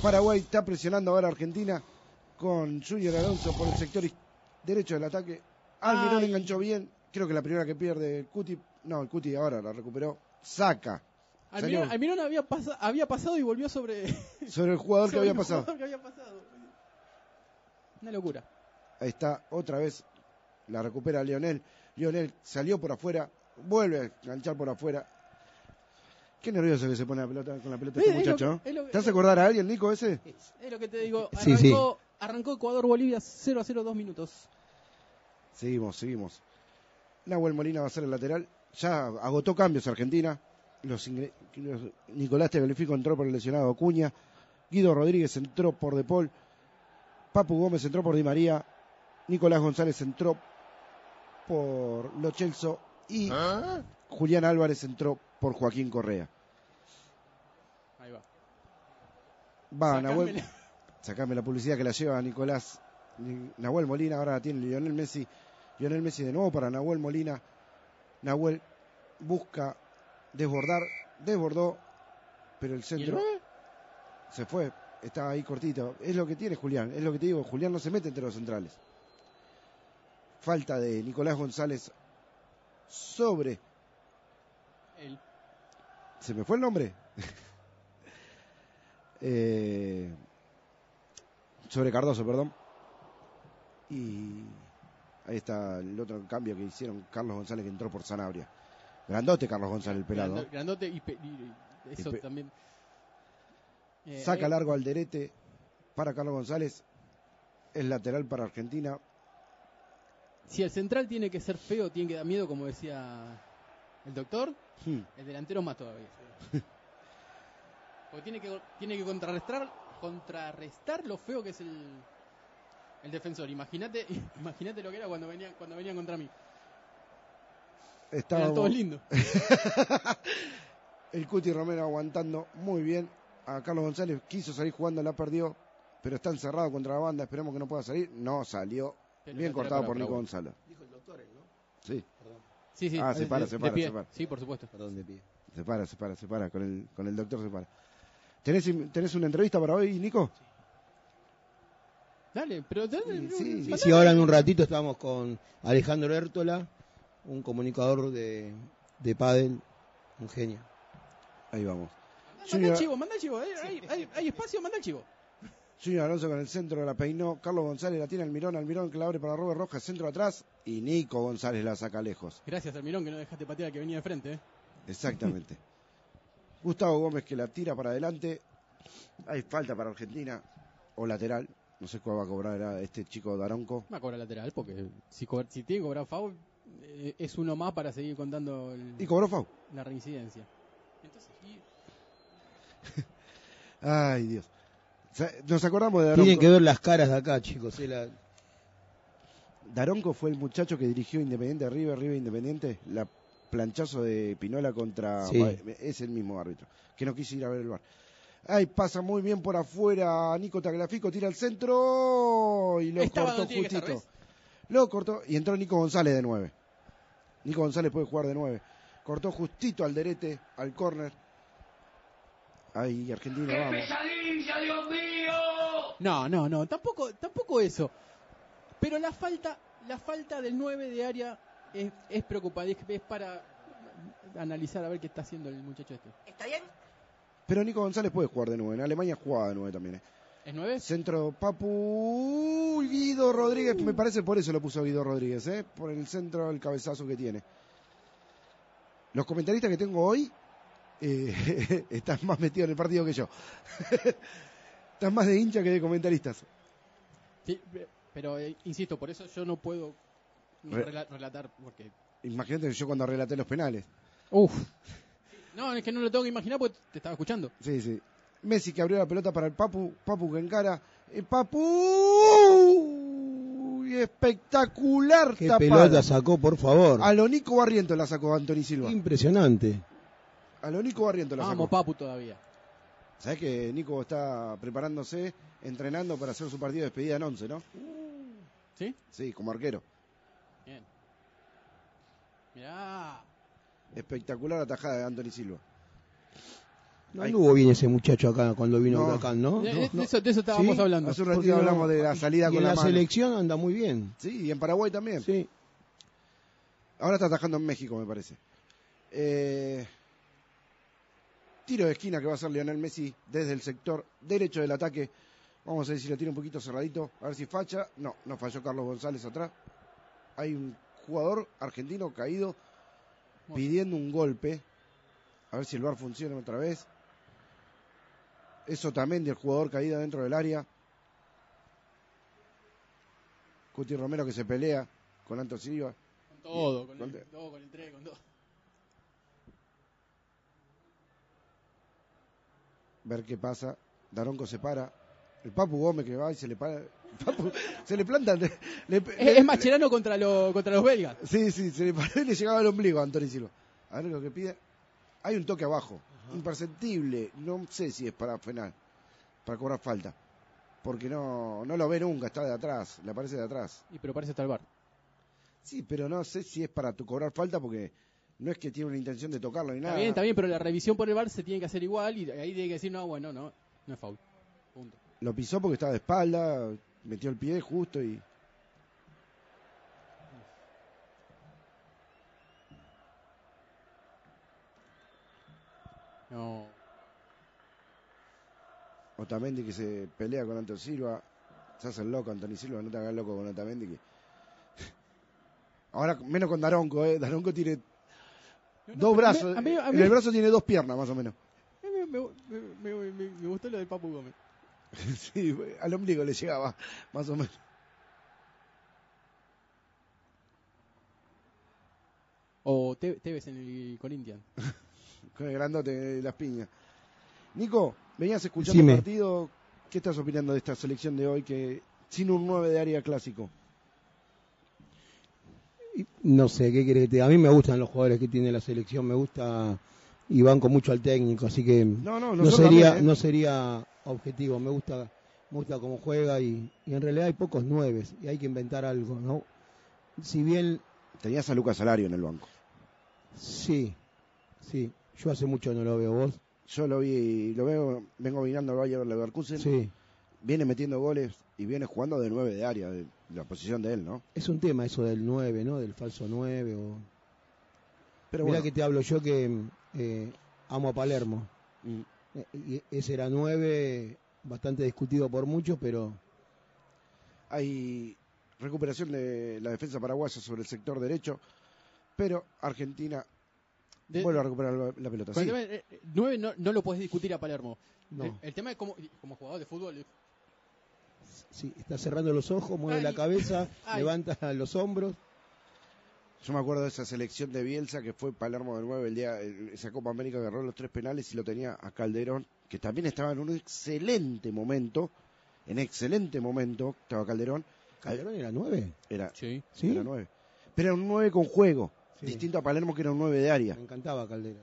Paraguay está presionando ahora a Argentina con Junior Alonso por el sector derecho del ataque. Almirón enganchó bien. Creo que la primera que pierde el Cuti. No, el Cuti ahora la recuperó. Saca Almirón. Almirón había, pasa- había pasado y volvió sobre, [laughs] sobre el jugador que [laughs] había pasado. jugador que había pasado. Una locura. Ahí está, otra vez la recupera Lionel. Lionel salió por afuera, vuelve a enganchar por afuera. Qué nervioso que se pone la pelota, con la pelota este muchacho. que- es que- ¿Te hace acordar a alguien, Nico, ese? Es lo que te digo. Sí, Arrancó, arrancó Ecuador-Bolivia 0 a 0, dos minutos. Seguimos, seguimos. Nahuel Molina va a ser el lateral. Ya agotó cambios Argentina. Los, ingre- los- Nicolás Teglifico entró por el lesionado Acuña. Guido Rodríguez entró por De Paul. Papu Gómez entró por Di María. Nicolás González entró por Lo Celso. Y Julián Álvarez entró por Joaquín Correa. Ahí va. Va, Nahuel. Sacame la publicidad que la lleva Nicolás Ni- Nahuel Molina, ahora la tiene Lionel Messi. Lionel Messi de nuevo para Nahuel Molina. Nahuel busca desbordar, desbordó, pero el ¿Y el centro se fue, está ahí cortito. Es lo que tiene Julián, es lo que te digo, Julián no se mete entre los centrales. Falta de Nicolás González sobre, El- ¿se me fue el nombre? [laughs] Eh, sobre Cardoso, perdón. Y ahí está el otro cambio que hicieron Carlos González que entró por Sanabria. Grandote Carlos González, el pelado. grando- Grandote y, pe- y- eso Y pe- también. Eh, Saca eh, largo al derete para Carlos González. Es lateral para Argentina. Si el central tiene que ser feo, tiene que dar miedo, como decía el doctor, el delantero más todavía. Porque tiene que, tiene que contrarrestar, contrarrestar lo feo que es el, el defensor. Imagínate [laughs] imagínate lo que era cuando venían, cuando venían contra mí. Eran Estábamos- todos lindos. [laughs] el Cuti Romero aguantando muy bien. A Carlos González quiso salir jugando, la perdió. Pero está encerrado contra la banda. Esperemos que no pueda salir. No salió. Pero bien cortado por Nico. Gonzalo. Dijo el doctor, ¿no? Sí, Sí, sí. Ah, se para, de- se de para, pie. se para. Sí, por supuesto. Perdón, de pie. se para, se para, se para. Con el, con el doctor se para. ¿Tenés, ¿Tenés una entrevista para hoy, Nico? Dale, pero dale, Sí, sí, ahora en un ratito estamos con Alejandro Hértola, un comunicador de, de pádel, un genio. Ahí vamos. Manda el chivo, manda el chivo. Hay, hay- hay espacio, manda el chivo. Junior Alonso con el centro la peinó. Carlos González la tiene Almirón. Almirón que la abre para Robert Rojas. Centro atrás. Y Nico González la saca lejos. Gracias, Almirón, que no dejaste patear al que venía de frente. eh. Exactamente. [laughs] Gustavo Gómez que la tira para adelante. Hay falta para Argentina. O lateral. No sé cuál va a cobrar este chico Daronco. Va a cobrar lateral, porque si, si tiene que cobrar foul, eh, es uno más para seguir contando el- Y cobró Fau. la reincidencia. Entonces, y- [laughs] Ay, Dios. Nos acordamos de Daronco. Tienen que ver las caras de acá, chicos. eh, la- Daronco fue el muchacho que dirigió Independiente River, River Independiente, la planchazo de Pinola contra Sí. es el mismo árbitro, que no quiso ir a ver el bar. Ay, pasa muy bien por afuera, Nico Tagliafico tira al centro y lo Estaba cortó justito. estar, Lo cortó y entró Nico González de nueve. Nico González puede jugar de nueve. Cortó justito al derete, al córner. Ahí, Argentina, vamos. Dios mío! No, no, no, tampoco, tampoco eso. Pero la falta, la falta del 9 de área es, es preocupante, es, es para analizar a ver qué está haciendo el muchacho este. ¿Está bien? Pero Nico González puede jugar de nueve. En Alemania jugaba de nueve también. ¿eh? ¿Es 9? Centro Papu Guido Rodríguez, me parece por eso lo puso Guido Rodríguez, ¿eh? por el centro, el cabezazo que tiene. Los comentaristas que tengo hoy eh, [laughs] están más metidos en el partido que yo. [laughs] están más de hincha que de comentaristas. Sí, pe- pero eh, insisto, por eso yo no puedo Re- rela- relatar porque Imagínate que yo cuando relaté los penales. Uf. No, es que no lo tengo que imaginar porque te estaba escuchando. Sí, sí. Messi que abrió la pelota para el Papu, Papu que encara. El Papu y espectacular Qué tapada. pelota sacó, por favor. A lo Nico Barriento la sacó Anthony Silva. Impresionante. A lo Nico Barriento la Vamos, sacó. papu todavía. Sabes que Nico está preparándose, entrenando para hacer su partido de despedida en 11, ¿no? ¿Sí? Sí, como arquero. Bien. Mirá. Espectacular atajada de Anthony Silva. No Ahí. anduvo bien ese muchacho acá cuando vino No. Huracán, ¿no? De, de- No. de eso, de eso estábamos Sí, hablando. Hace un ratito hablamos de la salida y con en la, la mano. selección anda muy bien. Sí, y en Paraguay también. Sí. Ahora está atajando en México, me parece. Eh, tiro de esquina que va a hacer Lionel Messi desde el sector derecho del ataque. Vamos a ver si lo tiene un poquito cerradito. A ver si facha. No, no falló Carlos González atrás. Hay un jugador argentino caído pidiendo un golpe. A ver si el bar funciona otra vez. Eso también del jugador caído dentro del área. Cuti Romero que se pelea con Anto Silva. Con todo, con el, todo, con el 3, con todo. Ver qué pasa. Daronco se para. El Papu Gómez que va y se le para. el Papu, [laughs] se le planta. le- le- Es, es Mascherano contra, lo, contra los belgas. Sí, sí, se le paró y le llegaba al ombligo a Antonio Silva. A ver lo que pide. Hay un toque abajo. Imperceptible. No sé si es para frenar. Para cobrar falta. Porque no, no lo ve nunca. Está de atrás. Le aparece de atrás. Y pero parece estar bar. Sí, pero no sé si es para tu cobrar falta porque no es que tiene una intención de tocarlo ni nada. Está bien, está bien, pero la revisión por el bar se tiene que hacer igual y ahí tiene que decir, no, bueno, no, no es foul. Punto. Lo pisó porque estaba de espalda. Metió el pie justo y. No. Otamendi que se pelea con Antonio Silva. Se hace el loco, Antonio Silva, no te hagas loco con Otamendi. Que... [laughs] Ahora, menos con Daronco, ¿eh? Daronco tiene dos brazos. a mí- a mí- En el brazo tiene dos piernas, más o menos. Me, me- me- me- gustó lo del Papu Gómez. [laughs] sí, al ombligo le llegaba, más o menos. O Te- Tevez en el Corinthians. [laughs] Con el grandote de las piñas. Nico, venías escuchando el partido. ¿Qué estás opinando de esta selección de hoy que sin un 9 de área clásico? No sé, ¿qué querés que te diga? A mí me gustan los jugadores que tiene la selección, me gusta y banco mucho al técnico, así que No, no, no nosotros sería también, ¿eh? no sería objetivo, me gusta me gusta cómo juega y, y en realidad hay pocos nueves y hay que inventar algo, ¿no? Si bien Tenías a Lucas Salario en el banco. sí, sí, yo hace mucho no lo veo vos. Yo lo vi, lo veo, vengo mirando al Bayer Leverkusen. Sí, Viene metiendo goles y viene jugando de 9 de área, de la posición de él, ¿no? es un tema eso del 9, ¿no? Del falso 9 o Pero Mirá bueno, que te hablo yo que eh, amo a Palermo. mm, Eh, y ese era 9, bastante discutido por muchos, pero hay recuperación de la defensa paraguaya sobre el sector derecho, pero Argentina De- vuelve a recuperar la, la pelota. el Sí, tema, eh, eh, nueve no, no lo puedes discutir a Palermo. no. El, el tema es como, como jugador de fútbol. Sí, está cerrando los ojos, mueve Ay. la cabeza, Ay. levanta los hombros. Yo me acuerdo de esa selección de Bielsa que fue Palermo de 9 el día, esa Copa América que agarró los tres penales y lo tenía a Calderón, que también estaba en un excelente momento, en excelente momento, estaba Calderón, ¿Calderón era 9? era, Sí. ¿Sí? era 9. Pero era un 9 con juego, Sí. distinto a Palermo que era un 9 de área. Me encantaba Calderón.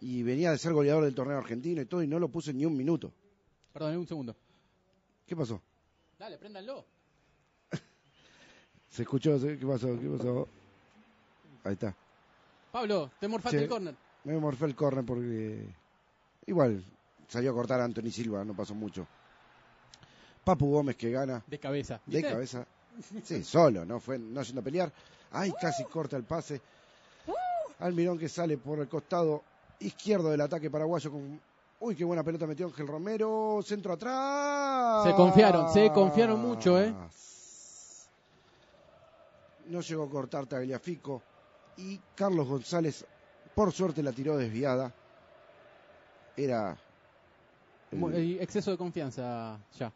Y venía de ser goleador del torneo argentino y todo, y no lo puse ni un minuto. Perdón, un segundo. ¿Qué pasó? Dale, préndanlo. [laughs] ¿Se escuchó? ¿Sí? ¿Qué pasó? ¿Qué pasó? Ahí está. Pablo, te morfaste Sí. el córner. Me morfé el córner porque igual salió a cortar a Anthony Silva, no pasó mucho. Papu Gómez que gana De cabeza. de ¿Viste? cabeza. Sí, solo, no fue no yendo a pelear. Ay, casi corta el pase. Almirón que sale por el costado izquierdo del ataque paraguayo con Uy, qué buena pelota metió Ángel Romero, centro atrás. Se confiaron, se confiaron mucho, ¿eh? No llegó a cortar Tagliafico y Carlos González por suerte la tiró desviada. Era el- Mu- el exceso de confianza ya.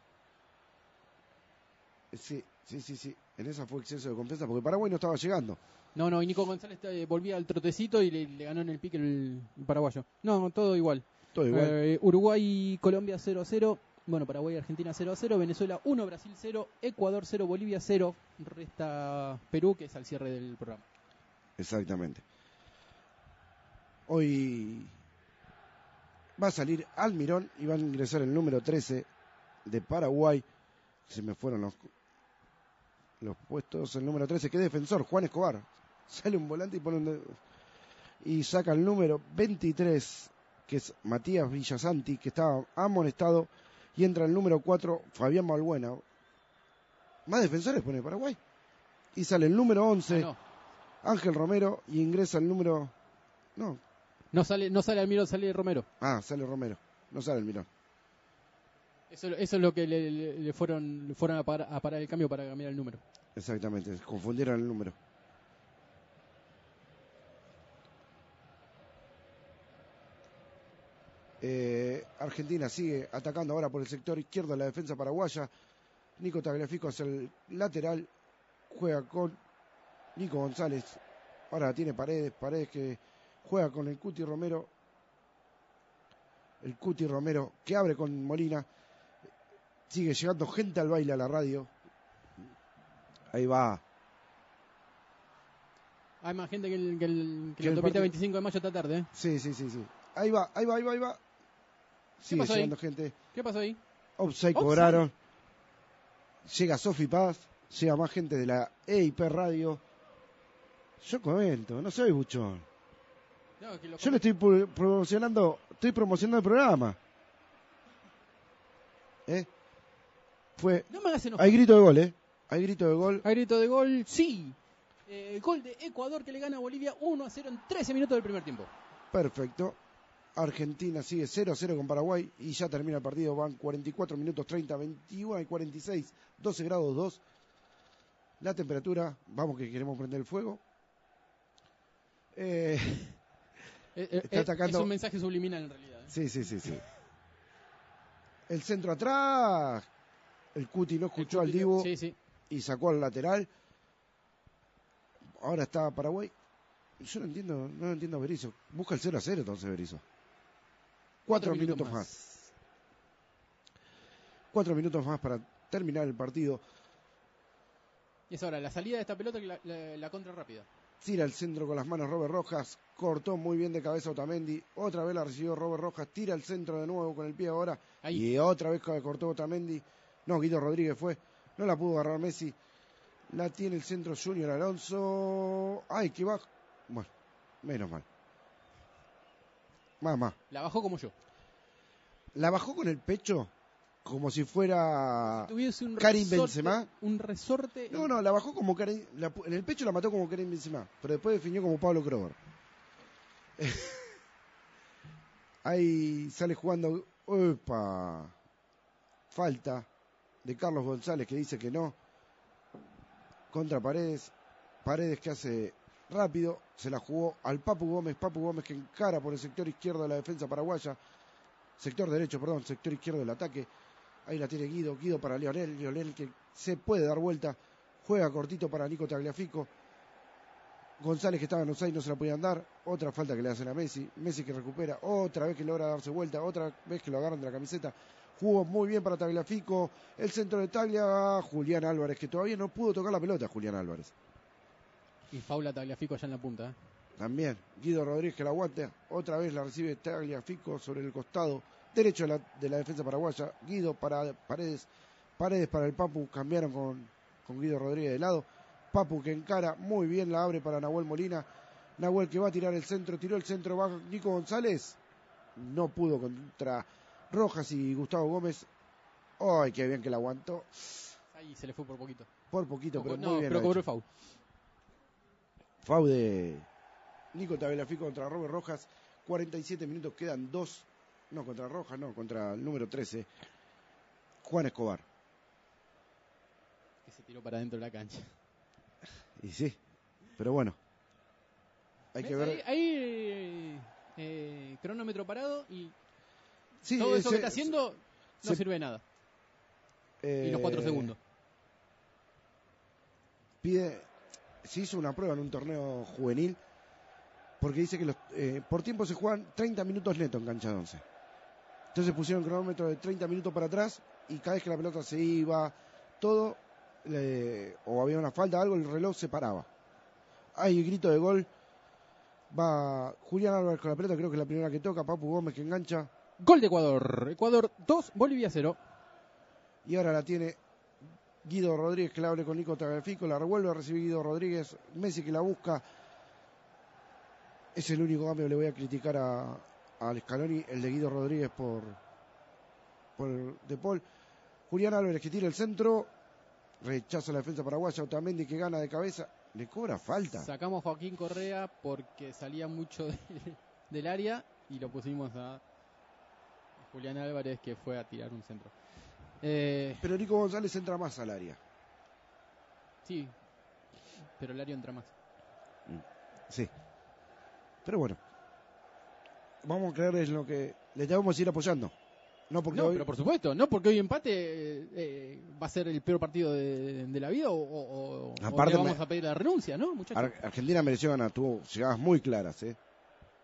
Sí, sí, sí, sí. En esa fue exceso de confianza porque Paraguay no estaba llegando. No, no, y Nico González eh, volvía al trotecito y le, le ganó en el pique el, el paraguayo. No, todo igual. Todo igual. Eh, Uruguay, Colombia 0 a 0. Bueno, Paraguay, Argentina 0 a 0. Venezuela 1, Brasil 0. Ecuador 0, Bolivia 0. Resta Perú, que es al cierre del programa. Exactamente. Hoy va a salir Almirón y va a ingresar el número 13 de Paraguay. Se me fueron los, los puestos. El número 13, que defensor, Juan Escobar. Sale un volante y pone un y saca el número 23, que es Matías Villasanti, que estaba amonestado. Y entra el número 4, Fabián Malbuena. Más defensores pone Paraguay. Y sale el número 11. Ah, no. Ángel Romero y ingresa el número. No. No sale, no sale Almirón, sale Romero. Ah, sale Romero. No sale el Mirón. Eso, eso es lo que le, fueron, le fueron a, parar, a parar el cambio para cambiar el número. Exactamente. Confundieron el número. Eh, Argentina sigue atacando ahora por el sector izquierdo de la defensa paraguaya. Nico Tagliafico hacia el lateral. Juega con Nico González. Ahora tiene Paredes. Paredes que juega con el Cuti Romero. El Cuti Romero que abre con Molina. Sigue llegando gente al baile a la radio. Ahí va. Hay más gente que el, que el, que Que la el autopista partido- 25 de mayo esta tarde. ¿eh? Sí, sí, sí, sí. Ahí va, ahí va, ahí va, ahí va. Sigue pasó ahí? llegando gente. ¿Qué pasó ahí? Offside Offside. cobraron. Llega Sofi Paz. Llega más gente de la EIP Radio. Yo comento, no soy buchón. No, que lo Yo le estoy promocionando, estoy promocionando el programa. ¿Eh? Fue. No me hagas enojar. Hay grito de gol, ¿eh? Hay grito de gol. Hay grito de gol, sí. Eh, gol de Ecuador que le gana a Bolivia 1 a 0 en 13 minutos del primer tiempo. Perfecto. Argentina sigue 0 a 0 con Paraguay y ya termina el partido. Van 44 minutos 30, 21 y 46, 12 grados 2. La temperatura, vamos que queremos prender el fuego. Eh, Eh, [laughs] eh, Está atacando- Es un mensaje subliminal en realidad. sí, sí, sí, sí. El centro atrás. El Cuti no escuchó al Divo Sí, sí. y sacó al lateral. Ahora está Paraguay. Yo no entiendo, no entiendo a Berizzo. Busca el 0 a 0 entonces Berizzo. Cuatro minutos más. Cuatro minutos más para terminar el partido. Y es ahora la salida de esta pelota que la, la- la contra rápida. Tira el centro con las manos Robert Rojas. Cortó muy bien de cabeza Otamendi. Otra vez la recibió Robert Rojas. Tira el centro de nuevo con el pie ahora. Ahí. Y otra vez cortó Otamendi. No, Guido Rodríguez fue. No la pudo agarrar Messi. La tiene el centro Junior Alonso. Ay, que va. Bueno, menos mal. Más, más. La bajó como yo. La bajó con el pecho como si fuera Tuviese un Karim resorte, Benzema. Un resorte. No, no, la bajó como Karim, la en el pecho la mató como Karim Benzema, pero después definió como Pablo Kroger. [laughs] Ahí sale jugando, ¡Opa! Falta de Carlos González que dice que no. Contra Paredes. Paredes que hace rápido, se la jugó al Papu Gómez. Papu Gómez que encara por el sector izquierdo de la defensa paraguaya. Sector derecho, perdón, sector izquierdo del ataque. Ahí la tiene Guido, Guido para Leonel, Leonel que se puede dar vuelta, juega cortito para Nico Tagliafico. González que estaba en Osai no se la podían dar, otra falta que le hacen a Messi, Messi que recupera, otra vez que logra darse vuelta, otra vez que lo agarran de la camiseta, jugó muy bien para Tagliafico, el centro de Taglia, Julián Álvarez que todavía no pudo tocar la pelota, Julián Álvarez. Y Paula Tagliafico allá en la punta. ¿eh? También Guido Rodríguez que la aguanta, otra vez la recibe Tagliafico sobre el costado derecho de la, de la defensa paraguaya, Guido para Paredes, Paredes para el Papu, cambiaron con, con Guido Rodríguez de lado, Papu que encara muy bien, la abre para Nahuel Molina, Nahuel que va a tirar el centro, tiró el centro, va Nico González, no pudo contra Rojas y Gustavo Gómez, ¡Ay, qué bien que la aguantó! Ahí se le fue por poquito. Por poquito, pero no, muy bien. pero cobró el foul. Fau de Nico Tagliafico contra Robert Rojas. 47 minutos, quedan dos. No, contra Rojas, no, contra el número 13. Juan Escobar. Que se tiró para dentro de la cancha. Y sí, pero bueno. Hay que ver. Ahí, ahí, eh, eh, cronómetro parado y Sí, todo eso se- que está haciendo no se- sirve de nada. eh, Y los cuatro segundos. Pide, se hizo una prueba en un torneo juvenil porque dice que los, eh, por tiempo se juegan 30 minutos neto en cancha de 11. Entonces pusieron cronómetro de 30 minutos para atrás y cada vez que la pelota se iba, todo, le- o había una falta, algo, el reloj se paraba. Hay grito de gol. Va Julián Álvarez con la pelota, creo que es la primera que toca. Papu Gómez que engancha. Gol de Ecuador. Ecuador 2, Bolivia 0. Y ahora la tiene Guido Rodríguez que la abre con Nico Tagliafico. La revuelve a recibir Guido Rodríguez. Messi que la busca. Es el único cambio que le voy a criticar a, al Scaloni, el de Guido Rodríguez por, por De Paul. Julián Álvarez que tira el centro. Rechaza la defensa paraguaya. Otamendi que gana de cabeza. Le cobra falta. Sacamos a Joaquín Correa porque salía mucho de- del área y lo pusimos a Julián Álvarez que fue a tirar un centro. Eh, Pero Nico González entra más al área. sí, pero el área entra más. Sí. Pero bueno. Vamos a creer en lo que le debemos ir apoyando. No porque No, hoy... pero por supuesto, no porque hoy empate eh, eh, va a ser el peor partido de, de la vida o, o- le vamos me- a pedir la renuncia, ¿no, muchachos? Ar- Argentina mereció ganar, tuvo llegadas muy claras, ¿eh?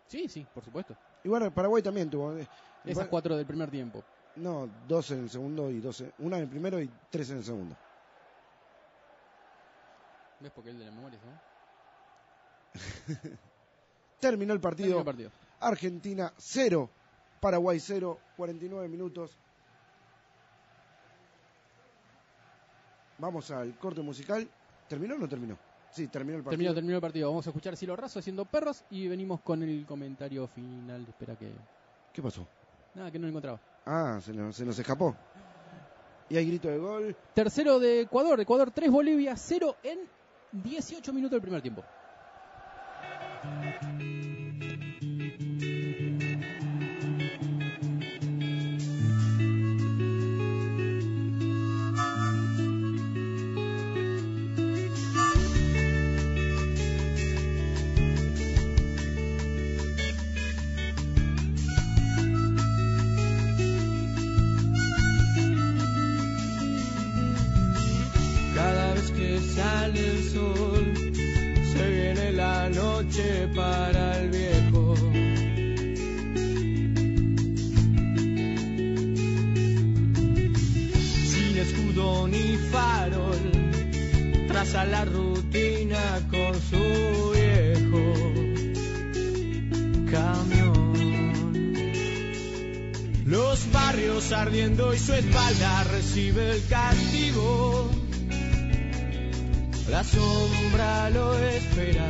Sí, sí, por supuesto. Y bueno, Paraguay también tuvo. eh, Esas pa- cuatro del primer tiempo. No, dos en el segundo y dos en- una en el primero y tres en el segundo. ¿Ves? Porque el de la memoria, ¿no? [laughs] Terminó el Terminó partido. el partido. Argentina 0, Paraguay 0, 49 minutos. Vamos al corte musical. ¿Terminó o no terminó? Sí, terminó el partido. Terminó, terminó el partido. Vamos a escuchar Silo Razo haciendo perros y venimos con el comentario final. Espera que. ¿Qué pasó? Nada, que no lo encontraba. Ah, se nos, se nos escapó. Y hay grito de gol. Tercero de Ecuador. Ecuador 3, Bolivia 0 en 18 minutos del primer tiempo. Y su espalda recibe el castigo. La sombra lo espera,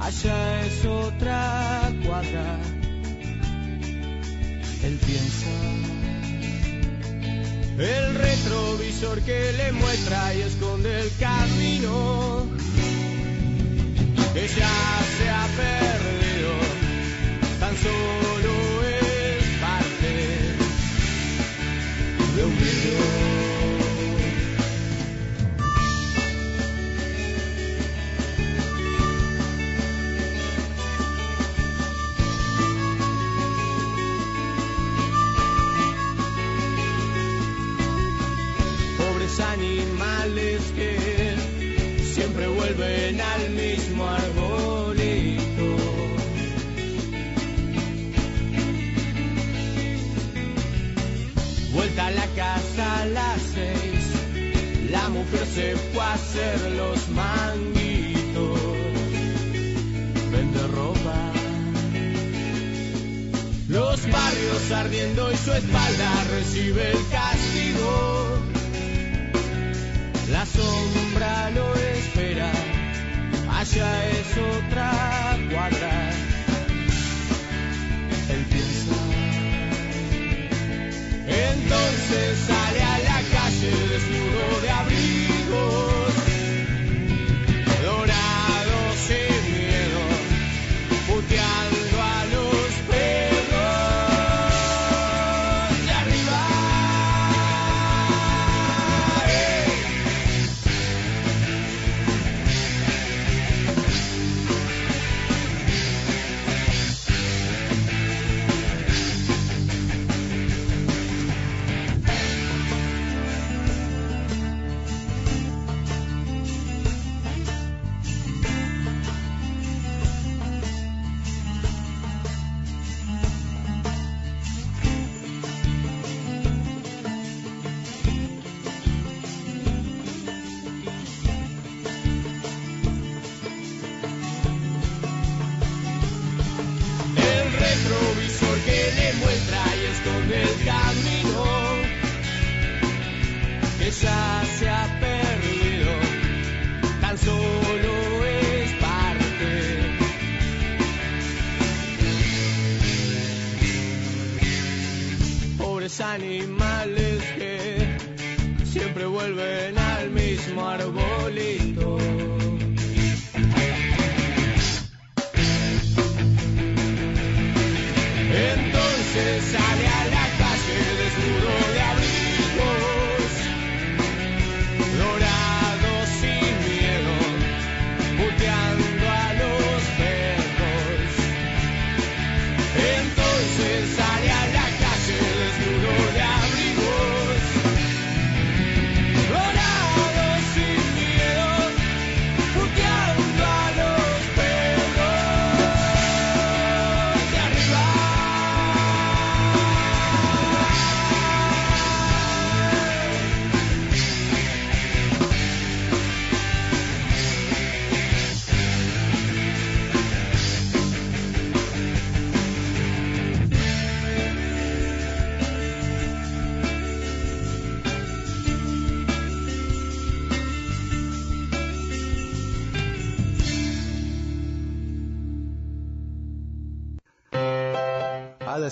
allá es otra cuadra. Él piensa. El retrovisor que le muestra y esconde el camino ya se ha perdido, tan solo se fue a hacer los manguitos, vende ropa. Los barrios ardiendo y su espalda recibe el castigo. La sombra lo espera, allá es otra cuadra. Él piensa. Entonces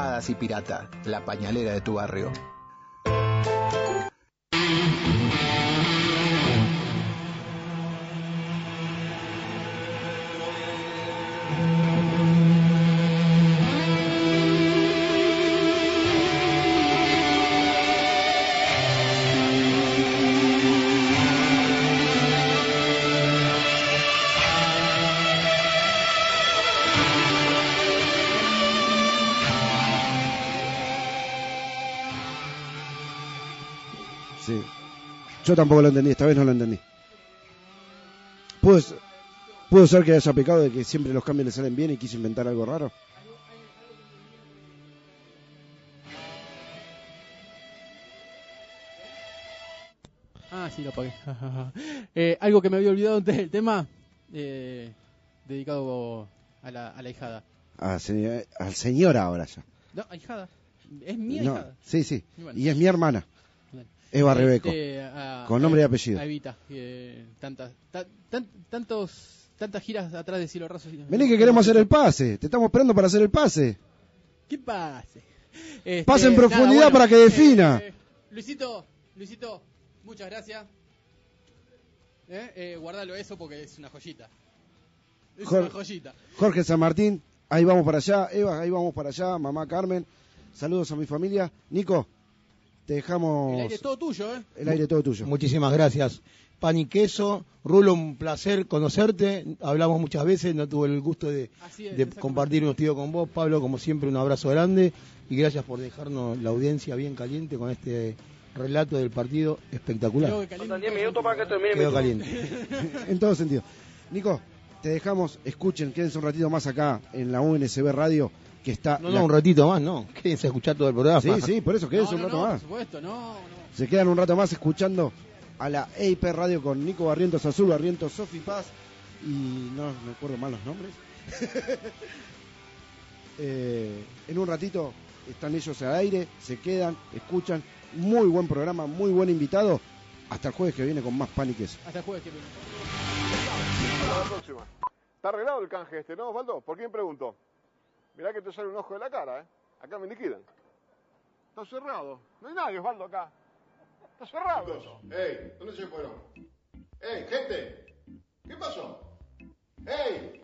Hadas y Pirata, la pañalera de tu barrio. Yo tampoco lo entendí, esta vez no lo entendí. ¿Puedo, puedo ser que haya pecado de que siempre los cambios le salen bien y quise inventar algo raro? Ah, sí, lo apagué. [laughs] Eh, algo que me había olvidado antes del tema, eh, dedicado a la, a la hijada. Ah, se- al señor ahora ya. No, ahijada. Es mi No, ahijada. sí, sí. Y bueno. Y es mi hermana. Eva Rebeco. Este, a- Con nombre y apellido. A Evita, tantas, ta- tan- tantos, tantas giras atrás de Cielo Raso. Vení que queremos hacer el pase. Te estamos esperando para hacer el pase. ¿Qué pase? Este, Pase en nada, profundidad para que defina. eh, Luisito, Luisito, muchas gracias. Eh, eh, guardalo eso porque es una joyita. Es una joyita. Jorge San Martín, ahí vamos para allá. Eva, ahí vamos para allá. Mamá Carmen, saludos a mi familia. Nico, te dejamos El aire es todo tuyo, ¿eh? el aire todo tuyo. Muchísimas gracias. Pan y queso. Rulo, un placer conocerte. Hablamos muchas veces, no tuve el gusto de, es, compartir unos tíos con vos. Pablo, como siempre, un abrazo grande. Y gracias por dejarnos la audiencia bien caliente con este relato del partido espectacular. Creo que caliente Faltan 10 todo minutos para que termine mi Quedó caliente. [laughs] en todo sentido. Nico, te dejamos, escuchen, quédense un ratito más acá en la UNSB Radio, que está... No, la- no, un ratito más, no. [laughs] Quédense a escuchar todo el programa. Sí, sí, por eso quédense No, un no, rato no, más. por supuesto, no, no. Se quedan un rato más escuchando a la EIP Radio con Nico Barrientos Azul, Barrientos Sofi Paz y no me acuerdo mal los nombres. [laughs] Eh, en un ratito están ellos al aire, se quedan, escuchan. Muy buen programa, muy buen invitado. Hasta el jueves que viene con más pan y queso. Hasta el jueves que viene. Hasta la próxima. Está arreglado el canje este, ¿no, Osvaldo? ¿Por quién pregunto? Mirá que te sale un ojo de la cara, ¿eh? Acá me liquidan. Está cerrado. No hay nadie, Osvaldo, acá. Está cerrado. ¡Ey! ¿Dónde se fueron? ¡Ey, gente! ¿Qué pasó? ¡Ey!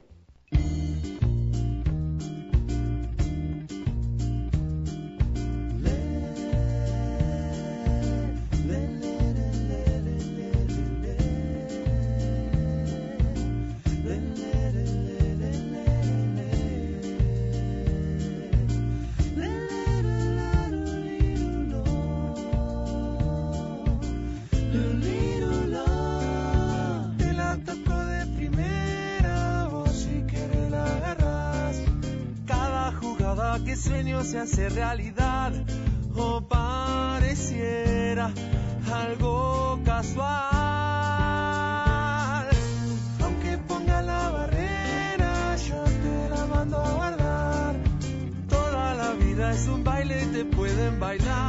Que sueño se hace realidad o pareciera algo casual. Aunque ponga la barrera, yo te la mando a guardar. Toda la vida es un baile te pueden bailar.